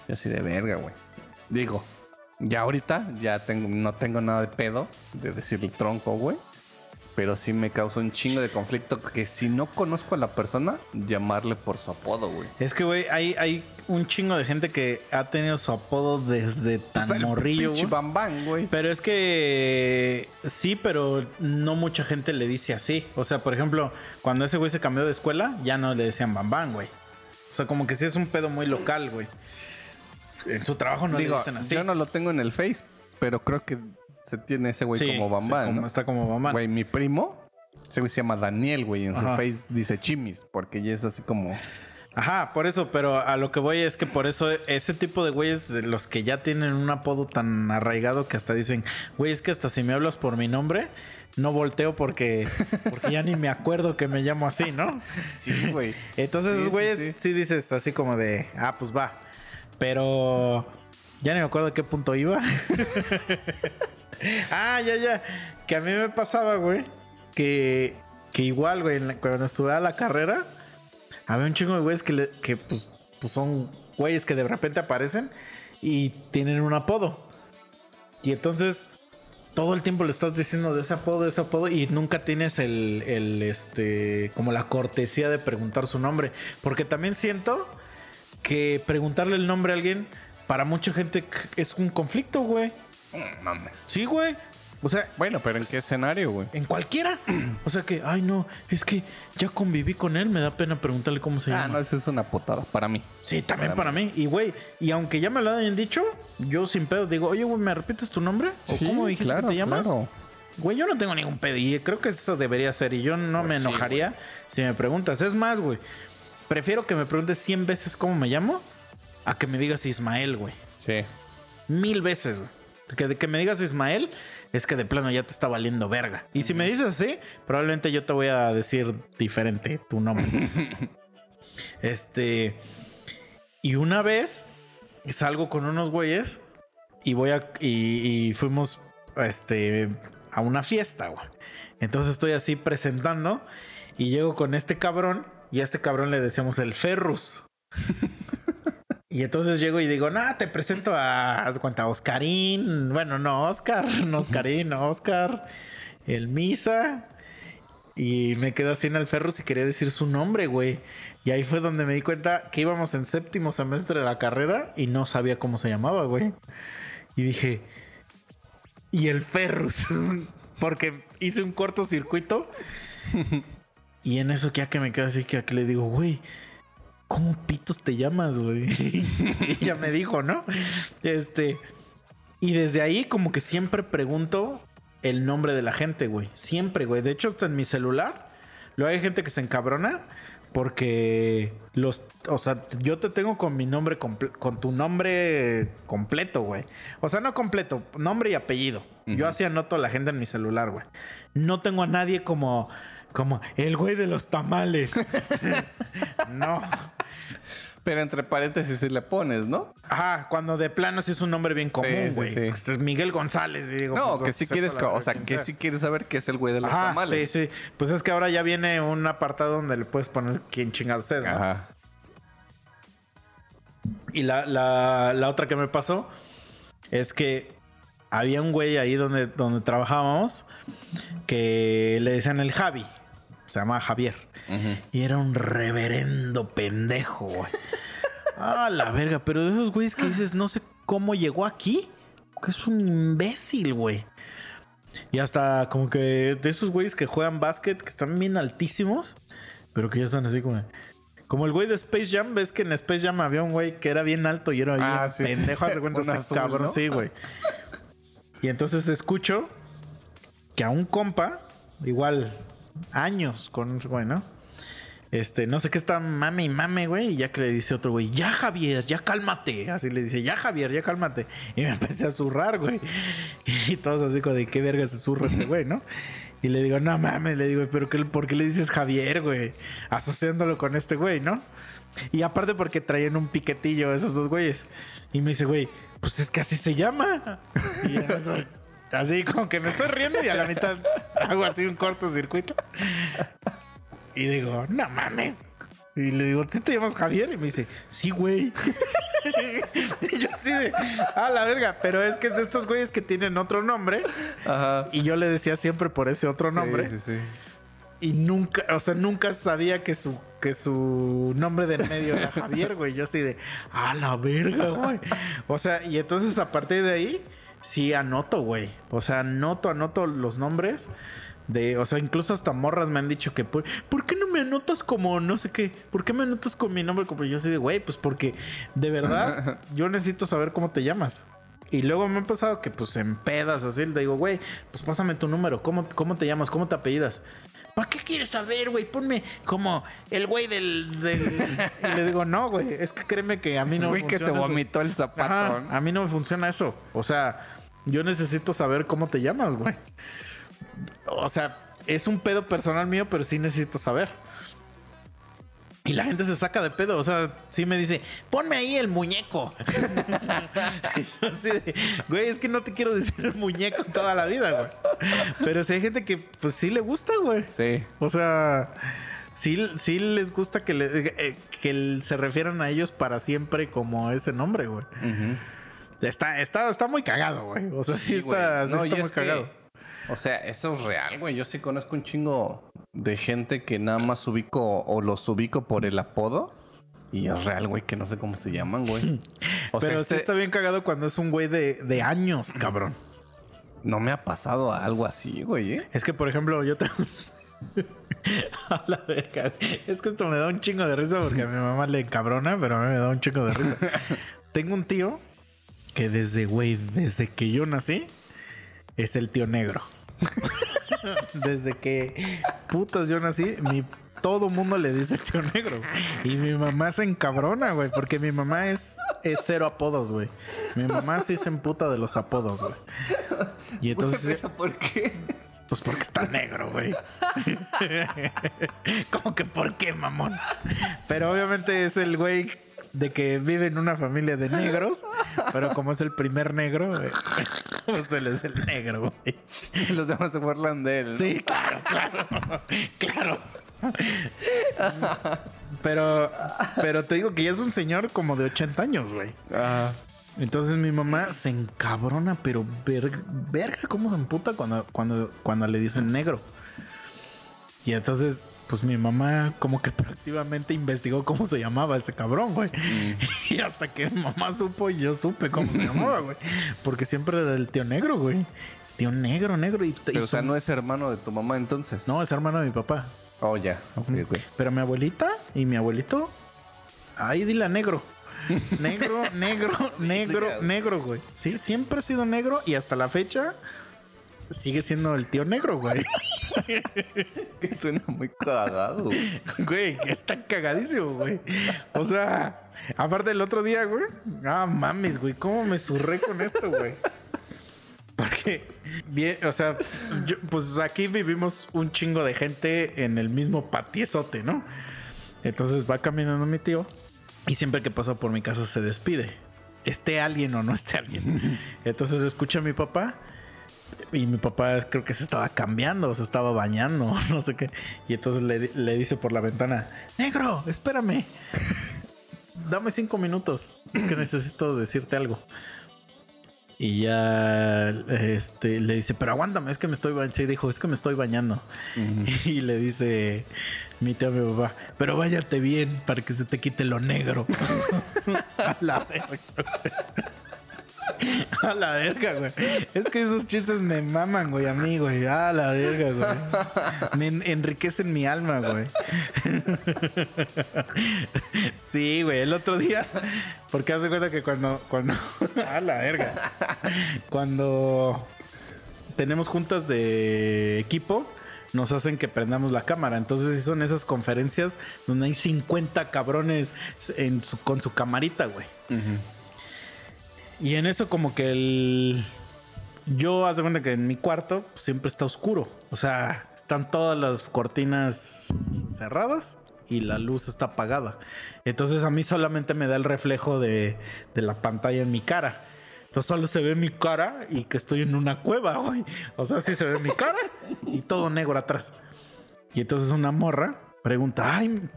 Yo así de verga, güey. Digo, ya ahorita ya tengo, no tengo nada de pedos de decirle tronco, güey. Pero sí me causa un chingo de conflicto que si no conozco a la persona, llamarle por su apodo, güey. Es que, güey, hay, hay un chingo de gente que ha tenido su apodo desde tan Pues el morrillo, pinche güey. Güey. Pero es que sí, pero no mucha gente le dice así. O sea, por ejemplo, cuando ese güey se cambió de escuela, ya no le decían Bam Bam, güey. O sea, como que sí es un pedo muy local, güey. En su trabajo no Digo, le dicen así. yo no lo tengo en el Face, pero creo que se tiene ese güey Sí, como Bam sí. Está como Bam Bam. Güey, mi primo, ese güey se llama Daniel, güey. En su face dice Chimis, porque ya es así como. Ajá, por eso, pero a lo que voy es que por eso ese tipo de güeyes, de los que ya tienen un apodo tan arraigado que hasta dicen, güey, es que hasta si me hablas por mi nombre, no volteo porque, porque ya ni me acuerdo que me llamo así, ¿no? Sí, güey. Entonces, Sí, sí. sí, dices así como de, ah, pues va. Pero ya ni me acuerdo a qué punto iba. ah, ya, ya. Que a mí me pasaba, güey, que, que igual, güey, cuando estudiaba la carrera, había un chingo de güeyes que, le- que pues, pues son güeyes que de repente aparecen y tienen un apodo. Y entonces todo el tiempo le estás diciendo de ese apodo, de ese apodo y nunca tienes el, el, este, como la cortesía de preguntar su nombre. Porque también siento que preguntarle el nombre a alguien para mucha gente es un conflicto, güey. Mm, Mames. Sí, güey. O sea, Bueno, pero ¿en qué escenario, güey? en cualquiera. O sea que, ay, no, es que ya conviví con él, me da pena preguntarle cómo se Ah, llama. no, eso es una putada para mí. Sí, también Para para mí. Y, güey, y aunque ya me lo hayan dicho, yo sin pedo digo, oye, güey, ¿me repites tu nombre? ¿O Sí, cómo dijiste claro, que te llamas? claro. Güey, yo no tengo ningún pedo. Y creo que eso debería ser. Y yo no Pues me sí, enojaría si me preguntas. Es más, güey, prefiero que me preguntes 100 veces cómo me llamo a que me digas Ismael, güey. Sí. Mil veces, güey. Que de que me digas Ismael es que de plano ya te está valiendo verga. Y si me dices así, probablemente yo te voy a decir diferente tu nombre. este. Y una vez salgo con unos güeyes y voy a. Y, y fuimos este, a una fiesta, güey. Entonces estoy así presentando y llego con este cabrón y a este cabrón le decíamos el Ferrus. Y entonces llego y digo, no, te presento a, haz cuenta, Oscarín. Bueno, no, Oscar, no Oscarín, no Oscar. El Misa. Y me quedo así en el ferro si quería decir su nombre, güey. Y ahí fue donde me di cuenta que íbamos en séptimo semestre de la carrera y no sabía cómo se llamaba, güey. Y dije, y el Ferrus. Porque hice un cortocircuito. y en eso que ya que me quedo así, que ya que le digo, güey, ¿cómo pitos te llamas, güey? y ella me dijo, ¿no? Este. Y desde ahí como que siempre pregunto el nombre de la gente, güey. Siempre, güey. De hecho, hasta en mi celular, luego hay gente que se encabrona porque los, o sea, yo te tengo con mi nombre, con tu nombre completo, güey. O sea, no completo, nombre y apellido. Yo así anoto a la gente en mi celular, güey. No tengo a nadie como, como el güey de los tamales. no. Pero entre paréntesis si le pones, ¿no? Ajá, cuando de plano sí es un nombre bien común, sí, güey. sí. Este es Miguel González. y digo, No, pues, que si quieres, o sea, que si quieres saber que es el güey de los Ajá, tamales. Sí, sí. Pues es que ahora ya viene un apartado donde le puedes poner quién chingados es, ¿no? Ajá. Y la, la- la otra que me pasó es que había un güey ahí donde, donde trabajábamos que le decían el Javi. Se llama Javier. Y era un reverendo pendejo, güey. Ah, la verga. Pero de esos güeyes que dices, no sé cómo llegó aquí. Que es un imbécil, güey. Y hasta como que de esos güeyes que juegan básquet, que están bien altísimos, pero que ya están así como... Como el güey de Space Jam, ves que en Space Jam había un güey que era bien alto y era bien Ah, sí, sí. pendejo, hace cuenta ese azul, cabrón, ¿no? sí, güey. Y entonces escucho que a un compa, igual años con güey. Este, no sé qué está mame y mame, güey. Y ya que le dice otro güey, ya Javier, ya cálmate. Así le dice, ya Javier, ya cálmate. Y me empecé a zurrar, güey. Y todos así como de qué verga se zurra este güey, ¿no? Y le digo, no mames, le digo, pero qué, ¿por qué le dices Javier, güey? Asociándolo con este güey, ¿no? Y aparte porque traían un piquetillo esos dos güeyes. Y me dice, güey, pues es que así se llama. Y eso, así como que me estoy riendo y a la mitad hago así un cortocircuito. Y digo, no mames. Y le digo, ¿sí te llamas Javier? Y me dice, sí, güey. y yo así de, ah, la verga. Pero es que es de estos güeyes que tienen otro nombre. Ajá. Y yo le decía siempre por ese otro nombre. Sí, sí, sí. Y nunca, o sea, nunca sabía que su, que su nombre del medio era Javier, güey. Yo así de, ah, la verga, güey. O sea, y entonces a partir de ahí, sí anoto, güey. O sea, anoto, anoto los nombres. De, o sea, incluso hasta morras me han dicho que, ¿por, ¿por qué no me anotas como no sé qué? ¿Por qué me anotas con mi nombre? Como yo así de, güey, pues porque de verdad yo necesito saber cómo te llamas. Y luego me ha pasado que, pues, en pedas o así, le digo, güey, pues pásame tu número. ¿Cómo, cómo te llamas? ¿Cómo te apellidas? ¿Para qué quieres saber, güey? Ponme como el güey del, del- Y le digo, no, güey, es que créeme que a mí no Güey, me que te funciona eso". vomitó el zapato. Ajá, ¿no? a mí no me funciona eso. O sea, yo necesito saber cómo te llamas, güey. O sea, es un pedo personal mío, pero sí necesito saber. Y la gente se saca de pedo. O sea, sí me dice, ponme ahí el muñeco. Así de, güey, es que no te quiero decir el muñeco toda la vida, güey. Pero si hay gente que, pues sí le gusta, güey. Sí. O sea, sí, sí les gusta que, le- eh, que se refieran a ellos para siempre como ese nombre, güey. Está, está, está muy cagado, güey. O sea, sí, está, sí No, está muy es cagado. O sea, eso es real, güey. Yo sí conozco un chingo de gente que nada más ubico o los ubico por el apodo. Y es real, güey, que no sé cómo se llaman, güey. O Pero sea, sí este- está bien cagado cuando es un güey de, de años, cabrón. no me ha pasado algo así, güey, ¿eh? Es que, por ejemplo, yo te... a la verga. Es que esto me da un chingo de risa porque a mi mamá le encabrona, pero a mí me da un chingo de risa. Tengo un tío que desde, güey, desde que yo nací, es el tío negro. desde que putas yo nací, mi, todo mundo le dice tío negro. Y mi mamá se encabrona, güey, porque mi mamá es, es cero apodos, güey. Mi mamá sí se emputa de los apodos, güey. Y entonces... ¿Por qué? Pues porque está negro, güey. ¿Cómo que por qué, mamón? Pero obviamente es el güey de que vive en una familia de negros, pero como es el primer negro, pues él es el negro, güey. Los demás se burlan de él. ¿no? Sí, claro, claro, claro. Pero, pero te digo que ya es un señor como de 80 años, güey. Ah, Entonces mi mamá se encabrona, pero verga, verga cómo se emputa cuando, cuando, cuando le dicen negro. Y entonces, pues mi mamá como que proactivamente investigó cómo se llamaba ese cabrón, güey. Y hasta que mi mamá supo, yo supe cómo se llamaba, güey. Porque siempre era el tío negro, güey. Tío negro, negro. Y, y pero o sea, no es hermano de tu mamá entonces. no, es hermano de mi papá. Oh, ya. Ok, ok. Pero mi abuelita y mi abuelito, ahí dile a negro. Negro, negro, negro, negro, güey. Sí, siempre ha sido negro y hasta la fecha sigue siendo el tío negro, güey. Que suena muy cagado. güey. Está cagadísimo, güey. O sea, aparte el otro día, güey. Ah, mames, güey. ¿Cómo me surré con esto, güey? Porque, bien, o sea, yo- pues aquí vivimos un chingo de gente en el mismo patiezote, ¿no? Entonces va caminando mi tío y siempre que pasa por mi casa se despide. Esté alguien o no esté alguien. Entonces escucha a mi papá y mi papá creo que se estaba cambiando, o se estaba bañando, no sé qué. Y entonces le, le dice por la ventana, negro, espérame. Dame cinco minutos. Es que necesito decirte algo. Y ya este, le dice, pero aguántame, es que me estoy bañando. Sí, dijo, es que me estoy bañando. Y le dice mi tío a mi papá, pero váyate bien para que se te quite lo negro. a la verga. A la verga, güey. Es que esos chistes me maman, güey, a mí, güey. A la verga, güey. Me en- enriquecen mi alma, güey. Sí, güey. El otro día, porque hace cuenta que cuando, cuando, a la verga. Cuando tenemos juntas de equipo, nos hacen que prendamos la cámara. Entonces, sí son esas conferencias donde hay 50 cabrones con su camarita, güey. Y en eso como que el... Yo hace cuenta que en mi cuarto siempre está oscuro. O sea, están todas las cortinas cerradas y la luz está apagada. Entonces a mí solamente me da el reflejo de, de la pantalla en mi cara. Entonces solo se ve mi cara y que estoy en una cueva, güey. O sea, sí se ve mi cara y todo negro atrás. Y entonces una morra pregunta, ay,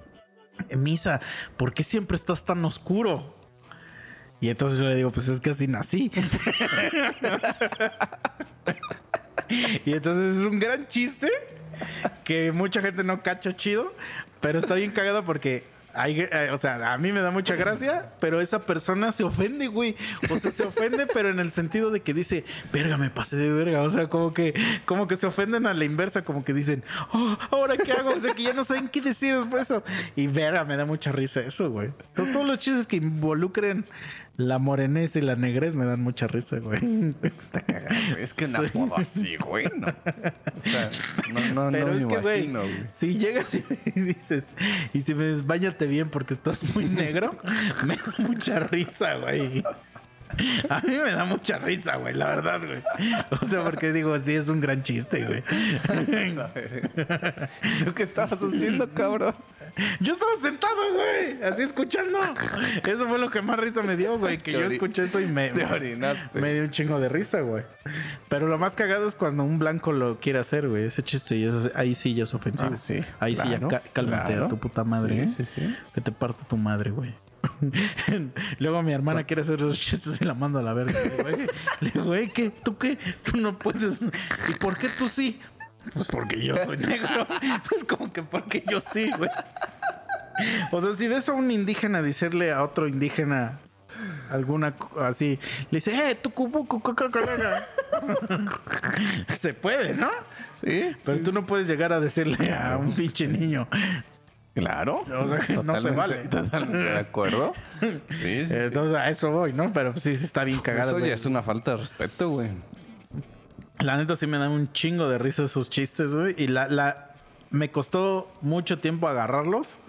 Misa, ¿por qué siempre estás tan oscuro? Y entonces yo le digo, pues es que así nací. y entonces es un gran chiste que mucha gente no cacha chido, pero está bien cagado porque hay, eh, o sea, a mí me da mucha gracia, pero esa persona se ofende, güey. O sea, se ofende, pero en el sentido de que dice, verga, me pasé de verga. O sea, como que, como que se ofenden a la inversa, como que dicen, oh, ahora qué hago. O sea, que ya no saben qué decir después. Y verga, me da mucha risa eso, güey. To- Todos los chistes que involucren la morenés y la negrez me dan mucha risa, güey. Está cagado. Es que un apodo así, güey, no. O sea, no, no, Pero no es me que, güey, imagino, güey. si llegas y me dices, y si me dices, váyate bien porque estás muy negro, me da mucha risa, güey. A mí me da mucha risa, güey, la verdad, güey. O sea, porque digo, sí, es un gran chiste, güey. ¿Tú qué estabas haciendo, cabrón? Yo estaba sentado, güey, así escuchando. Eso fue lo que más risa me dio, güey, que yo escuché eso y me, dio un chingo de risa, güey. Pero lo más cagado es cuando un blanco lo quiere hacer, güey. Ese chiste, y eso- ahí sí ya es ofensivo. Ah, sí, Ahí sí ya cálmate claro. a tu puta madre, ¿eh? Sí, sí, sí. Que te parte tu madre, güey. Luego mi hermana quiere hacer esos chistes y la mando a la verga. Le digo, güey, ¿qué? ¿Tú qué? Tú no puedes. ¿Y por qué tú sí? Pues porque yo soy negro. Pues como que porque yo sí, güey. O sea, si ves a un indígena decirle a otro indígena alguna así, le dice, eh, tu cu- cu-". Se puede, ¿no? Sí, Pero tú no puedes llegar a decirle a un pinche niño. Claro. O sea, que no se vale. Totalmente de acuerdo. Sí, sí, sí. Entonces a eso voy, ¿no? Pero sí, sí está bien cagado. Eso güey. ya es una falta de respeto, güey. La neta sí me dan un chingo de risa esos chistes, güey. Y la, la... me costó mucho tiempo agarrarlos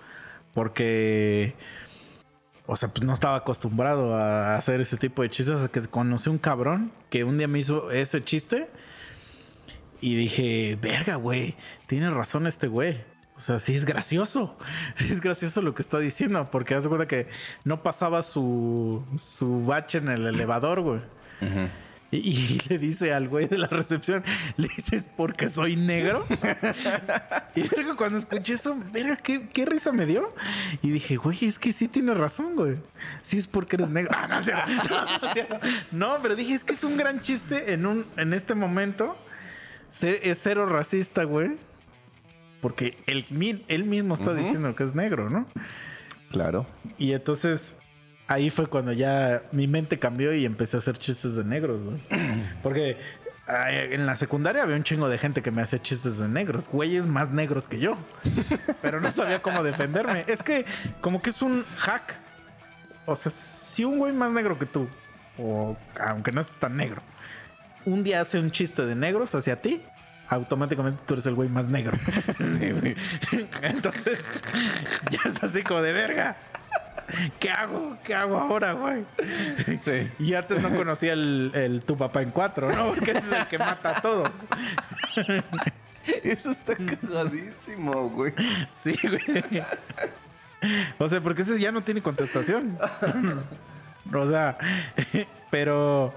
porque... O sea, pues no estaba acostumbrado a hacer ese tipo de chistes. Hasta que conocí un cabrón que un día me hizo ese chiste. Y dije, verga, güey, tiene razón este güey. O sea, sí es gracioso. Sí es gracioso lo que está diciendo. Porque haz de cuenta que no pasaba su, su bache en el elevador, güey. Y, y le dice al güey de la recepción, le dices, porque soy negro. y verga, cuando escuché eso, verga, qué, qué risa me dio. Y dije, güey, es que sí tiene razón, güey. Sí es porque eres negro. Ah, no, o sea, no, o sea, no, pero dije, es que es un gran chiste en, un, en este momento. Es cero racista, güey. Porque él, mi- él mismo está diciendo que es negro, ¿no? Claro. Y entonces ahí fue cuando ya mi mente cambió y empecé a hacer chistes de negros, güey. Porque en la secundaria había un chingo de gente que me hacía chistes de negros, güeyes más negros que yo. Pero no sabía cómo defenderme. Es que como que es un hack. o sea, si un güey más negro que tú, o aunque no esté tan negro, un día hace un chiste de negros hacia ti, automáticamente tú eres el güey más negro. Sí, güey. Entonces, ya es así como de verga. ¿Qué hago? ¿Qué hago ahora, güey? Sí. Y antes no conocía el, el tu papá en cuatro, ¿no? Porque ese es el que mata a todos. Eso está cagadísimo, güey. Sí, güey. O sea, porque ese ya no tiene contestación. O sea, pero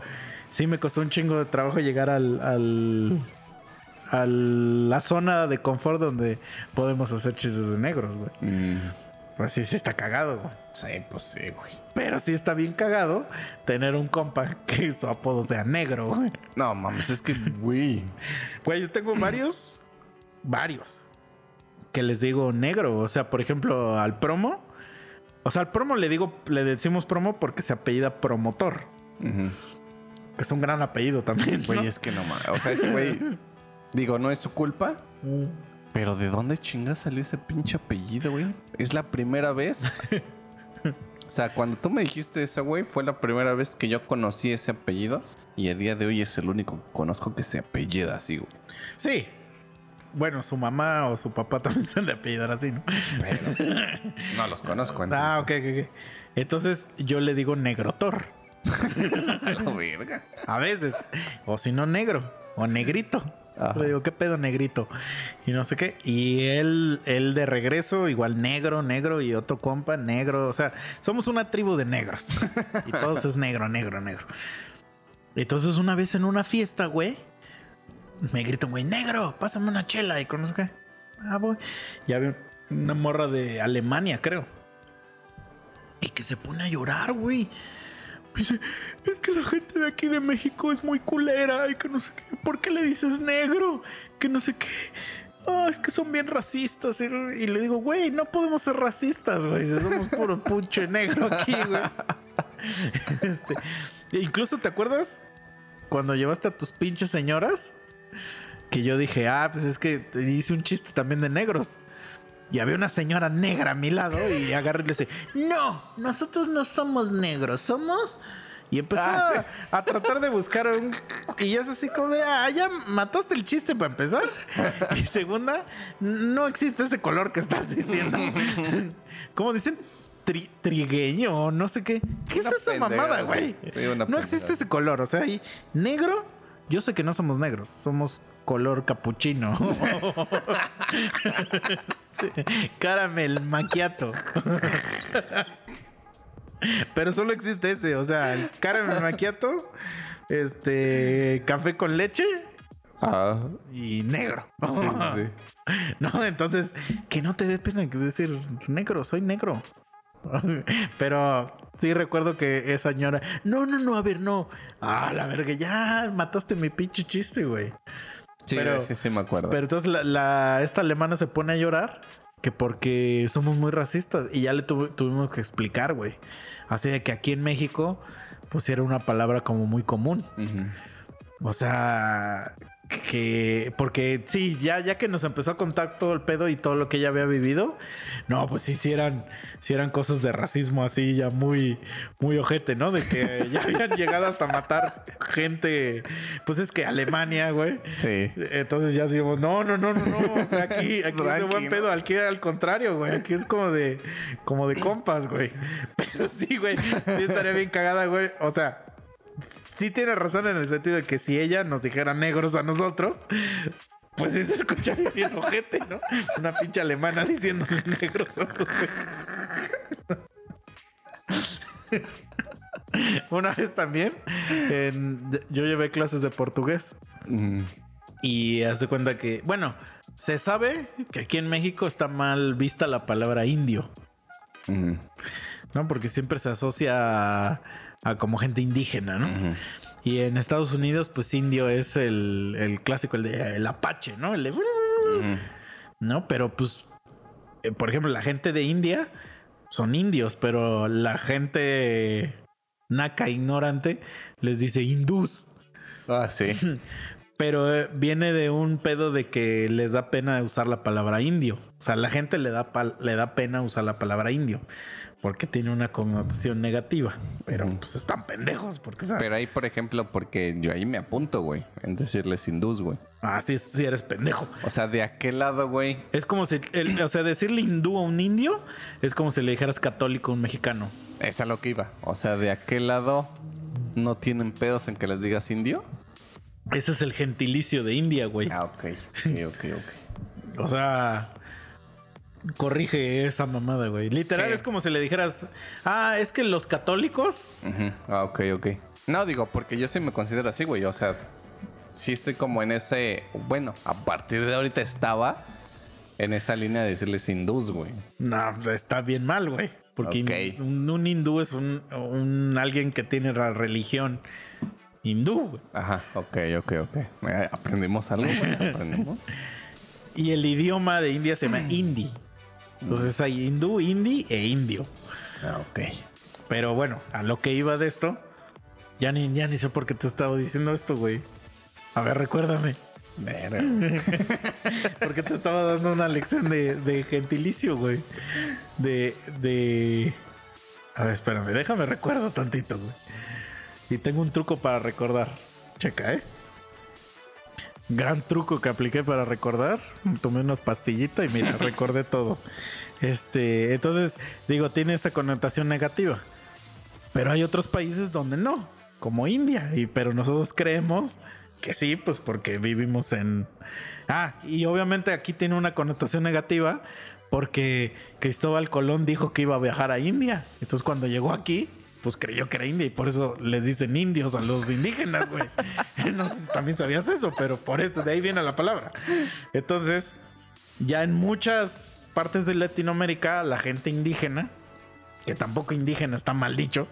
sí me costó un chingo de trabajo llegar al, al a la zona de confort donde podemos hacer chistes de negros, güey. Mm. Pues sí, sí está cagado, güey. Sí, pues sí, güey. Pero sí está bien cagado tener un compa que su apodo sea negro, güey. No mames, es que, güey. Güey, yo tengo varios, varios, que les digo negro. O sea, por ejemplo, al promo. O sea, al promo le digo, le decimos promo porque se apellida promotor. Ujú. Que es un gran apellido también. Güey, ¿no? es que no mames. O sea, ese güey. Digo, no es su culpa. Pero ¿de dónde chingas salió ese pinche apellido, güey? Es la primera vez. O sea, cuando tú me dijiste eso, güey, fue la primera vez que yo conocí ese apellido. Y a día de hoy es el único que conozco que se apellida así, güey. Sí. Bueno, su mamá o su papá también se han de apellidar así, ¿no? Pero no los conozco, entonces. Ah, ok, ok, ok. Entonces yo le digo negrotor. A la verga. A veces. O si no, negro. O negrito. Ajá. Le digo, ¿qué pedo negrito? Y no sé qué. Y él, él de regreso, igual negro, negro. Y otro compa, negro. O sea, somos una tribu de negros. Y todos es negro, negro, negro. Entonces una vez en una fiesta, güey. Me grita un güey, negro, pásame una chela. Y con qué. Ah, voy. Ya había una morra de Alemania, creo. Y que se pone a llorar, güey. Es que la gente de aquí de México es muy culera y que no sé qué. ¿Por qué le dices negro? Que no sé qué. Ah, es que son bien racistas. Y, le digo, güey, no podemos ser racistas, güey. Somos puro punche negro aquí, güey. Este, incluso, ¿te acuerdas cuando llevaste a tus pinches señoras? Que yo dije, ah, pues es que te hice un chiste también de negros. Y había una señora negra a mi lado y agarré y le dice, no, nosotros no somos negros, somos... Y empezó Ah, a, a tratar de buscar un... Y es así como de, ah, ya mataste el chiste para empezar. Y segunda, no existe ese color que estás diciendo. ¿Cómo dicen? Tri- trigueño no sé qué. ¿Qué Una es esa pendejada, mamada, güey? Sí, no existe ese color. O sea, hay negro. Yo sé que no somos negros, somos color capuchino. Caramel macchiato. Pero solo existe ese, o sea, el caramel macchiato, este, café con leche Ah, y negro. sí, sí, sí. No, entonces, que no te dé pena decir negro, soy negro. Pero sí recuerdo que esa señora, no, no, no, a ver, no. Ah, la verga, ya mataste mi pinche chiste, güey. Sí, Pero- sí, sí, me acuerdo. Pero entonces la, la- esta alemana se pone a llorar que porque somos muy racistas y ya le tuv- tuvimos que explicar, güey. Así de que aquí en México pues era una palabra como muy común. O sea, que porque sí, ya ya que nos empezó a contar todo el pedo y todo lo que ella había vivido, no, pues sí, sí eran, sí eran cosas de racismo así ya muy, muy ojete, ¿no? De que ya habían llegado hasta matar gente, pues es que Alemania, güey. Sí. Entonces ya digamos, no, no, no, no, no. O sea, aquí, aquí es de buen pedo, aquí al contrario, güey. Aquí es como de, como de compas, güey. Pero sí, güey. Sí estaría bien cagada, güey. O sea, sí tiene razón en el sentido de que si ella nos dijera negros a nosotros, pues sí se escucharía bien ojete, ¿no? Una pinche alemana diciéndole negros a los. Una vez también, en- yo llevé clases de portugués. Ujú. Y haz de cuenta que, bueno, se sabe que aquí en México está mal vista la palabra indio. ¿no? Porque siempre se asocia a, a como gente indígena, ¿no? Y en Estados Unidos, pues indio es el, el clásico, el de el apache, ¿no? El de-. ¿no? Pero pues, eh, por ejemplo, la gente de India son indios, pero la gente naca ignorante les dice hindús. Ah, sí. Pero eh, viene de un pedo de que les da pena usar la palabra indio. O sea, la gente le da, le da pena usar la palabra indio. Porque tiene una connotación negativa. Pero pues están pendejos, porque ¿sabes? Pero ahí, por ejemplo, porque yo ahí me apunto, güey, en decirles hindús, güey. Ah, sí, sí eres pendejo. O sea, de aquel lado, güey. Es como si, el- o sea, decirle hindú a un indio es como si le dijeras católico a un mexicano. Es a lo que iba. O sea, de aquel lado no tienen pedos en que les digas indio. Ese es el gentilicio de India, güey. Ah, ok. Ok, ok, ok. O sea, corrige esa mamada, güey. Literal Sí. es como si le dijeras, ah, es que los católicos. Ah, ok, ok. No, digo, porque yo sí me considero así, güey. O sea, sí estoy como en ese. Bueno, a partir de ahorita estaba en esa línea de decirles hindús, güey. No, está bien mal, güey. Porque un, un hindú es un, un alguien que tiene la religión hindú, güey. Ajá, ok, ok, ok. Eh, Aprendimos algo, güey. Aprendimos. Y el idioma de India se llama hindi. Entonces hay hindú, hindi e indio. Ah, ok. Pero bueno, a lo que iba de esto, ya ni, ya ni sé por qué te estaba diciendo esto, güey. A ver, recuérdame. Porque te estaba dando una lección de, de gentilicio, güey. De, de... A ver, espérame, déjame recuerdo tantito, güey. Y tengo un truco para recordar. Checa, ¿eh? Gran truco que apliqué para recordar. Tomé una pastillita y mira, recordé todo. Este, entonces, digo, tiene esta connotación negativa. Pero hay otros países donde no, como India. Y, pero nosotros creemos que sí, pues porque vivimos en... Ah, y obviamente aquí tiene una connotación negativa porque Cristóbal Colón dijo que iba a viajar a India. Entonces cuando llegó aquí, pues creyó que era India y por eso les dicen indios a los indígenas, güey. no sé si también sabías eso, pero por eso, de ahí viene la palabra. Entonces, ya en muchas partes de Latinoamérica, la gente indígena, que tampoco indígena está mal dicho,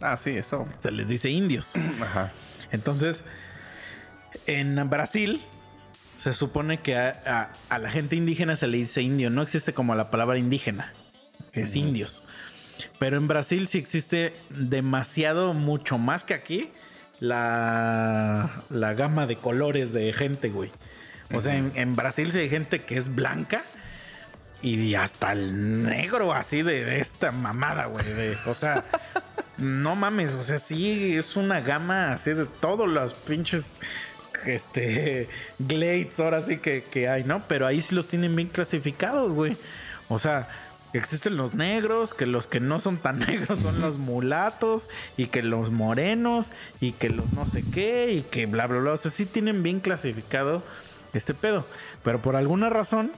Ah, sí, eso. se les dice indios. Ajá. Entonces, en Brasil se supone que a, a- a la gente indígena se le dice indio. No existe como la palabra indígena. Es indios. Pero en Brasil sí existe demasiado, mucho más que aquí, la, la gama de colores de gente, güey. O sea, en, en Brasil sí hay gente que es blanca y hasta el negro así de, de esta mamada, güey. de- O sea, no mames, o sea, sí es una gama así de todos los pinches este glades ahora sí que, que hay, ¿no? Pero ahí sí los tienen bien clasificados, güey. O sea, existen los negros, que los que no son tan negros son los mulatos, y que los morenos, y que los no sé qué, y que bla, bla, bla. O sea, sí tienen bien clasificado este pedo. Pero por alguna razón,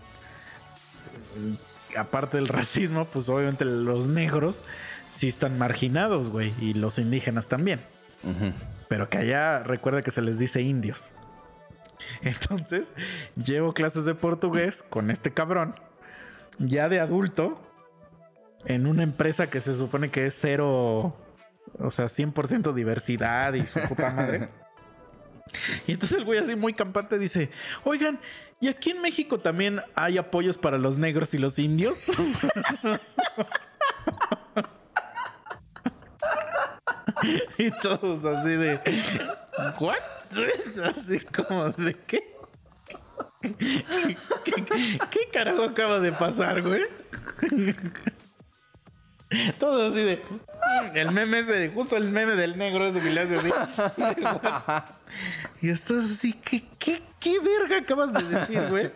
aparte del racismo, pues obviamente los negros sí están marginados, güey, y los indígenas también. Pero que allá recuerda que se les dice indios. Entonces, llevo clases de portugués con este cabrón, ya de adulto, en una empresa que se supone que es cero, o sea, 100% diversidad y su puta madre. Y entonces el güey así muy campante dice, oigan, ¿y aquí en México también hay apoyos para los negros y los indios? y todos así de, ¿what? Así como de qué? ¿Qué, qué- qué carajo acaba de pasar, güey? Todo así de. El meme ese, justo el meme del negro ese que le hace así. Y estás así, ¿qué, qué, qué verga acabas de decir, güey?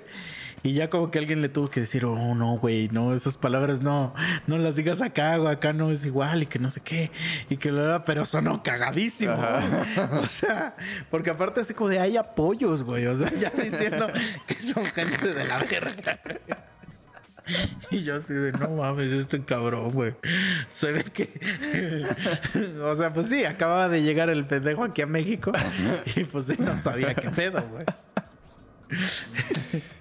Y ya como que alguien le tuvo que decir, oh, no, güey, no, esas palabras no, no las digas acá, güey, acá no es igual y que no sé qué. Y que lo pero sonó cagadísimo. O sea, porque aparte así como de hay apoyos, güey. O sea, ya diciendo que son gente de la verga. Y yo así de, no mames, este cabrón, güey. Se ve que... o sea, pues sí, acababa de llegar el pendejo aquí a México. Y pues sí, no sabía qué pedo, güey.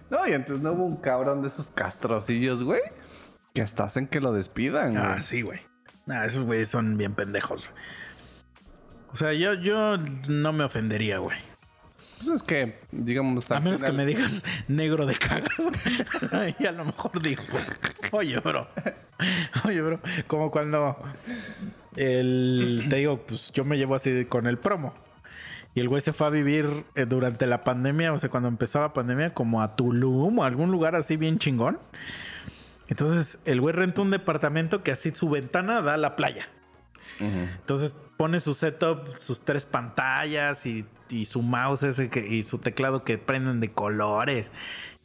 No, y antes no hubo un cabrón de esos castrocillos, güey. Que hasta hacen que lo despidan, güey. Ah, sí, güey. Nah, esos güeyes son bien pendejos. O sea, yo, yo no me ofendería, güey. Pues es que, digamos, A menos que me digas negro de cagado. y a lo mejor digo, oye, bro. Oye, bro. Como cuando el, te digo, pues yo me llevo así con el promo. Y el güey se fue a vivir eh, durante la pandemia, o sea, cuando empezó la pandemia, como a Tulum o algún lugar así bien chingón. Entonces, el güey renta un departamento que así su ventana da a la playa. Entonces pone su setup, sus tres pantallas y, y su mouse ese que, y su teclado que prenden de colores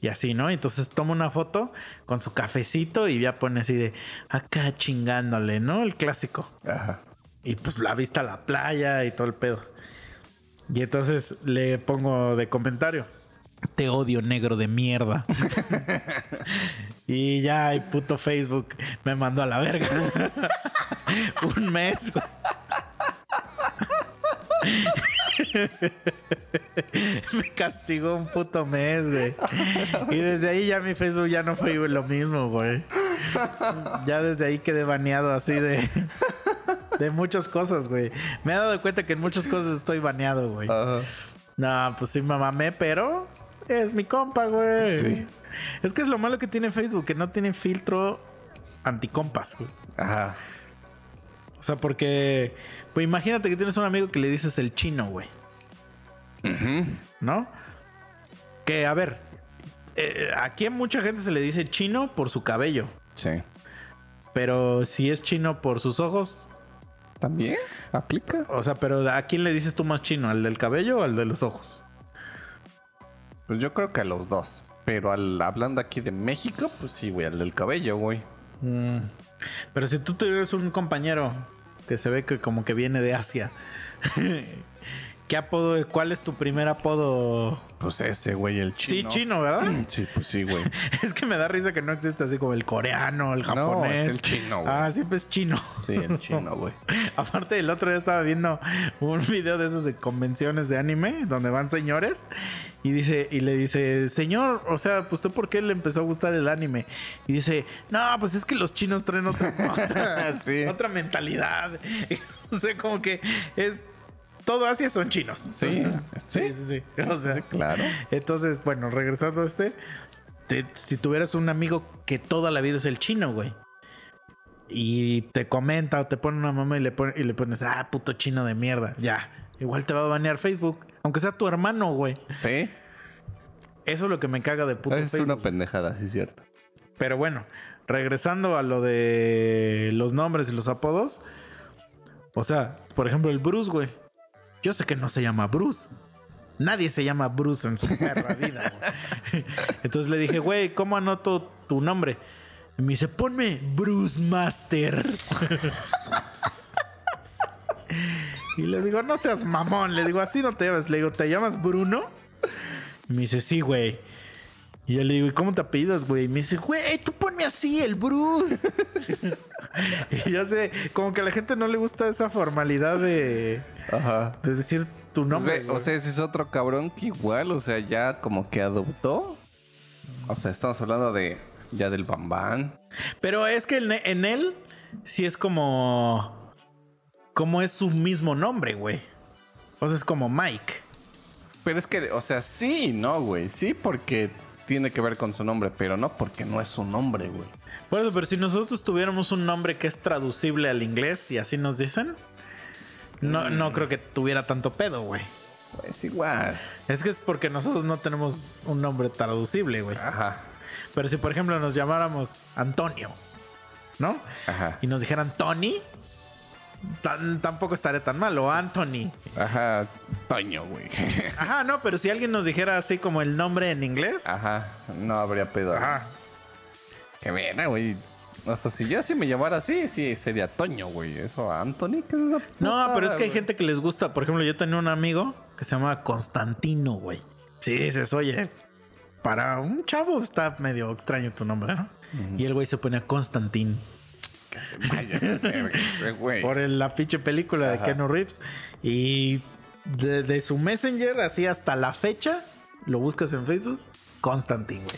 y así, ¿no? Entonces toma una foto con su cafecito y ya pone así de acá chingándole, ¿no? El clásico. Ajá. Y pues la vista a la playa y todo el pedo. Y entonces le pongo de comentario. Te odio negro de mierda. y ya el puto Facebook me mandó a la verga. Un mes. güey. me castigó un puto mes, güey. Y desde ahí ya mi Facebook ya no fue lo mismo, güey. Ya desde ahí quedé baneado así de de muchas cosas, güey. Me he dado cuenta que en muchas cosas estoy baneado, güey. No, pues sí me mamé, pero es mi compa, güey. Sí. Es que es lo malo que tiene Facebook, que no tiene filtro anticompas, güey. Ajá. O sea, porque, pues imagínate que tienes un amigo que le dices el chino, güey, Ujú. ¿no? Que, a ver, eh, aquí a mucha gente se le dice chino por su cabello, Sí. pero si es chino por sus ojos, ¿También? ¿Aplica? o sea, pero ¿a quién le dices tú más chino? ¿Al del cabello o al de los ojos? Pues yo creo que a los dos. Pero al, hablando aquí de México, pues sí, güey, al del cabello, güey. Mm. Pero si tú tuvieras un compañero que se ve que como que viene de Asia, ¿qué apodo, cuál es tu primer apodo? Pues ese, güey, el chino. Sí, chino, ¿verdad? Sí, pues sí, güey. es que me da risa que no existe así como el coreano, el No, japonés. es el chino, güey. Ah, siempre es chino. Sí, el chino, güey. Aparte, el otro día estaba viendo un video de esos de convenciones de anime donde van señores y dice y le dice, "Señor, o sea, pues usted por qué le empezó a gustar el anime?" Y dice, "No, pues es que los chinos traen otra otra, Sí. otra mentalidad." o sea, como que es todo Asia son chinos. Sí, sí, sí, sí. O sea, Sí, claro. entonces, bueno, regresando a este, te- si tuvieras un amigo que toda la vida es el chino, güey. Y te comenta o te pone una mamá y le, pone- y le pones, ah, puto chino de mierda. Ya, igual te va a banear Facebook. Aunque sea tu hermano, güey. Sí. Eso es lo que me caga de puto es Facebook. una pendejada, sí, cierto. Pero bueno, regresando a lo de los nombres y los apodos. O sea, por ejemplo, el Bruce, güey. Yo sé que no se llama Bruce. Nadie se llama Bruce en su perra vida, güey. Entonces le dije, güey, ¿cómo anoto tu nombre? Y me dice, ponme Bruce Master. y le digo, no seas mamón. Le digo, así no te llamas. Le digo, ¿te llamas Bruno? Y me dice, sí, güey. Y yo le digo, ¿y cómo te apellidas, güey? Y me dice, güey, tú ponme así, el Bruce. y yo sé, como que a la gente no le gusta esa formalidad de, Ajá. de decir tu Pues nombre. ve, o sea, ese es otro cabrón que igual, o sea, ya como que adoptó. O sea, estamos hablando de ya del bambán. Pero es que en, en él sí es como. Como es su mismo nombre, güey. O sea, es como Mike. Pero es que, o sea, sí, no, güey. Sí, porque tiene que ver con su nombre, pero no porque no es su nombre, güey. Eso, pero si nosotros tuviéramos un nombre que es traducible al inglés y así nos dicen, no, no creo que tuviera tanto pedo, güey. Pues igual. Es que es porque nosotros no tenemos un nombre traducible, güey. Ajá. Pero si, por ejemplo, nos llamáramos Antonio, ¿no? Ajá. Y nos dijeran Tony, tan- tampoco estaría tan mal. O Anthony. Ajá. Toño, güey. Ajá, no, pero si alguien nos dijera así como el nombre en inglés. Ajá. No habría pedo. Ajá. Qué pena, güey. Hasta si yo sí me llamara así, sí sería Toño, güey. Eso, Anthony, ¿qué es esa No, pero es que hay güey? gente que les gusta. Por ejemplo, yo tenía un amigo que se llama Constantino, güey. Sí, dices, oye, para un chavo está medio extraño tu nombre, ¿no? Y el güey se ponía Constantín. Que se vaya, verga, ese güey. por el- la pinche película de. Keanu Reeves. Y de, de su Messenger, así hasta la fecha, lo buscas en Facebook, Constantine, güey.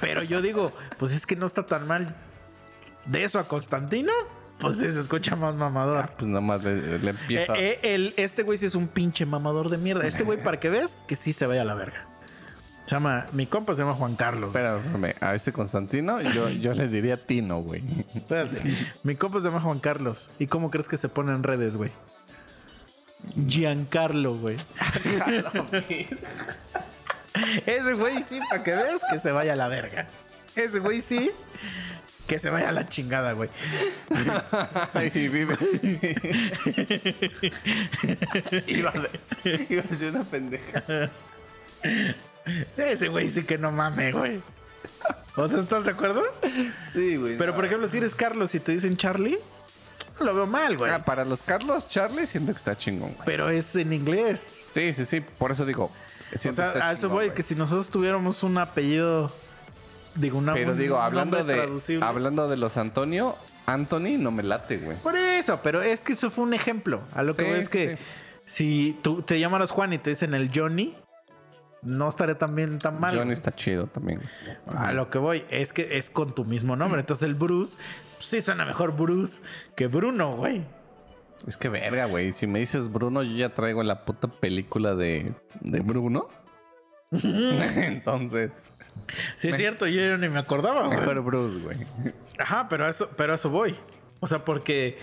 Pero yo digo, pues es que no está tan mal. De eso a Constantino, pues sí se escucha más mamador. Pues nada más le, le empieza. Eh, eh, el- este güey sí es un pinche mamador de mierda. Este güey, para que veas, que sí se vaya a la verga. Llama, mi compa se llama Juan Carlos. Espérame, a ese Constantino yo, yo le diría Tino, güey. Espérate. Mi compa se llama Juan Carlos. ¿Y cómo crees que se pone en redes, güey? Giancarlo, güey. Ese güey sí, para que veas que se vaya a la verga. Ese güey sí, Que se vaya a la chingada, güey. y vive. iba, a, iba a ser una pendeja. Ese güey sí que no mame, güey. O sea, ¿estás de acuerdo? Sí, güey. Pero, por ejemplo, si eres Carlos y te dicen Charlie, no lo veo mal, güey. Ah, para los Carlos Charlie siento que está chingón, güey. Pero es en inglés. Sí, sí, sí. Por eso digo. O sea, a eso voy, güey. que si nosotros tuviéramos un apellido, digo, una Pero un digo, hablando de traducible. hablando de los Antonio, Anthony no me late, güey. Por eso, pero es que eso fue un ejemplo. A lo que voy es sí, que sí. si tú te llamaras Juan y te dicen el Johnny, no estaría tan bien tan mal. Johnny está chido también. A lo que voy es que es con tu mismo nombre. Entonces el Bruce, pues sí suena mejor Bruce que Bruno, güey. Es que verga, güey. Si me dices Bruno, yo ya traigo la puta película de, de Bruno. Entonces, Sí, es cierto, yo ni me acordaba, güey. mejor Bruce, güey. Ajá, pero a eso, pero a eso voy. O sea, porque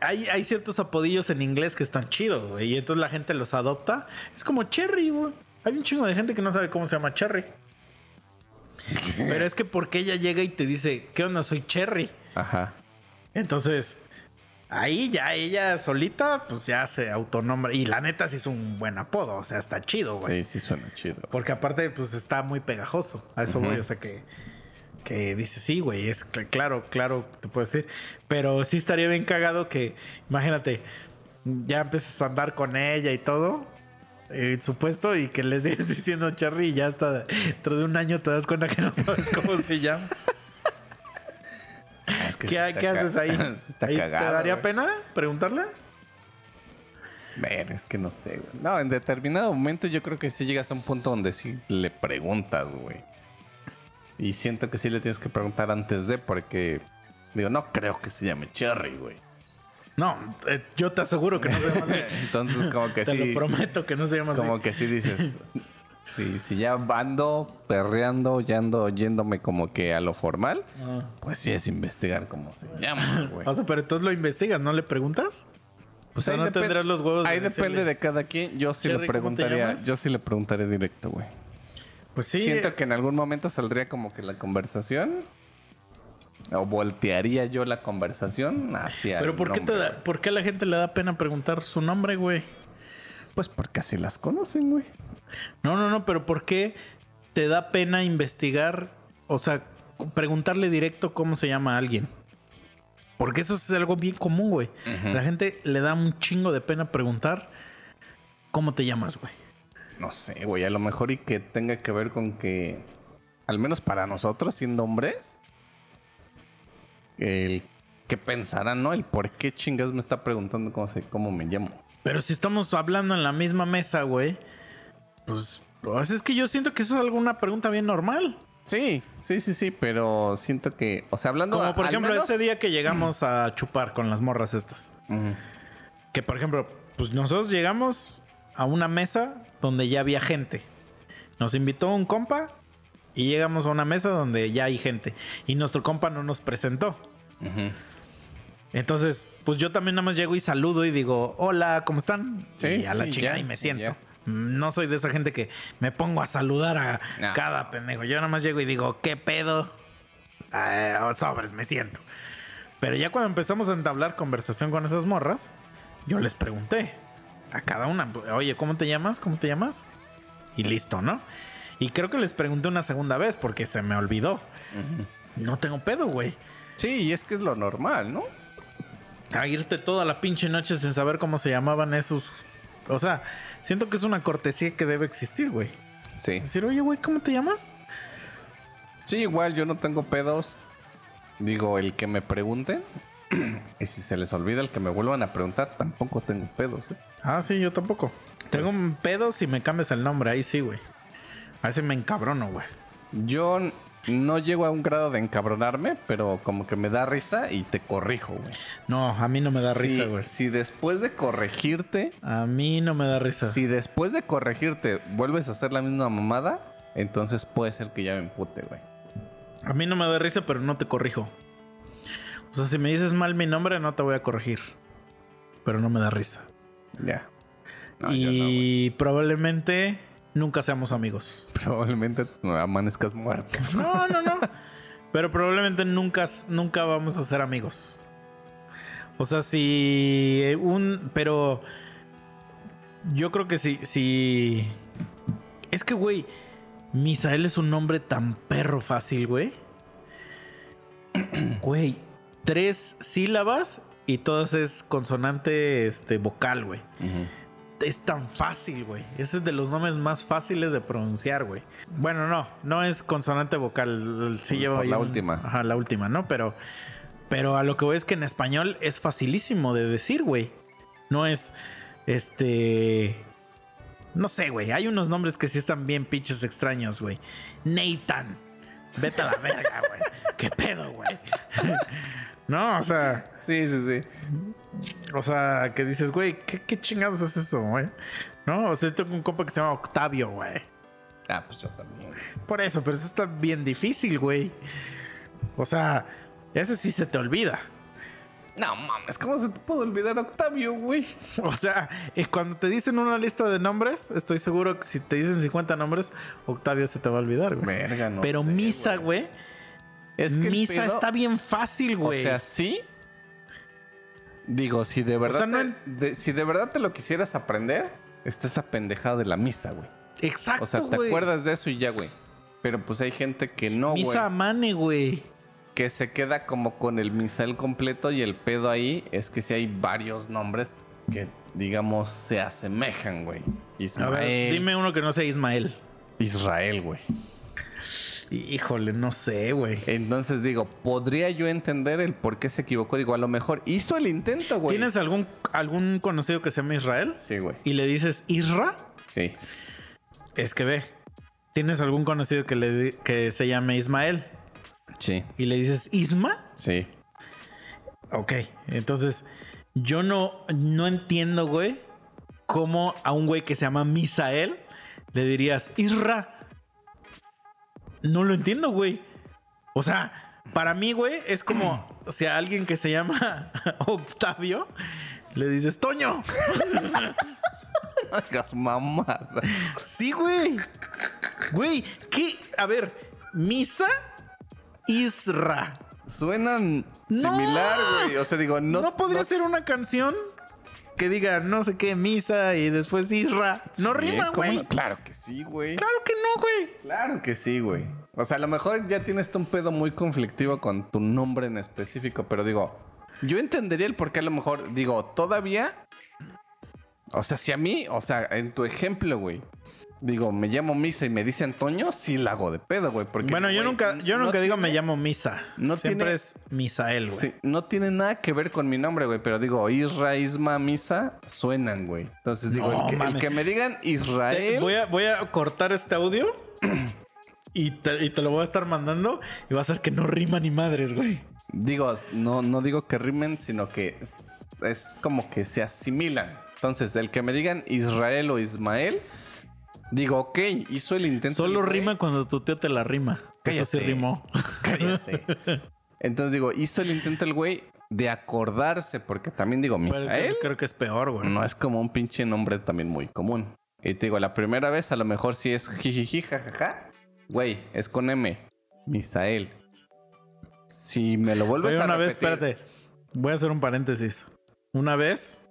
hay, hay ciertos apodillos en inglés que están chidos, güey. Y entonces la gente los adopta. Es como Cherry, güey. Hay un chingo de gente que no sabe cómo se llama Cherry. Pero es que porque ella llega y te dice, ¿qué onda? Soy Cherry. Ajá. Entonces, ahí ya ella solita, pues ya se autonombra. Y la neta sí es un buen apodo. O sea, está chido, güey. Sí, sí suena chido. Porque aparte, pues está muy pegajoso. A eso voy. O sea que. Que dice, sí, güey, es cl- claro, claro, te puedo decir. Pero sí estaría bien cagado que, imagínate, ya empiezas a andar con ella y todo, eh, supuesto, y que le sigues diciendo Charlie y ya hasta dentro de un año te das cuenta que no sabes cómo se llama. Es que ¿Qué, haces ahí? cagado, ¿Te daría pena preguntarle? Ver, es que no sé, güey. No, en determinado momento yo creo que sí llegas a un punto donde sí le preguntas, güey. Y siento que sí le tienes que preguntar antes de, porque digo, no creo que se llame Cherry, güey. No, eh, yo te aseguro que no se llama así. Entonces, como que Te sí. lo prometo que no se llama Como así. que sí dices. Sí, si ya ando perreando, ya ando yéndome como que a lo formal, Ah. pues sí es investigar cómo se llama, güey. O sea, pero entonces lo investigas, ¿no le preguntas? Pues o sea, ahí no tendrás los huevos. de Ahí depende de cada quien. Yo sí le ¿cómo te preguntaría, yo sí le preguntaría directo, güey. Pues sí. Siento que en algún momento saldría como que la conversación. O voltearía yo la conversación hacia. Pero el ¿por qué, te da- güey. ¿por qué a la gente le da pena preguntar su nombre, güey? Pues porque así las conocen, güey. No, no, no, pero ¿por qué te da pena investigar? O sea, preguntarle directo cómo se llama a alguien. Porque eso es algo bien común, güey. Ujú. La gente le da un chingo de pena preguntar cómo te llamas, güey. No sé, güey. A lo mejor y que tenga que ver con que. Al menos para nosotros, siendo hombres. El que pensarán, ¿no? El por qué chingas me está preguntando cómo, se, cómo me llamo. Pero si estamos hablando en la misma mesa, güey, pues, pues es que yo siento que eso es alguna pregunta bien normal. Sí, sí, sí, sí, pero siento que. O sea, hablando. Como por ejemplo menos- ese día que llegamos a chupar con las morras estas. Que por ejemplo, pues nosotros llegamos a una mesa donde ya había gente. Nos invitó un compa y llegamos a una mesa donde ya hay gente. Y nuestro compa no nos presentó. Entonces, pues yo también nada más llego y saludo y digo, hola, ¿cómo están? Sí, y a la sí, chingada ya, y me siento. ya. No soy de esa gente que me pongo a saludar a No. cada pendejo. Yo nada más llego y digo, ¿qué pedo? Ah, sobres, me siento. Pero ya cuando empezamos a entablar conversación con esas morras, yo les pregunté a cada una, oye, ¿cómo te llamas? ¿Cómo te llamas? Y listo, ¿no? Y creo que les pregunté una segunda vez porque se me olvidó. No tengo pedo, güey. Sí, y es que es lo normal, ¿no? a irte toda la pinche noche sin saber cómo se llamaban esos. O sea, siento que es una cortesía que debe existir, güey. Sí. Decir, oye, güey, ¿cómo te llamas? Sí, igual yo no tengo pedos. Digo, el que me pregunten. y si se les olvida el que me vuelvan a preguntar, tampoco tengo pedos. ¿eh? Ah, sí, yo tampoco. Tengo Pues- un pedo si me cambias el nombre, ahí sí, güey. A ese me encabrono, güey. Yo no llego a un grado de encabronarme, pero como que me da risa y te corrijo, güey. No, a mí no me da risa, Si- güey. Si después de corregirte, A mí no me da risa. si después de corregirte vuelves a hacer la misma mamada, entonces puede ser que ya me empute, güey. A mí no me da risa, pero no te corrijo. O sea, si me dices mal mi nombre, no te voy a corregir. Pero no me da risa. Ya. No, no, y probablemente nunca seamos amigos. Probablemente amanezcas muerto. No, no, no. Pero probablemente nunca, nunca vamos a ser amigos. O sea, si un. Pero. Yo creo que si. si es que, güey. Misael es un nombre tan perro fácil, güey. Güey. Tres sílabas y todas es consonante este, vocal, güey. Es tan fácil, güey. Ese es de los nombres más fáciles de pronunciar, güey. Bueno, no, no es consonante vocal. Sí lleva la un- última. Ajá, la última, ¿no? Pero, pero a lo que voy es que en español es facilísimo de decir, güey. No es, este... No sé, güey. Hay unos nombres que sí están bien pinches extraños, güey. Nathan. Vete a la verga, güey. ¿Qué pedo, güey? no, o sea... Sí, sí, sí. O sea, que dices, güey, ¿qué, qué chingados es eso, güey? No, o sea, tengo un compa que se llama Octavio, güey. Ah, pues yo también. Por eso, pero eso está bien difícil, güey. O sea, ese sí se te olvida. No mames, ¿cómo se te puede olvidar Octavio, güey? O sea, eh, cuando te dicen una lista de nombres, estoy seguro que si te dicen 50 nombres, Octavio se te va a olvidar, güey. Verga, no. pero sé, Misa, güey, Es que el Misa pedo- está bien fácil, güey. O sea, sí. Digo, si de verdad, sea, no te, de- si de verdad te lo quisieras aprender, está esa pendejada de la misa, güey. Exacto, O sea, te güey. acuerdas de eso y ya, güey. Pero pues hay gente que no, güey. Misa Amane, güey. Que se queda como con el misal completo y el pedo ahí es que si hay varios nombres que, digamos, se asemejan, güey. A Ismael. ver, dime uno que no sea Ismael. Israel, güey. Híjole, no sé, güey. Entonces digo, podría yo entender el por qué se equivocó. Digo, a lo mejor hizo el intento, güey. ¿Tienes algún, algún conocido que se llama Israel? Sí, güey. Y le dices Isra, Sí. es que ve. ¿Tienes algún conocido que, le que se llame Ismael? Sí. Y le dices Isma? Sí. Ok, entonces yo no, no entiendo, güey, cómo a un güey que se llama Misael le dirías Isra. No lo entiendo, güey. O sea, para mí, güey, es como si a alguien que se llama Octavio le dices Toño. Hagas mamada. Sí, güey. Güey, ¿qué? A ver, Misa Isra. Suenan No. similar, güey. O sea, digo, no. ¿No, podría no- ser una canción que diga no sé qué, Misa y después Isra? No Sí, rima, ¿cómo güey. no? Claro que sí, güey. Claro que no, güey. Claro que sí, güey. O sea, a lo mejor ya tienes un pedo muy conflictivo con tu nombre en específico, pero digo, yo entendería el por qué a lo mejor, digo, todavía. O sea, si a mí, o sea, en tu ejemplo, güey, digo, me llamo Misa y me dice Antonio, sí la hago de pedo, güey. Porque, Bueno, yo güey, nunca, yo no nunca digo me llamo Misa. no Siempre tiene- es Misael, güey. Sí, no tiene nada que ver con mi nombre, güey, pero digo, Isra, Isma, Misa, suenan, güey. Entonces digo, No, el, que, el mames. que me digan Te- Israel. voy, a, voy a cortar este audio y te, y te lo voy a estar mandando y va a ser que no rima ni madres, güey. Digo, no, no digo que rimen, sino que es, es como que se asimilan. Entonces, el que me digan Israel o Ismael, digo, ok, hizo el intento. Solo el rima cuando tu tío te la rima. Eso sí rimó. Cállate. Entonces digo, hizo el intento el güey de acordarse, porque también digo, Misael creo que es peor, güey. no es como un pinche nombre también muy común. Y te digo, la primera vez a lo mejor sí es jijiji, jajaja. Güey, es con M. Misael. Si me lo vuelves Oye, a una vez, repetir- espérate. Voy a hacer un paréntesis. Una vez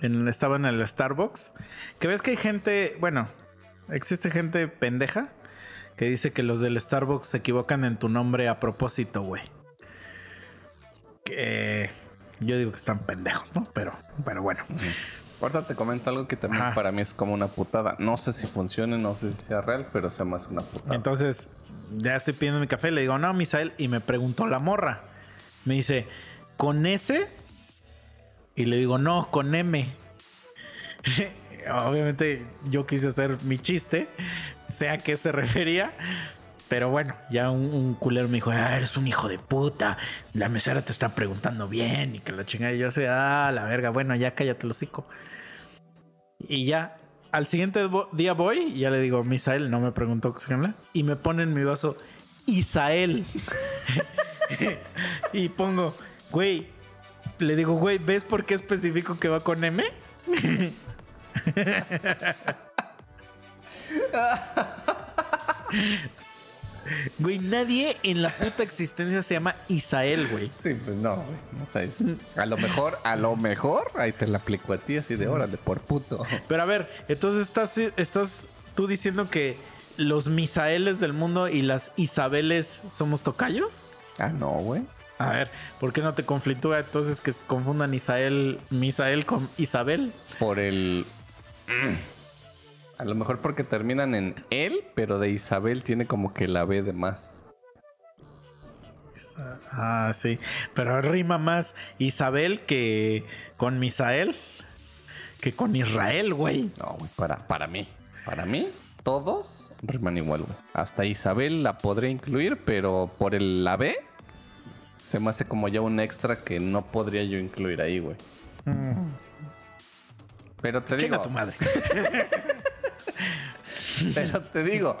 en- estaba en el Starbucks. Que ves que hay gente, bueno, existe gente pendeja que dice que los del Starbucks se equivocan en tu nombre a propósito, güey. Que yo digo que están pendejos, ¿no? Pero, pero bueno. Ahorita te comento algo que también Ajá. para mí es como una putada. No sé si funcione, no sé si sea real, pero se me hace una putada. Entonces, ya estoy pidiendo mi café. Le digo, no, Misael. Y me preguntó la morra. Me dice, ¿con S? Y le digo, no, con M. Obviamente yo quise hacer mi chiste, sé a qué se refería. Pero bueno, ya un, un culero me dijo, ah, eres un hijo de puta. La mesera te está preguntando bien y que la chingada. Y yo sé, ah, la verga, bueno, ya cállate el hocico. Y ya, al siguiente día voy y ya le digo, Misael, no me preguntó cómo se. Y me pone en mi vaso, Isael. y pongo, güey, le digo, güey, ¿ves por qué especifico que va con M? Güey, nadie en la puta existencia se llama Isael, güey. Sí, pues no, güey. O sea, es- a lo mejor, a lo mejor, ahí te la aplico a ti así de órale, por puto. Pero a ver, entonces estás, estás tú diciendo que los Misaeles del mundo y las Isabeles somos tocayos? Ah, no, güey. A ver, ¿por qué no te conflictúa entonces que confundan Isael, Misael con Isabel? Por el. Mm. A lo mejor porque terminan en él, pero de Isabel tiene como que la B de más. Ah, sí. Pero rima más Isabel que con Misael que con Israel, güey. No, güey, para, para mí. Para mí, todos riman igual, güey. Hasta Isabel la podré incluir, pero por el la B se me hace como ya un extra que no podría yo incluir ahí, güey. Pero te Chinga digo, tu madre. pero te digo,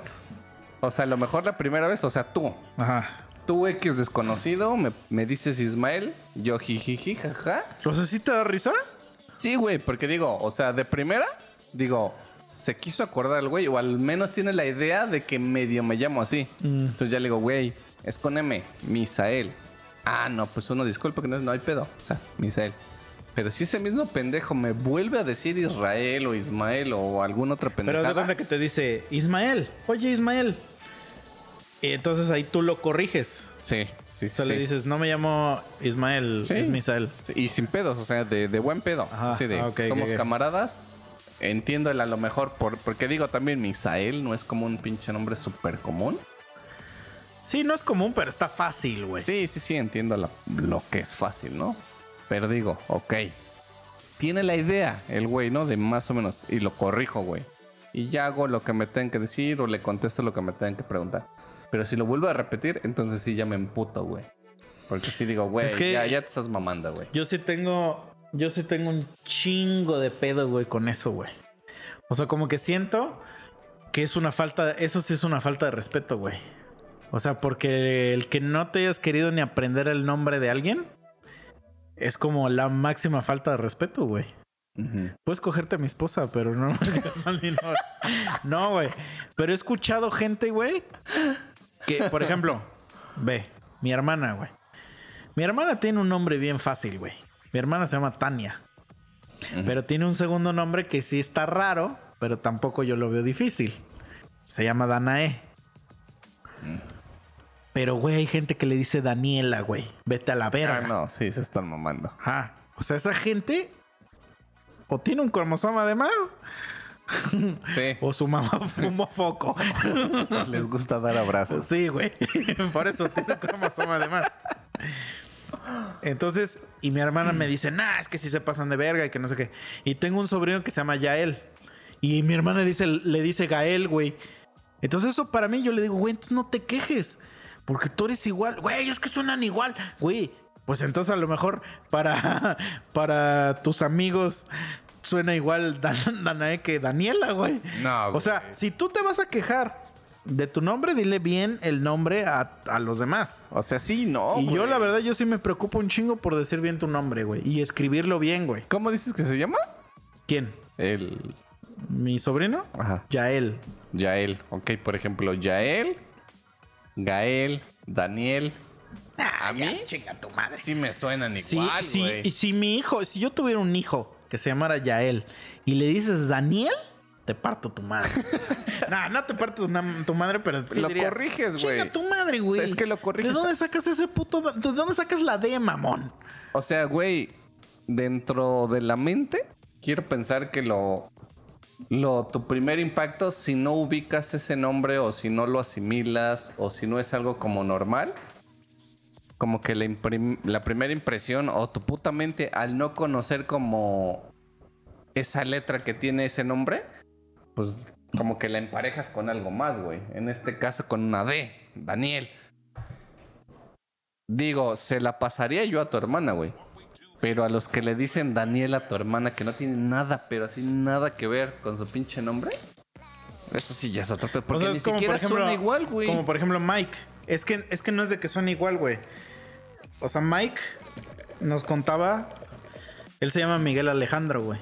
o sea, a lo mejor la primera vez, o sea, tú, Ajá. tú X desconocido, me, me dices Ismael, yo jijiji, jaja. O sea, ¿sí te da risa? Sí, güey, porque digo, o sea, de primera, digo, se quiso acordar el güey, o al menos tiene la idea de que medio me llamo así. Mm. Entonces ya le digo, güey, es con M, Misael. Ah, no, pues uno disculpa que no, no hay pedo. O sea, Misael. Pero si ese mismo pendejo me vuelve a decir Israel o Ismael o alguna otra Pero pendejada. de cuenta que te dice Ismael, oye Ismael. Y entonces ahí tú lo corriges. Sí, sí, O sea, sí. le dices, no me llamo Ismael, Sí. es Misael. Y sin pedos, o sea, de, de buen pedo. Ajá, Así de, ah, somos camaradas. Entiendo el a lo mejor, por, porque digo también Misael no es como un pinche nombre súper común. Sí, no es común, pero está fácil, güey. Sí, sí, sí, entiendo la- lo que es fácil, ¿no? Pero digo, ok. Tiene la idea el güey, ¿no? De más o menos. Y lo corrijo, güey. Y ya hago lo que me tengan que decir o le contesto lo que me tengan que preguntar. Pero si lo vuelvo a repetir, entonces sí ya me emputo, güey. Porque sí digo, güey, Es que- ya, ya te estás mamando, güey. Yo sí tengo. Yo sí tengo un chingo de pedo, güey, con eso, güey. O sea, como que siento que es una falta. Eso sí es una falta de respeto, güey. O sea, porque el que no te hayas querido ni aprender el nombre de alguien es como la máxima falta de respeto, güey. Puedes cogerte a mi esposa, pero no. No, güey. Pero he escuchado gente, güey, que, por ejemplo, ve, mi hermana, güey. Mi hermana tiene un nombre bien fácil, güey. Mi hermana se llama Tania. Pero tiene un segundo nombre que sí está raro, pero tampoco yo lo veo difícil. Se llama Danae. Pero, güey, hay gente que le dice Daniela, güey. Vete a la verga. Ah, no, sí, se están mamando. Ajá. O sea, esa gente o tiene un cromosoma de más Sí, o su mamá fumó foco. les gusta dar abrazos. Sí, güey. Por eso tiene un cromosoma de más. Entonces, y mi hermana me dice, nah, es que sí se pasan de verga y que no sé qué. Y tengo un sobrino que se llama Yael. Y mi hermana le dice, le dice Gael, güey. Entonces eso para mí yo le digo, güey, entonces no te quejes. Porque tú eres igual. Güey, es que suenan igual. Güey, pues entonces a lo mejor para, para tus amigos suena igual Dan- Danae que Daniela, güey. No, O sea, güey. si tú te vas a quejar de tu nombre, dile bien el nombre a, a los demás. O sea, sí, no. y yo, güey. la verdad, yo sí me preocupo un chingo por decir bien tu nombre, güey. Y escribirlo bien, güey. ¿Cómo dices que se llama? ¿Quién? El. ¿Mi sobrino? Ajá. Yael. Yael. Ok, por ejemplo, Yael, Gael, Daniel. A mí Chinga tu madre. sí me suenan Sí, igual, sí, güey. y si mi hijo, si yo tuviera un hijo que se llamara Yael y le dices Daniel, te parto tu madre. no, no te parto tu, tu madre, pero sí Lo diría, corriges, güey. Chinga tu madre, güey. O sea, es que lo corriges. ¿De dónde sacas ese puto? ¿De dónde sacas la D, mamón? O sea, güey, dentro de la mente, quiero pensar que lo, lo. Tu primer impacto, si no ubicas ese nombre o si no lo asimilas o si no es algo como normal, como que la, la primera impresión o tu puta mente al no conocer como esa letra que tiene ese nombre, pues como que la emparejas con algo más, güey. En este caso con una D, Daniel. Digo, se la pasaría yo a tu hermana, güey. Pero a los que le dicen Daniel a tu hermana, que no tiene nada, pero así nada que ver con su pinche nombre, eso sí ya es otro pedo. Porque O sea, ni como, siquiera por ejemplo, suena igual, güey. Como por ejemplo Mike. Es que, es que no es de que suene igual, güey. O sea, Mike nos contaba. Él se llama Miguel Alejandro, güey.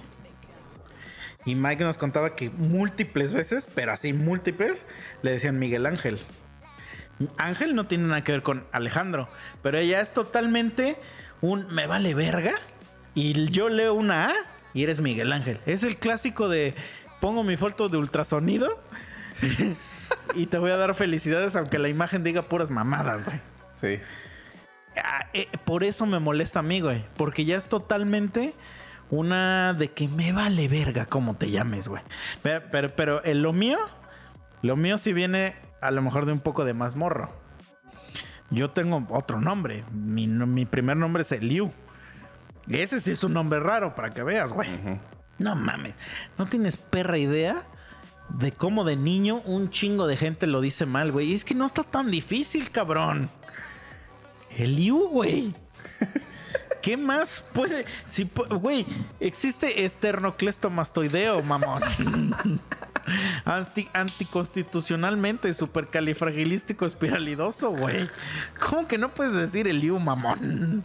Y Mike nos contaba que múltiples veces, pero así múltiples, le decían Miguel Ángel. Ángel no tiene nada que ver con Alejandro, pero ella es totalmente un me vale verga y yo leo una A y eres Miguel Ángel. Es el clásico de pongo mi foto de ultrasonido y te voy a dar felicidades aunque la imagen diga puras mamadas, güey. Sí. Ah, eh, por eso me molesta a mí, güey. Porque ya es totalmente una de que me vale verga cómo te llames, güey. Pero, pero, pero en lo mío, lo mío sí viene a lo mejor de un poco de más morro. Yo tengo otro nombre. Mi, mi primer nombre es Eliu. Ese sí es un nombre raro para que veas, güey. No mames. No tienes perra idea de cómo de niño un chingo de gente lo dice mal, güey. Y es que no está tan difícil, cabrón. Eliu, güey. ¿Qué más puede? Si, güey, existe esternoclestomastoideo, mamón. Anti- anticonstitucionalmente supercalifragilístico espiralidoso, güey. ¿Cómo que no puedes decir Eliu, mamón?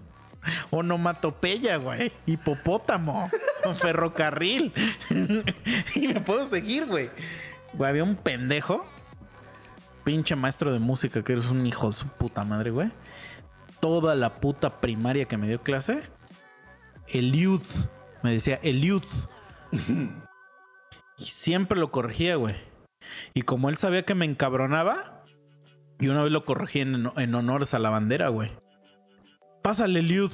Onomatopeya, güey. Hipopótamo. Ferrocarril. y me puedo seguir, güey. Güey, había un pendejo. Pinche maestro de música que eres un hijo de su puta madre, güey. Toda la puta primaria que me dio clase. Eliud. Me decía Eliud. siempre lo corregía, güey. Y como él sabía que me encabronaba, y una vez lo corregí en, en honores a la bandera, güey. Pásale, Eliud.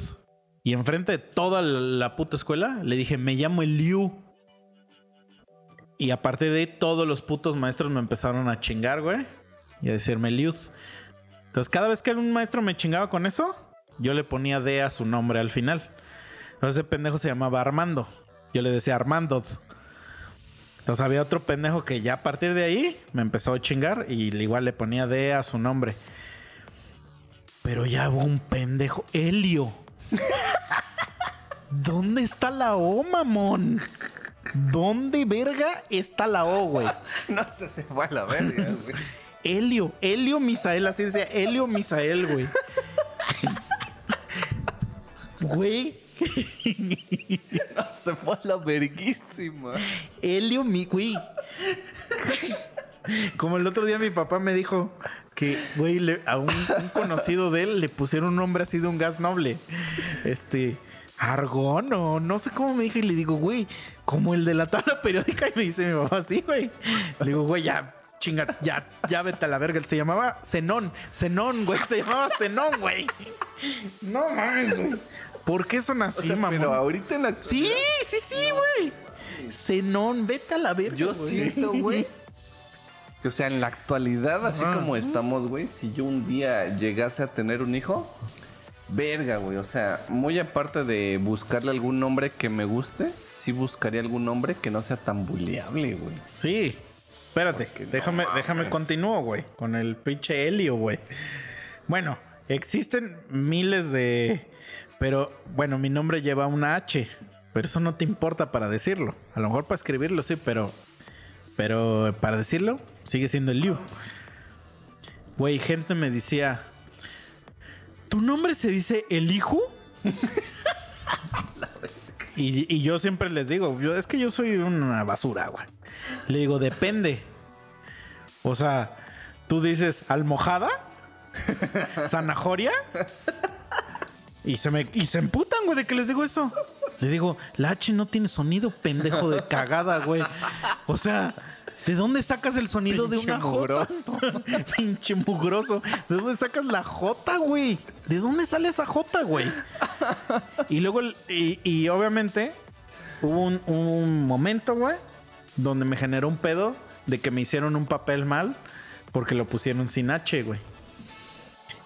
Y enfrente de toda la, la puta escuela, le dije, me llamo Eliu. Y aparte de ahí, todos los putos maestros me empezaron a chingar, güey. Y a decirme Eliud. Entonces, cada vez que un maestro me chingaba con eso, yo le ponía D a su nombre al final. Entonces, ese pendejo se llamaba Armando. Yo le decía Armando. Entonces, había otro pendejo que ya a partir de ahí me empezó a chingar y igual le ponía D a su nombre. Pero ya hubo un pendejo, Helio. ¿Dónde está la O, mamón? ¿Dónde verga está la O, güey? No sé, se fue a la verga, güey. Helio, Helio Misael, así decía, Helio Misael, güey. Güey, No, se fue a la verguísima. Helio mi, güey. Como el otro día mi papá me dijo que, güey, le- a un, un conocido de él le pusieron un nombre así de un gas noble. Este, Argón o no sé cómo me dije y le digo, güey, como el de la tabla periódica y me dice mi papá, sí, güey. Le digo, güey, ya, chinga, ya, ya vete a la verga. Se llamaba Zenón, Zenón, güey, se llamaba Zenón, güey. No mames, güey. ¿Por qué son O así, sea, mamón? pero ahorita en la Sí, sí, sí, güey. Zenón, vete a la verga. Yo siento, güey. O sea, en la actualidad, así Ajá. como estamos, güey, si yo un día llegase a tener un hijo, verga, güey. O sea, muy aparte de buscarle algún nombre que me guste, sí buscaría algún nombre que no sea tan buleable, güey. Sí. Espérate, Porque no déjame, déjame continúo, güey. Con el pinche helio, güey. Bueno, existen miles de. Pero, bueno, mi nombre lleva una H. Pero eso no te importa para decirlo. A lo mejor para escribirlo, sí, pero. Pero para decirlo, sigue siendo el Liu. Güey, gente me decía. ¿Tu nombre se dice el hijo? y, yo siempre les digo, yo, es que yo soy una basura, güey. Le digo, depende. O sea, tú dices almohada, zanahoria. Y se me y se emputan, güey, de que les digo eso. Le digo, la H no tiene sonido, pendejo de cagada, güey. O sea, ¿de dónde sacas el sonido de una J? Pinche mugroso. ¿De dónde sacas la J, güey? ¿De dónde sale esa J, güey? Y luego, y, y obviamente, hubo un, un momento, güey, donde me generó un pedo de que me hicieron un papel mal porque lo pusieron sin H, güey.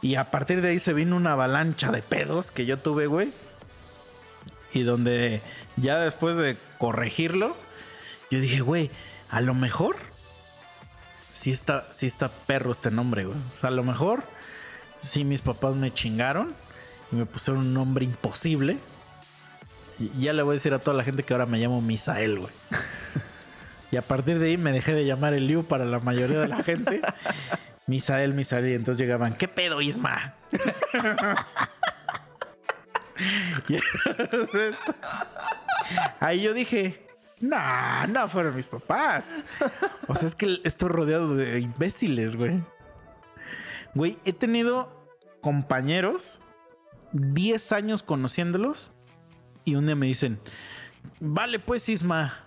Y a partir de ahí se vino una avalancha de pedos que yo tuve, güey. Y donde ya después de corregirlo, yo dije, güey, a lo mejor sí está, sí está perro este nombre, güey. O sea, a lo mejor sí mis papás me chingaron y me pusieron un nombre imposible. Ya le voy a decir a toda la gente que ahora me llamo Misael, güey. Y a partir de ahí me dejé de llamar el Liu para la mayoría de la gente. Misael, Misael. Y entonces llegaban, ¿qué pedo, Isma? Y entonces, ahí yo dije, no, no fueron mis papás. O sea, es que estoy rodeado de imbéciles, güey. Güey, he tenido compañeros 10 años conociéndolos y un día me dicen, vale pues Isma,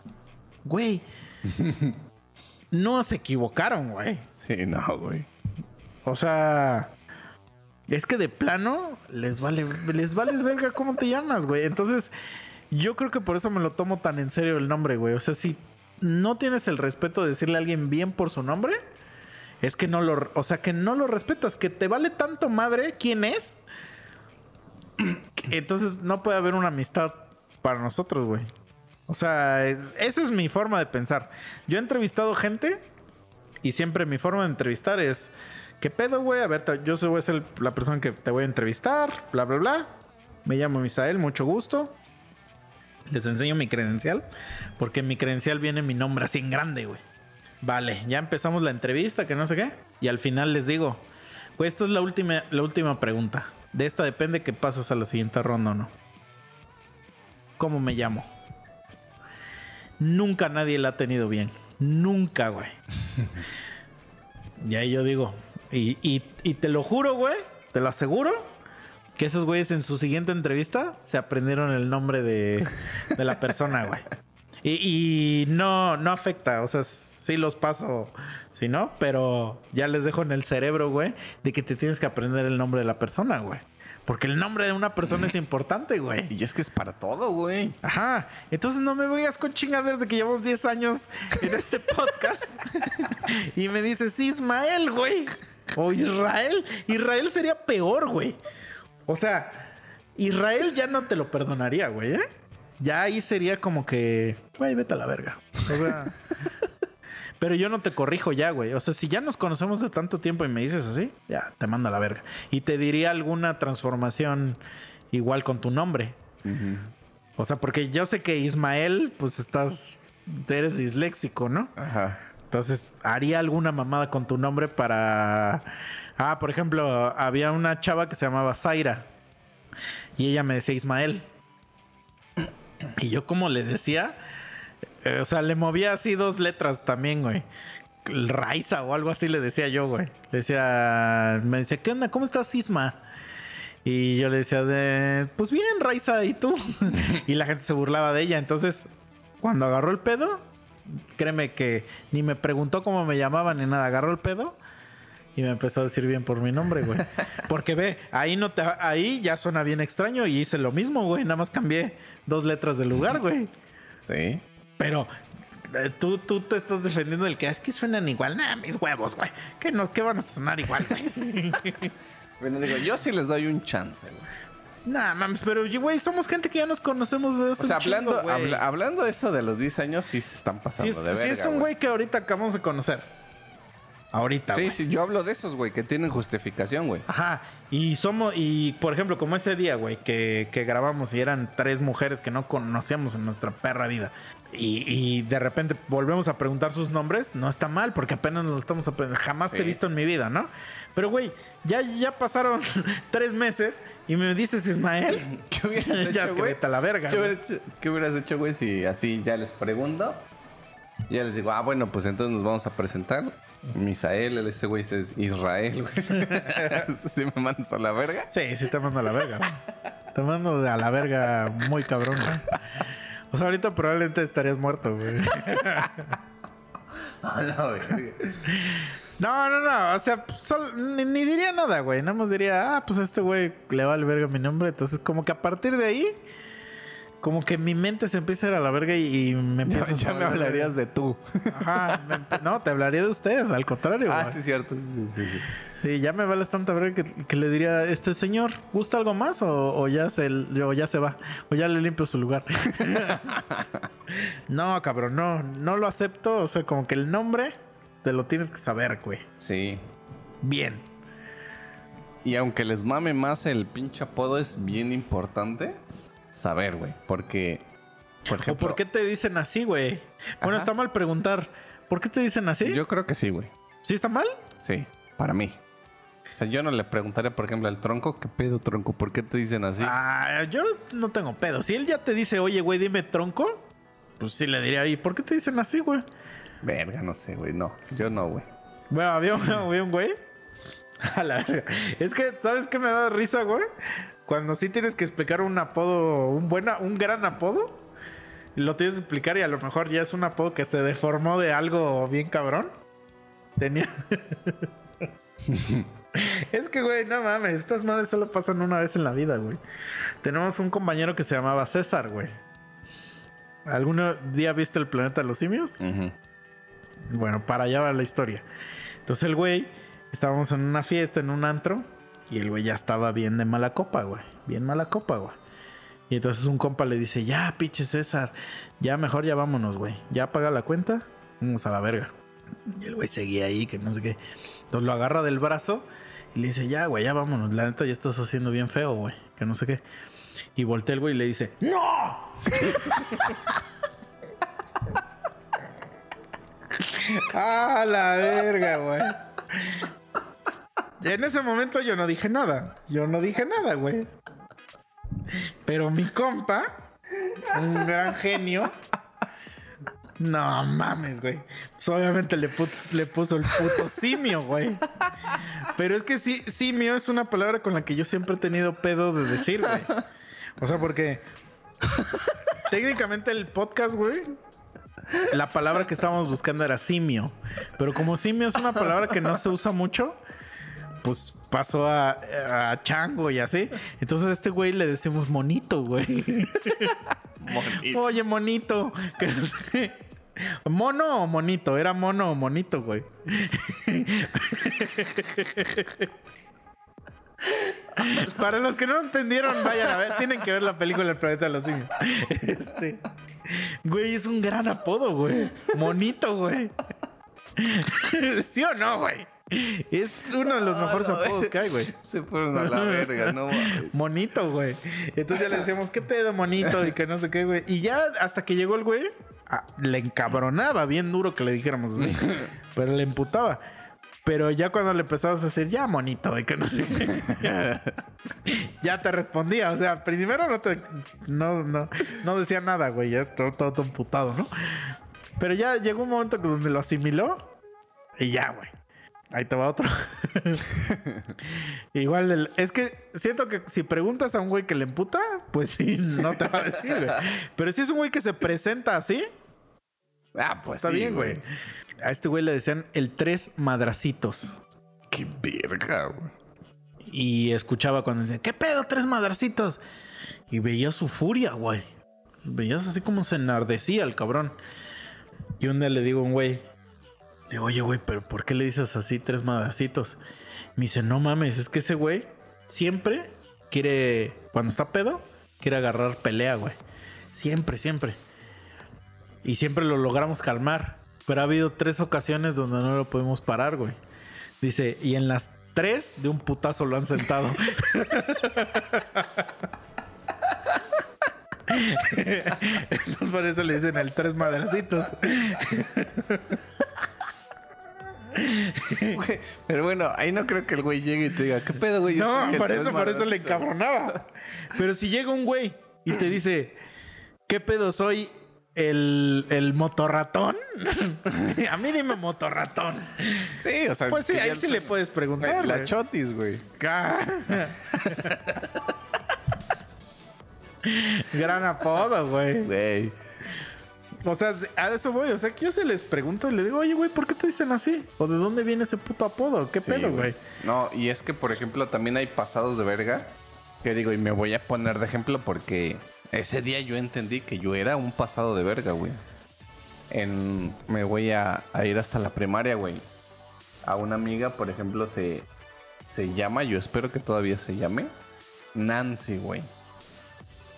güey, no se equivocaron, güey. Sí, no, güey. O sea, es que de plano les vale, les vales verga cómo te llamas, güey. Entonces, yo creo que por eso me lo tomo tan en serio el nombre, güey. O sea, si no tienes el respeto de decirle a alguien bien por su nombre, es que no lo, o sea, que no lo respetas, que te vale tanto madre quién es. Entonces no puede haber una amistad para nosotros, güey. O sea, es- esa es mi forma de pensar. Yo he entrevistado gente y siempre mi forma de entrevistar es, ¿qué pedo, güey? A ver, yo soy la persona que te voy a entrevistar, bla, bla, bla. Me llamo Misael, mucho gusto. Les enseño mi credencial, porque mi credencial viene mi nombre así en grande, güey. Vale, ya empezamos la entrevista, que no sé qué. Y al final les digo, pues esta es la última, la última pregunta. De esta depende que pasas a la siguiente ronda o no. ¿Cómo me llamo? Nunca nadie la ha tenido bien. Nunca, güey. y ahí yo digo, y, y- te lo juro, güey, te lo aseguro, que esos güeyes en su siguiente entrevista se aprendieron el nombre de, de la persona, güey. Y, y no, no afecta, o sea, sí los paso, si no, pero ya les dejo en el cerebro, güey, de que te tienes que aprender el nombre de la persona, güey. Porque el nombre de una persona es importante, güey. Y es que es para todo, güey. Ajá. Entonces no me vengas con chingaderas de que llevamos 10 años en este podcast. y me dices Ismael, güey. O Israel. Israel sería peor, güey. O sea, Israel ya no te lo perdonaría, güey, ¿eh? Ya ahí sería como que, güey, vete a la verga. O sea, pero yo no te corrijo ya, güey. O sea, si ya nos conocemos de tanto tiempo y me dices así, ya te mando a la verga. Y te diría alguna transformación igual con tu nombre. O sea, porque yo sé que Ismael, pues estás, eres disléxico, ¿no? Ajá. Entonces, haría alguna mamada con tu nombre para... Ah, por ejemplo, había una chava que se llamaba Zaira. Y ella me decía Ismael. Y yo como le decía, o sea, le movía así dos letras también, güey. Raiza o algo así le decía yo, güey. Le decía, me decía, ¿qué onda? ¿Cómo estás, Isma? Y yo le decía, de, pues bien, Raiza, ¿y tú? y la gente se burlaba de ella. Entonces, cuando agarró el pedo, créeme que ni me preguntó cómo me llamaba ni nada. Agarró el pedo y me empezó a decir bien por mi nombre, güey. Porque ve, ahí no te, ahí ya suena bien extraño y hice lo mismo, güey. Nada más cambié dos letras del lugar, güey. Sí. Pero eh, tú, tú te estás defendiendo del que "Ah, es que suenan igual. Nah, mis huevos, güey. ¿Qué, no, ¿Qué van a sonar igual, güey? Bueno, digo, yo sí les doy un chance, güey. nah, mames, pero güey, somos gente que ya nos conocemos de O eso. sea, un chingo, hablando, habla- hablando de eso de los 10 años, sí se están pasando es, de verga, es un güey que ahorita acabamos de conocer. Ahorita, Sí, sí, yo hablo de esos, güey, que tienen justificación, güey. Ajá, y somos, y por ejemplo, como ese día, güey, que, que grabamos y eran tres mujeres que no conocíamos en nuestra perra vida. Y, y de repente volvemos a preguntar sus nombres, no está mal, porque apenas nos lo estamos aprendiendo. Jamás te he visto en mi vida, ¿no? Pero, güey, ya, ya pasaron tres meses y me dices Ismael. ¿Qué hubieras ya hecho, que güey? la verga. ¿Qué, hubieras hecho, qué hubieras hecho, güey, si así ya les pregunto? Ya les digo, ah, bueno, pues entonces nos vamos a presentar. Misael, ese güey es Israel, güey. ¿Sí me mandas a la verga? Sí, sí te mando a la verga. güey. Te mando a la verga muy cabrón, güey. O sea, ahorita probablemente estarías muerto, güey. No, no, no. O sea, pues, sol- ni, ni diría nada, güey. Nada más diría, ah, pues a este güey le vale verga mi nombre. Entonces, como que a partir de ahí, como que mi mente se empieza a ir a la verga y, y me empieza ya me hablarías de tú. Ajá. me no, te hablaría de usted, al contrario. Ah, güey. sí, cierto. Sí, sí, sí. sí. Sí, ya me vales tanta verga que, que le diría, este señor, ¿gusta algo más o, o ya se, o ya se va? O ya le limpio su lugar. no, cabrón, no, no lo acepto. O sea, como que el nombre te lo tienes que saber, güey. Sí. Bien. Y aunque les mame más el pinche apodo, es bien importante saber, güey. Porque, por ¿O ejemplo... por qué te dicen así, güey? Bueno, Ajá. está mal preguntar. ¿Por qué te dicen así? Yo creo que sí, güey. ¿Sí está mal? Sí, para mí. O sea, yo no le preguntaría, por ejemplo, al tronco, ¿qué pedo, tronco? ¿Por qué te dicen así? Ah, yo no tengo pedo. Si él ya te dice, oye, güey, dime tronco, pues sí le diría, ¿y por qué te dicen así, güey? Verga, no sé, güey. No, yo no, güey. Bueno, había, había un güey A la verga. Es que, ¿sabes qué me da risa, güey? Cuando sí tienes que explicar un apodo, un buena, un gran apodo, lo tienes que explicar y a lo mejor ya es un apodo que se deformó de algo bien cabrón. Tenía. es que, güey, no mames, estas madres solo pasan una vez en la vida, güey. Tenemos un compañero que se llamaba César, güey. ¿Algún día viste el planeta de los simios? Bueno, para allá va la historia. Entonces el güey, estábamos en una fiesta, en un antro, y el güey ya estaba bien de mala copa, güey. Bien mala copa, güey. Y entonces un compa le dice, ya, pinche César, ya mejor ya vámonos, güey. Ya paga la cuenta, vamos a la verga. Y el güey seguía ahí, que no sé qué. Entonces lo agarra del brazo y le dice, ya, güey, ya vámonos. La neta ya estás haciendo bien feo, güey. Que no sé qué. Y voltea el güey y le dice, ¡No! ¡Ah, la verga, güey! En ese momento yo no dije nada. Yo no dije nada, güey. Pero mi compa, un gran genio. No mames, güey. Pues obviamente le, puso el puto simio, güey. Pero es que sí, simio es una palabra con la que yo siempre he tenido pedo de decir, güey. O sea, porque técnicamente el podcast, güey, la palabra que estábamos buscando era simio. Pero como simio es una palabra que no se usa mucho, pues pasó a, a chango y así. Entonces a este güey le decimos monito, güey. Monito. Oye, monito. ¿Mono o monito? Era mono o monito, güey. Para los que no entendieron, vayan a ver, tienen que ver la película El planeta de los simios. Este, güey, es un gran apodo, güey. Monito, güey. ¿Sí o no, güey? Es uno de los mejores apodos que hay, güey. Se fueron a la verga, no mames. Monito, güey. Entonces ya le decíamos, ¿qué pedo, monito? Y que no sé qué, güey. Y ya hasta que llegó el güey, ah, le encabronaba bien duro que le dijéramos así. pero le emputaba. Pero ya cuando le empezabas a decir, ya, monito, y que no sé qué, ya, te respondía. O sea, primero no te. No, no, no decía nada, güey. Ya todo, todo, todo emputado, ¿no? Pero ya llegó un momento donde lo asimiló. Y ya, güey. Ahí te va otro. Igual, el- es que siento que si preguntas a un güey que le emputa, pues sí, no te va a decir, güey. Pero si es un güey que se presenta así, Ah, pues está sí, bien, güey. A este güey le decían el tres madracitos. Qué verga, güey. Y escuchaba cuando decían, ¿qué pedo, tres madracitos? Y veía su furia, güey. Veías así como se enardecía el cabrón. Y un día le digo a un güey, le digo, oye, güey, pero ¿por qué le dices así tres madracitos? Me dice, no mames, es que ese güey siempre quiere, cuando está pedo, quiere agarrar pelea, güey. Siempre, siempre. Y siempre lo logramos calmar. Pero ha habido tres ocasiones donde no lo podemos parar, güey. Dice, y en las tres de un putazo lo han sentado. Entonces por eso le dicen el tres madracitos. Güey, Pero bueno, ahí no creo que el güey llegue y te diga, ¿qué pedo, güey? Yo No, tres eso, por eso le madracito". encabronaba. Pero si llega un güey y te dice, ¿qué pedo soy? El, el motorratón. A mí dime motorratón. Sí, o sea. Pues sí, que ahí ya- sí le puedes preguntar. La güey. chotis, güey. Gran apodo, güey. Güey. O sea, a eso voy. O sea, que yo se les pregunto y le digo, oye, güey, ¿por qué te dicen así? ¿O de dónde viene ese puto apodo? ¿Qué Sí, pedo, güey? No, y es que, por ejemplo, también hay pasados de verga. Que digo, y me voy a poner de ejemplo porque ese día yo entendí que yo era un pasado de verga, güey. En, me voy a, a ir hasta la primaria, güey. A una amiga, por ejemplo, se, se llama, yo espero que todavía se llame, Nancy, güey.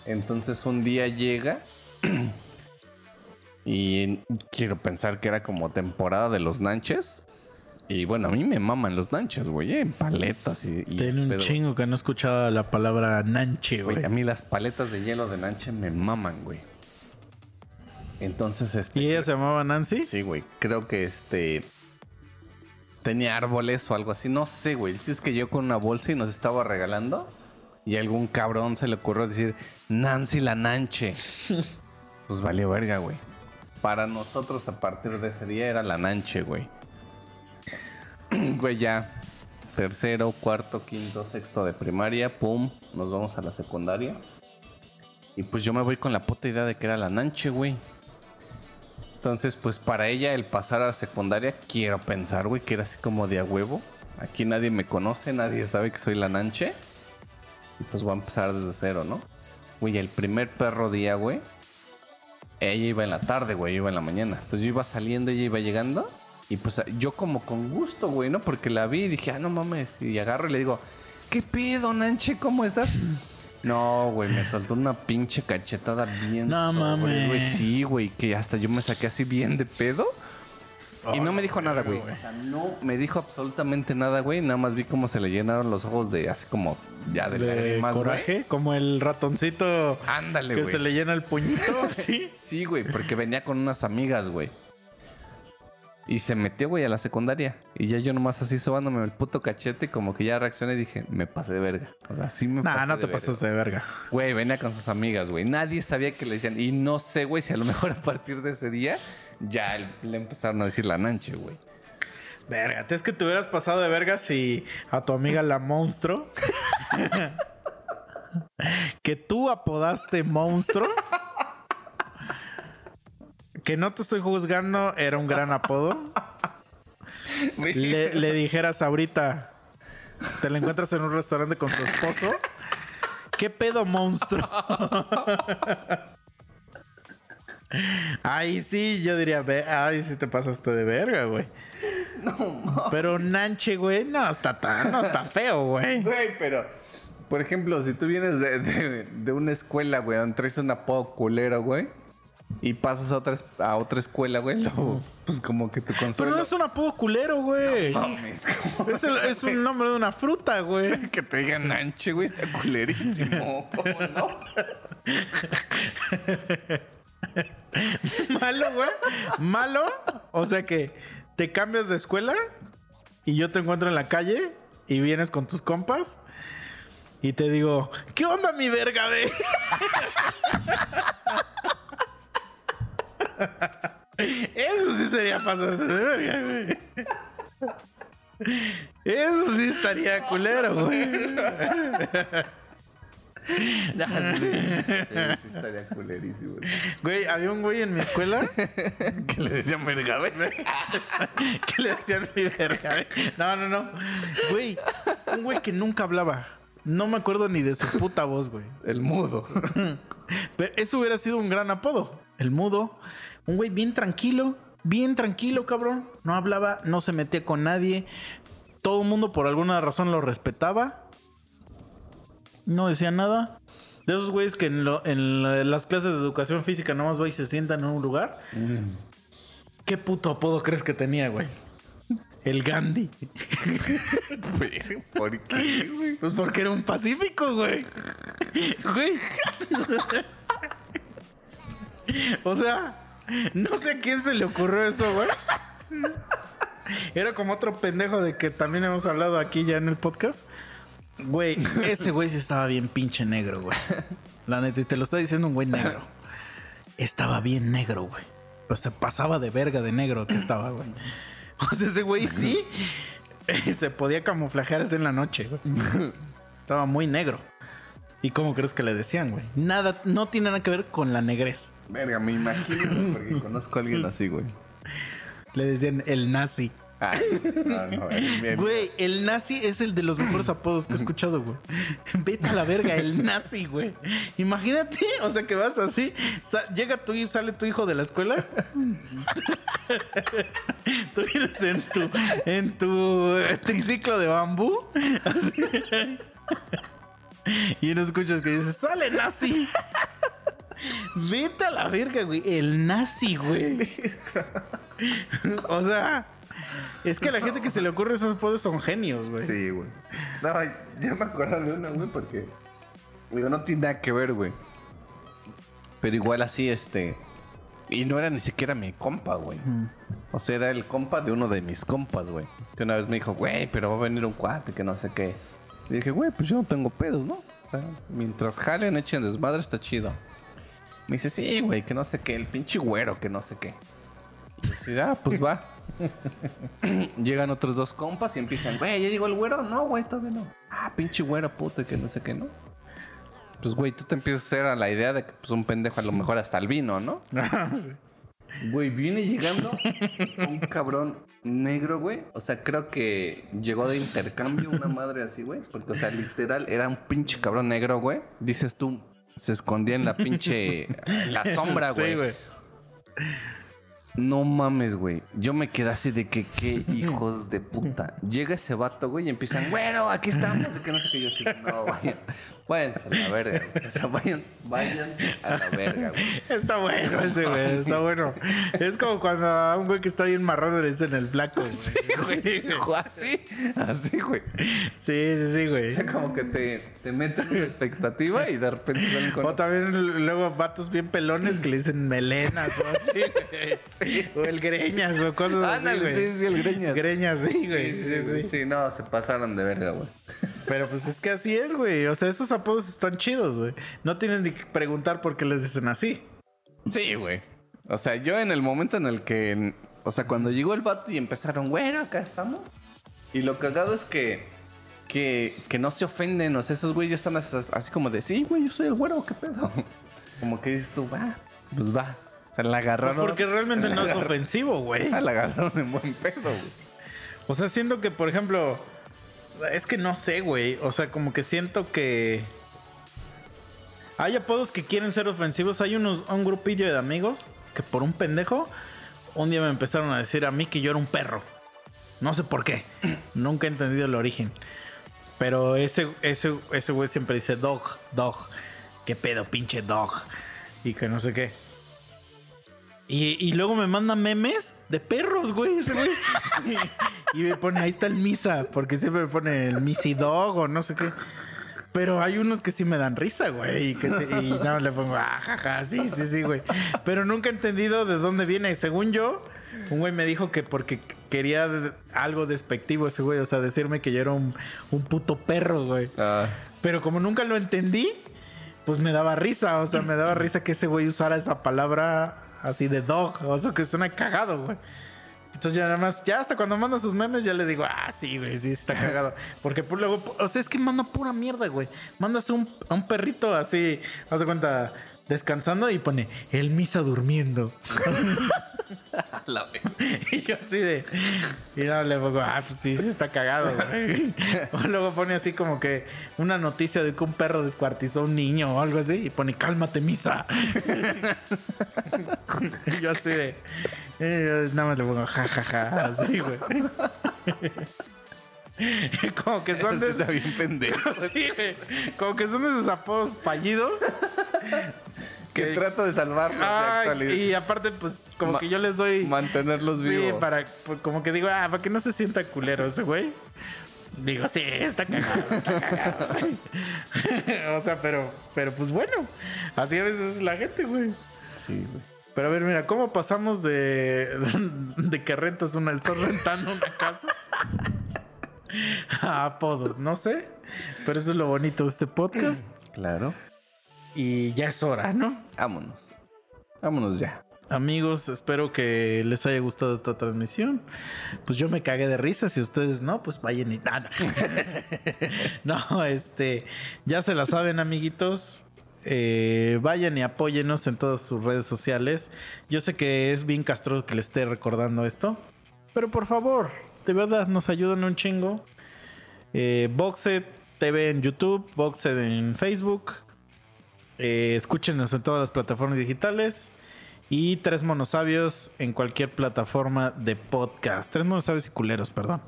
Entonces un día llega y quiero pensar que era como temporada de los nanches. Y bueno, a mí me maman los nanches, güey, eh, en paletas y... y Tiene un pedo. chingo que no escuchaba la palabra nanche, güey. A mí las paletas de hielo de nanche me maman, güey. Entonces, este... ¿Y ella se llamaba Nancy? Sí, güey. Creo que este. Tenía árboles o algo así. No sé, güey. Chiste Es que yo con una bolsa y nos estaba regalando. Y a algún cabrón se le ocurrió decir Nancy la Nanche. pues valió verga, güey. Para nosotros, a partir de ese día, era la Nanche, güey. güey, ya. tercero, cuarto, quinto, sexto de primaria, pum, nos vamos a la secundaria. Y pues yo me voy con la puta idea de que era la Nanche, güey. Entonces, pues para ella el pasar a la secundaria, quiero pensar, güey, que era así como de a huevo. Aquí nadie me conoce, nadie sabe que soy la Nanche. Y pues voy a empezar desde cero, ¿no? Güey, el primer perro día, güey. Ella iba en la tarde, güey, yo iba en la mañana. Entonces yo iba saliendo, ella iba llegando. Y pues yo como con gusto, güey, ¿no? Porque la vi y dije, ah, no mames. Y agarro y le digo, ¿qué pedo, Nanche? ¿Cómo estás? No, güey, me soltó una pinche cachetada bien. No sobre, mames. güey. Sí, güey, que hasta yo me saqué así bien de pedo. Y no me dijo nada, güey. O sea, no me dijo absolutamente nada, güey. Nada más vi cómo se le llenaron los ojos de así como ya de, De lágrimas, güey. coraje, como el ratoncito Ándale, que güey. se le llena el puñito, ¿sí? Sí, güey, porque venía con unas amigas, güey. Y se metió, güey, a la secundaria. Y ya yo nomás así sobándome el puto cachete, como que ya reaccioné y dije, me pasé de verga. O sea, sí me Nah, pasé no de te verga. pasas de verga. Güey, venía con sus amigas, güey. Nadie sabía que le decían. Y no sé, güey, si a lo mejor a partir de ese día ya le empezaron a decir la nanche, güey. Verga, es que te hubieras pasado de verga si a tu amiga la monstruo. que tú apodaste monstruo. Que no te estoy juzgando, era un gran apodo. Le, le dijeras ahorita, te la encuentras en un restaurante con tu esposo. ¿Qué pedo, monstruo? Ay, sí, yo diría, ay, sí te pasaste de verga, güey. Pero Nanche, güey, no está tan, no está feo, güey. Güey, pero, por ejemplo, si tú vienes de, de- de una escuela, güey, donde traes un apodo culero, güey, y pasas a otra, a otra escuela, güey, pues como que tu Pero consuelo... no es un apodo culero, güey. Mames, ¿cómo? Es, el- es un nombre de una fruta, güey. Que te digan Nanche, güey, está culerísimo. ¿Cómo no? Malo, güey. Malo. O sea que te cambias de escuela y yo te encuentro en la calle y vienes con tus compas y te digo, ¿qué onda mi verga, güey? Eso sí sería pasarse de verga, güey. Eso sí estaría culero, güey. No, sí, sí, sí estaría culerísimo. Güey, había un güey en mi escuela Que le decían verga, güey. que le decían mi. No, no, no. Güey, un güey que nunca hablaba. No me acuerdo ni de su puta voz, güey. El mudo. Pero eso hubiera sido un gran apodo. El mudo. Un güey bien tranquilo. Bien tranquilo, cabrón. No hablaba, no se metía con nadie. Todo el mundo por alguna razón lo respetaba. No decía nada. De esos güeyes que en, lo- en la- las clases de educación física nomás va y se sientan en un lugar. ¿Qué puto apodo crees que tenía, güey? El Gandhi. ¿Por qué, güey? Pues porque era un pacífico, güey. Güey. O sea, no sé a quién se le ocurrió eso, güey. Era como otro pendejo de que también hemos hablado aquí ya en el podcast. Güey, ese güey sí estaba bien pinche negro, güey. La neta, y te lo está diciendo un güey negro. Estaba bien negro, güey. O sea, pasaba de verga de negro que estaba, güey. O sea, ese güey sí se podía camuflajear así en la noche, güey. Estaba muy negro. ¿Y cómo crees que le decían, güey? Nada, no tiene nada que ver con la negrez. Verga, me imagino porque conozco a alguien así, güey. Le decían el nazi. No, bien, bien. Güey, el nazi es el de los mejores apodos que he escuchado, güey. Vete a la verga, el nazi, güey. Imagínate, o sea, que vas así, llega tu hijo, sale tu hijo de la escuela. Tú vienes en tu, en tu eh, triciclo de bambú. así. y no escuchas que dice, sale nazi. Vete a la verga, güey. El nazi, güey. o sea, es que a la gente que se le ocurre esos apodos son genios, güey. Sí, güey. No, ya me acuerdo de una, güey, porque. Digo, no tiene nada que ver, güey. Pero igual así, este. Y no era ni siquiera mi compa, güey. O sea, era el compa de uno de mis compas, güey. Que una vez me dijo, güey, pero va a venir un cuate que no sé qué. Y dije, güey, pues yo no tengo pedos, ¿no? O sea, mientras jalen, echen desmadre, está chido. Me dice, sí, güey, que no sé qué, el pinche güero, que no sé qué. Y yo ah, pues va. Llegan otros dos compas y empiezan, güey, ¿ya llegó el güero? No, güey, todavía no. Ah, pinche güero, puto, y que no sé qué, ¿no? Pues, güey, tú te empiezas a hacer a la idea de que pues, un pendejo a lo mejor hasta el vino, ¿no? Sí. Güey, viene llegando un cabrón negro, güey. O sea, creo que llegó de intercambio una madre así, güey. Porque, o sea, literal, era un pinche cabrón negro, güey. Dices tú, se escondía en la pinche... en la sombra, güey. Sí, güey. No mames, güey. Yo me quedé así de que qué hijos de puta. Llega ese vato, güey, y empiezan, bueno, aquí estamos. Y que no sé qué yo sí. No, vayan. Váyanse a la verga, güey. O sea, vayan, váyanse a la verga, güey. Está bueno ese, güey. Está bueno. Es como cuando a un güey que está bien marrón le dicen el flaco. Sí, güey. Así, así, güey. Sí, sí, sí, O güey. sea, como que te, te meten una expectativa y de repente salen con... O también luego vatos bien pelones que le dicen melenas o así, güey. O el greñas o cosas así, Ándale, güey. sí, sí, el greñas. Greñas, sí, güey. Sí, Sí, sí, sí. sí, no, se pasaron de verga, güey. Pero pues es que así es, güey. O sea, esos apodos están chidos, güey. No tienes ni que preguntar por qué les dicen así. Sí, güey. O sea, yo en el momento en el que. O sea, cuando llegó el vato y empezaron, bueno, acá estamos. Y lo cagado es que. Que, que no se ofenden. O sea, esos güeyes están hasta- así como de, sí, güey, yo soy el güero, ¿qué pedo? Como que dices tú, va, pues va. O sea, la agarraron. Porque realmente no es ofensivo, güey. La agarraron en buen pedo, güey. O sea, siento que, por ejemplo, es que no sé, güey. O sea, como que siento que hay apodos que quieren ser ofensivos. Hay unos, un grupillo de amigos que por un pendejo un día me empezaron a decir a mí que yo era un perro. No sé por qué. Nunca he entendido el origen. Pero ese, ese, ese güey siempre dice dog, dog. ¿Qué pedo, pinche dog? Y que no sé qué. Y, y luego me manda memes de perros, güey, ese güey. y me pone, ahí está el Misa, porque siempre me pone el Missy Dog o no sé qué. Pero hay unos que sí me dan risa, güey. Y, que sí- y nada más le pongo, ah, jaja, sí, sí, sí, güey. Pero nunca he entendido de dónde viene. Según yo, un güey me dijo que porque quería algo despectivo ese güey. O sea, decirme que yo era un, un puto perro, güey. Ah, Pero como nunca lo entendí, pues me daba risa. O sea, me daba risa que ese güey usara esa palabra así de dog. O sea, que suena cagado, güey. Entonces ya nada más, ya hasta cuando manda sus memes, ya le digo, ah, sí, güey, sí, está cagado. Porque por luego, o sea, es que manda pura mierda, güey. Mandas un, a un perrito así, haz de cuenta, descansando y pone, el misa durmiendo. la. Y yo así de. Y no, le pongo, ah, pues sí, sí está cagado, güey. O luego pone así como que una noticia de que un perro descuartizó a un niño o algo así. Y pone, cálmate, misa. y yo así de. y yo nada más le pongo, ja, ja, ja. Así, güey. como que son de. está bien pendejo. Sí. Como que son de esos apodos fallidos. Que trato de salvarlos de Ay, actualidad. y aparte, pues, como Ma- que yo les doy. Mantenerlos Sí, vivos. para, pues, como que digo, ah, para que no se sienta culero ese güey. Digo, sí, está cagado, está cagado, güey. o sea, pero, pero pues bueno, así a veces es la gente, güey. Sí, güey. Pero a ver, mira, ¿cómo pasamos de, de que rentas una, estás rentando una casa? A apodos, no sé. Pero eso es lo bonito de este podcast. Claro. Y ya es hora, ¿no? Vámonos. Vámonos ya. Amigos, espero que les haya gustado esta transmisión. Pues yo me cagué de risa. Si ustedes no, pues vayan y. Ah, no. No, este. Ya se la saben, amiguitos. Eh, vayan y apóyenos en todas sus redes sociales. Yo sé que es bien castroso que les esté recordando esto. Pero por favor, de verdad, nos ayudan un chingo. Eh, Boxed TV en YouTube, Boxed en Facebook. Eh, escúchenos en todas las plataformas digitales. Y Tres Monosabios en cualquier plataforma de podcast. Tres Monosabios y culeros, perdón.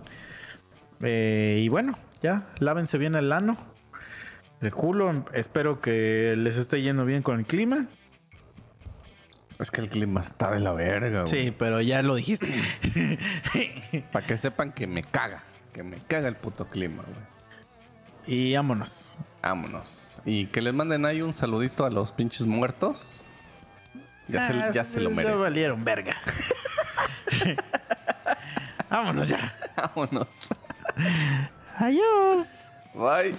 Eh, y bueno, ya, lávense bien el ano. El culo. Espero que les esté yendo bien con el clima. Es que el clima está de la verga, güey. Sí, pero ya lo dijiste. Para que sepan que me caga. Que me caga el puto clima, güey. y vámonos. Vámonos. Y que les manden ahí un saludito a los pinches muertos. Ya, Ah, se, ya se lo Ya merecen. valieron verga. vámonos ya. Vámonos. Adiós. Bye.